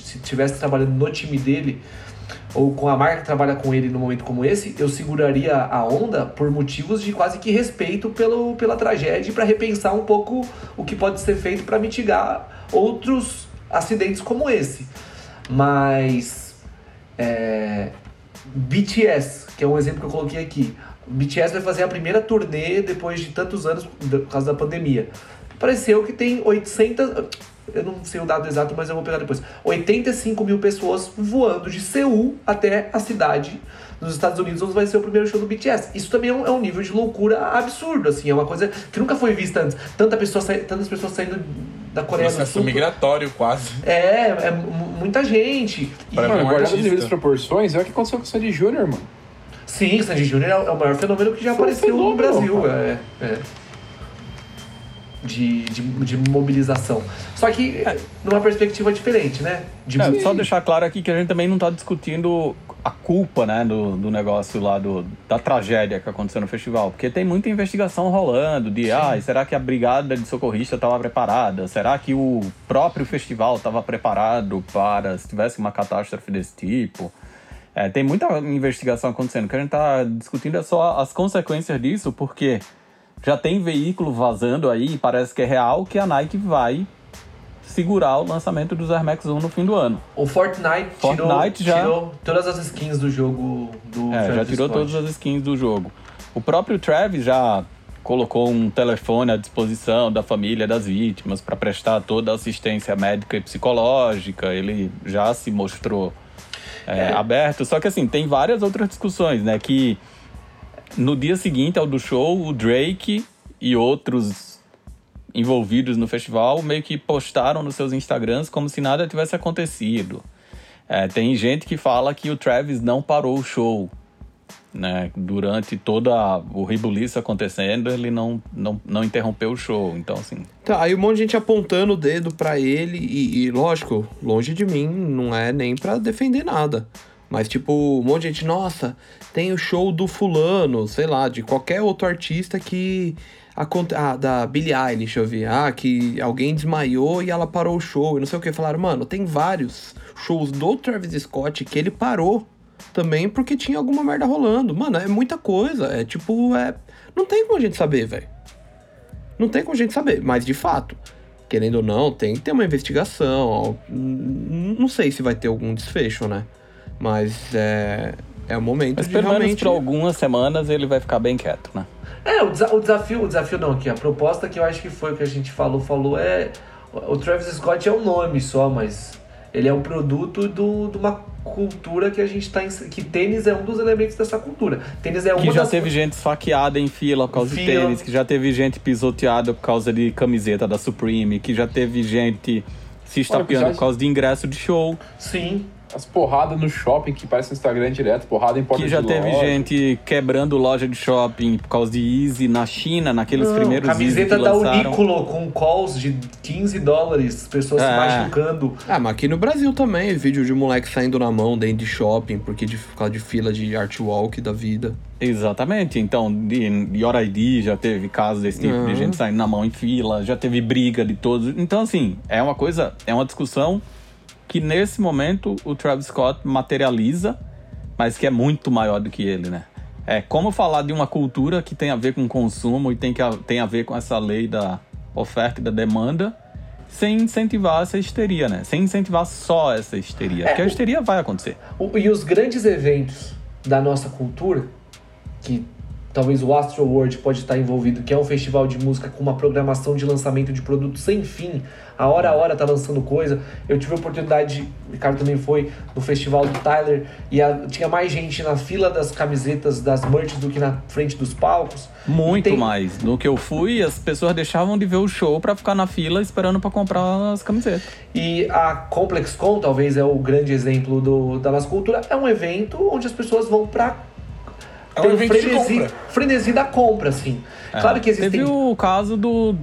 se estivesse trabalhando no time dele, ou com a marca que trabalha com ele num momento como esse, eu seguraria a onda por motivos de quase que respeito pelo, pela tragédia para repensar um pouco o que pode ser feito para mitigar outros acidentes como esse. Mas. É, BTS, que é um exemplo que eu coloquei aqui. BTS vai fazer a primeira turnê depois de tantos anos por causa da pandemia. Pareceu que tem 800. Eu não sei o dado exato, mas eu vou pegar depois. 85 mil pessoas voando de Seul até a cidade nos Estados Unidos, onde vai ser o primeiro show do BTS. Isso também é um, é um nível de loucura absurdo, assim. É uma coisa que nunca foi vista antes. Tanta pessoa tantas pessoas saindo da Coreia Processo do Sul. migratório, quase. É, é muita gente. Para e, mano, guardado as devidas proporções, é o que aconteceu com o Sandy Júnior, mano. Sim, o Sandy Júnior é o maior fenômeno que já Foi apareceu fenômeno, no Brasil. É, é. De, de, de, mobilização. Só que numa perspectiva diferente, né? De... É, só deixar claro aqui que a gente também não está discutindo a culpa, né, do, do negócio lá, do, da tragédia que aconteceu no festival. Porque tem muita investigação rolando de, ah, será que a brigada de socorrista estava preparada? Será que o próprio festival estava preparado para se tivesse uma catástrofe desse tipo? É, tem muita investigação acontecendo. O que a gente está discutindo é só as consequências disso, porque já tem veículo vazando aí, parece que é real, que a Nike vai segurar o lançamento dos Air Max 1 no fim do ano. O Fortnite, Fortnite tirou, já tirou todas as skins do jogo do É, Travis já tirou Scott. todas as skins do jogo. O próprio Travis já colocou um telefone à disposição da família das vítimas para prestar toda a assistência médica e psicológica. Ele já se mostrou é, é. aberto. Só que assim, tem várias outras discussões, né? Que no dia seguinte ao do show, o Drake e outros envolvidos no festival meio que postaram nos seus Instagrams como se nada tivesse acontecido. É, tem gente que fala que o Travis não parou o show. Né? Durante todo o ribuliço acontecendo, ele não, não, não interrompeu o show. Então, assim. Tá, aí um monte de gente apontando o dedo para ele, e, e, lógico, longe de mim, não é nem para defender nada. Mas, tipo, um monte de gente, nossa, tem o show do fulano, sei lá, de qualquer outro artista que. Ah, da Billie Eilish, eu vi. Ah, que alguém desmaiou e ela parou o show. E não sei o que. Falaram, mano, tem vários shows do Travis Scott que ele parou também porque tinha alguma merda rolando. Mano, é muita coisa. É tipo, é. Não tem como a gente saber, velho. Não tem como a gente saber. Mas de fato, querendo ou não, tem que ter uma investigação. Não sei se vai ter algum desfecho, né? Mas é. É o momento Mas de pelo realmente... menos por algumas semanas ele vai ficar bem quieto, né? É, o, desa o desafio, o desafio não, aqui, a proposta que eu acho que foi o que a gente falou, falou é. O Travis Scott é um nome só, mas ele é um produto do, de uma cultura que a gente está que tênis é um dos elementos dessa cultura. Tênis é uma que já das... teve gente esfaqueada em fila por causa Fila. de tênis, que já teve gente pisoteada por causa de camiseta da Supreme, que já teve gente se estapeando já- por causa de ingresso de show, Sim. As porradas no shopping que parece no Instagram direto, porrada em porta que já de teve loja. gente quebrando loja de shopping por causa de Easy na China, naqueles Não, primeiros Easy camiseta da lançaram. Uniqlo com calls de 15 dólares, pessoas se É. machucando. Ah, mas aqui no Brasil também, vídeo de moleque saindo na mão dentro de shopping, porque de, por causa de fila de art walk da vida. Exatamente. Então, de, de hora ID já teve casos desse tipo, de Uhum. gente saindo na mão em fila, já teve briga de todos. Então, assim, é uma coisa, é uma discussão que nesse momento o Travis Scott materializa, mas que é muito maior do que ele, né? É como falar de uma cultura que tem a ver com consumo e tem, que, a- tem a ver com essa lei da oferta e da demanda, sem incentivar essa histeria, né? Sem incentivar só essa histeria. porque a histeria vai acontecer. E os grandes eventos da nossa cultura, que talvez o Astro World pode estar envolvido, que é um festival de música com uma programação de lançamento de produtos sem fim, a hora a hora tá lançando coisa. Eu tive a oportunidade, o Ricardo também foi, no festival do Tyler, e a- tinha mais gente na fila das camisetas, das merch do que na frente dos palcos. Muito tem- mais. No que eu fui, as pessoas deixavam de ver o show pra ficar na fila esperando pra comprar as camisetas. E a ComplexCon, talvez é o grande exemplo do, da nossa cultura, é um evento onde as pessoas vão pra É um evento de frenesi, frenesi da compra, assim. Claro que existem... É. Teve o caso do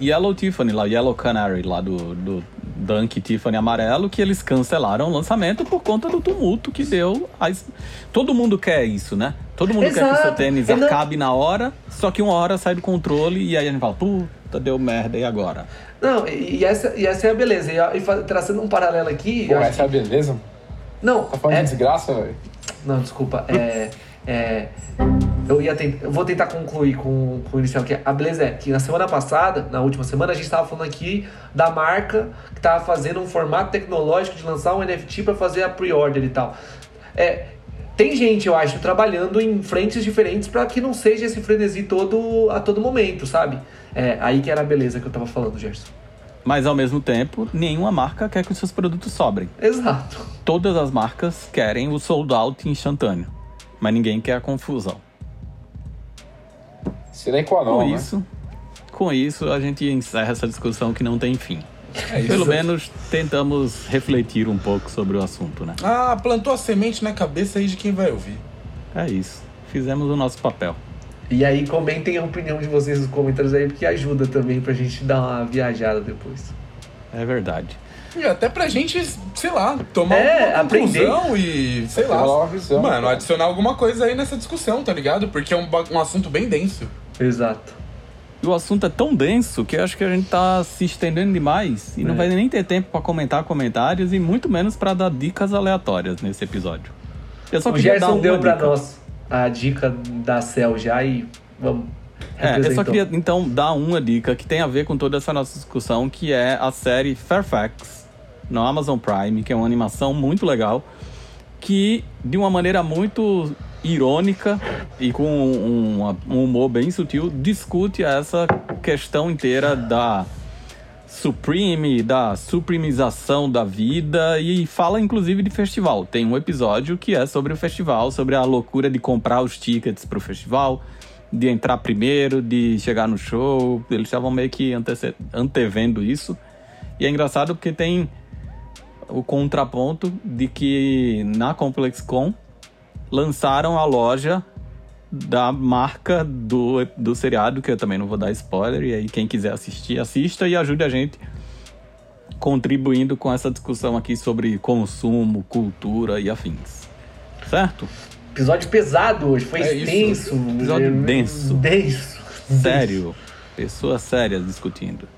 Yellow Tiffany, lá, Yellow Canary, lá do, do Dunk Tiffany amarelo, que eles cancelaram o lançamento por conta do tumulto que deu. As... Todo mundo quer isso, né? Todo mundo quer que o seu Exato. tênis Eu não- acabe na hora, só que uma hora sai do controle e aí a gente fala, puta, deu merda, e agora? Não, e, essa, e essa é a beleza. E, e traçando um paralelo aqui... Pô, essa é a beleza? que- Não, Tá falando é- de desgraça, velho? Não, desculpa. É, é, eu ia tentar, eu vou tentar concluir com, com o inicial que a beleza é que na semana passada, na última semana, a gente estava falando aqui da marca que estava fazendo um formato tecnológico de lançar um NFT para fazer a pre-order e tal. É, tem gente, eu acho, trabalhando em frentes diferentes para que não seja esse frenesi todo a todo momento, sabe? É aí que era a beleza que eu tava falando, Gerson. Mas ao mesmo tempo, nenhuma marca quer que os seus produtos sobrem. Exato. Todas as marcas querem o sold out instantâneo, mas ninguém quer a confusão. Sine qua non, com né? isso, com isso a gente encerra essa discussão que não tem fim. É. Pelo menos tentamos refletir um pouco sobre o assunto, né? Ah, plantou a semente na cabeça aí de quem vai ouvir. É isso. Fizemos o nosso papel. E aí comentem a opinião de vocês nos comentários aí, porque ajuda também pra gente dar uma viajada depois. É verdade. E até pra gente, sei lá, tomar É, uma aprender. conclusão e, sei lá, uma visão, mano, cara. adicionar alguma coisa aí nessa discussão, tá ligado? Porque é um, um assunto bem denso. Exato. E o assunto é tão denso que eu acho que a gente tá se estendendo demais e não É. vai nem ter tempo pra comentar comentários e muito menos pra dar dicas aleatórias nesse episódio. Eu só o queria dar Gerson uma deu pra dica. nós a dica da Cell já e vamos. É, eu só queria então dar uma dica que tem a ver com toda essa nossa discussão, que é a série Fairfax no Amazon Prime, que é uma animação muito legal, que de uma maneira muito irônica e com um, um humor bem sutil discute essa questão inteira da supreme, da supremização da vida e fala inclusive de festival. Tem um episódio que é sobre o festival, sobre a loucura de comprar os tickets para o festival, de entrar primeiro, de chegar no show. Eles estavam meio que antevendo isso. E é engraçado porque tem o contraponto de que na ComplexCon lançaram a loja da marca do, do seriado, que eu também não vou dar spoiler, e aí quem quiser assistir, assista e ajude a gente contribuindo com essa discussão aqui sobre consumo, cultura e afins. Certo? Episódio pesado hoje, foi É extenso. Episódio denso. Denso. Sério. Pessoas sérias discutindo.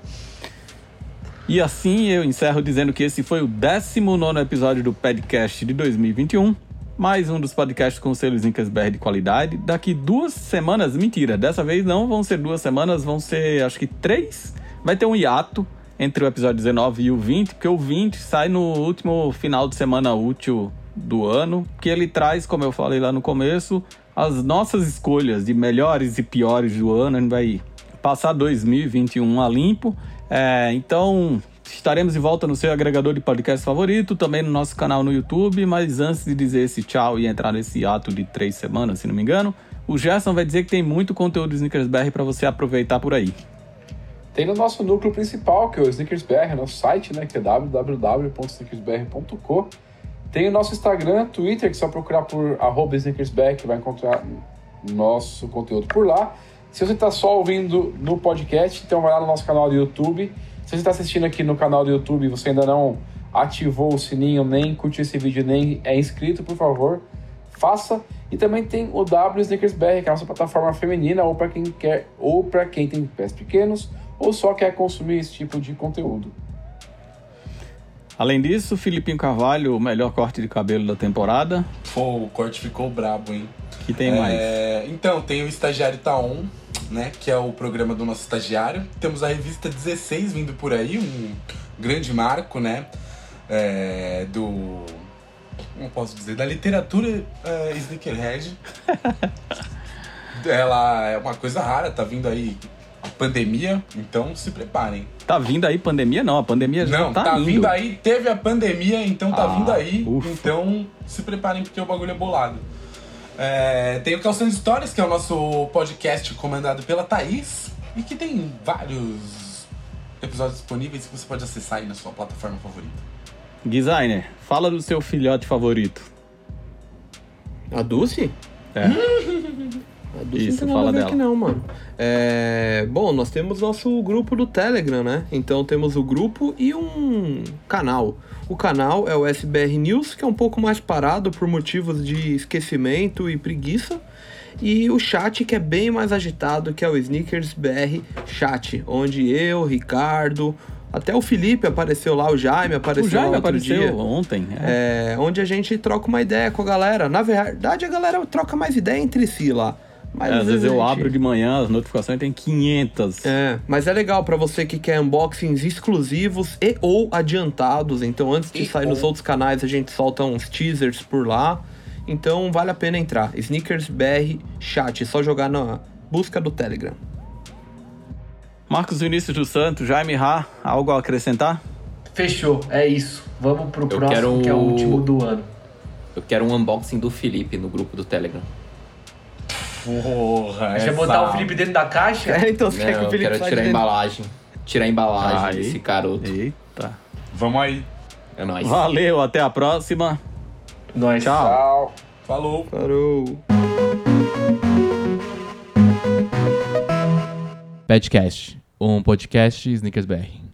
E assim eu encerro dizendo que esse foi o 19 episódio do podcast de 2021. Mais um dos podcasts com selos Incasberg de qualidade. Daqui duas semanas, mentira, dessa vez não vão ser duas semanas, vão ser acho que três. Vai ter um hiato entre o episódio 19 e o 20, porque o 20 sai no último final de semana útil do ano, que ele traz, como eu falei lá no começo, as nossas escolhas de melhores e piores do ano. A gente vai passar 2021 a limpo. É, então, estaremos de volta no seu agregador de podcast favorito, também no nosso canal no YouTube. Mas antes de dizer esse tchau e entrar nesse ato de três semanas, se não me engano, o Gerson vai dizer que tem muito conteúdo do Snickers BR para você aproveitar por aí. Tem no nosso núcleo principal, que é o SneakersBR, nosso site, né, que é www.sneakersbr.co. Tem o nosso Instagram, Twitter, que é só procurar por arroba que vai encontrar nosso conteúdo por lá. Se você está só ouvindo no podcast, então vai lá no nosso canal do YouTube. Se você está assistindo aqui no canal do YouTube e você ainda não ativou o sininho, nem curtiu esse vídeo, nem é inscrito, por favor, faça. E também tem o W SneakersBR, que é a nossa plataforma feminina, ou para quem quer, ou para quem tem pés pequenos, ou só quer consumir esse tipo de conteúdo. Além disso, Filipinho Carvalho, o melhor corte de cabelo da temporada. Pô, o corte ficou brabo, hein? Que tem É, mais. Então, tem o Estagiário Tá On, né? Que é o programa do nosso estagiário. Temos a revista 16 vindo por aí, um grande marco, né? É, do. Como posso dizer? Da literatura é, sneakerhead. Ela é uma coisa rara, tá vindo aí a pandemia, então se preparem. Tá vindo aí pandemia? Não, a pandemia já Não, tá, tá, indo. vindo aí, teve a pandemia, então tá Ah, vindo aí. ufa. Então se preparem porque o bagulho é bolado. É, tem o Calçando Histórias, que é o nosso podcast comandado pela Thaís e que tem vários episódios disponíveis que você pode acessar aí na sua plataforma favorita. Designer, fala do seu filhote favorito. A Dulce? É. A Dulce Isso, não tem nada fala a ver dela. aqui não, mano. É, Bom, nós temos nosso grupo do Telegram, né? Então temos o grupo e um canal. O canal é o SBR News, que é um pouco mais parado por motivos de esquecimento e preguiça. E o chat, que é bem mais agitado, que é o Sneakers BR Chat, onde eu, Ricardo, até o Felipe apareceu lá, o Jaime apareceu o Jaime apareceu dia. ontem. É. É, onde a gente troca uma ideia com a galera. Na verdade, a galera troca mais ideia entre si lá. Mas É, às vezes eu abro de manhã, as notificações tem 500. É, mas é legal pra você que quer unboxings exclusivos e ou adiantados. Então, antes de E sair ou. nos outros canais, a gente solta uns teasers por lá. Então, vale a pena entrar. Sneakers BR Chat, é só jogar na busca do Telegram. Marcos Vinícius dos Santos, Jaime Ra, algo a acrescentar? Fechou, é isso. Vamos pro próximo, quero que é o o- último do ano. Eu quero um unboxing do Felipe no grupo do Telegram. Porra, A gente vai botar o Felipe dentro da caixa? É, então você Não, quer que o eu Felipe quero saia tirar a embalagem. Tirar a embalagem Aí. desse garoto. Eita. Vamos aí. É nóis. Valeu, até a próxima. Nós. Tchau. Tchau. Falou. Parou. Badcast, um podcast Snickers BR.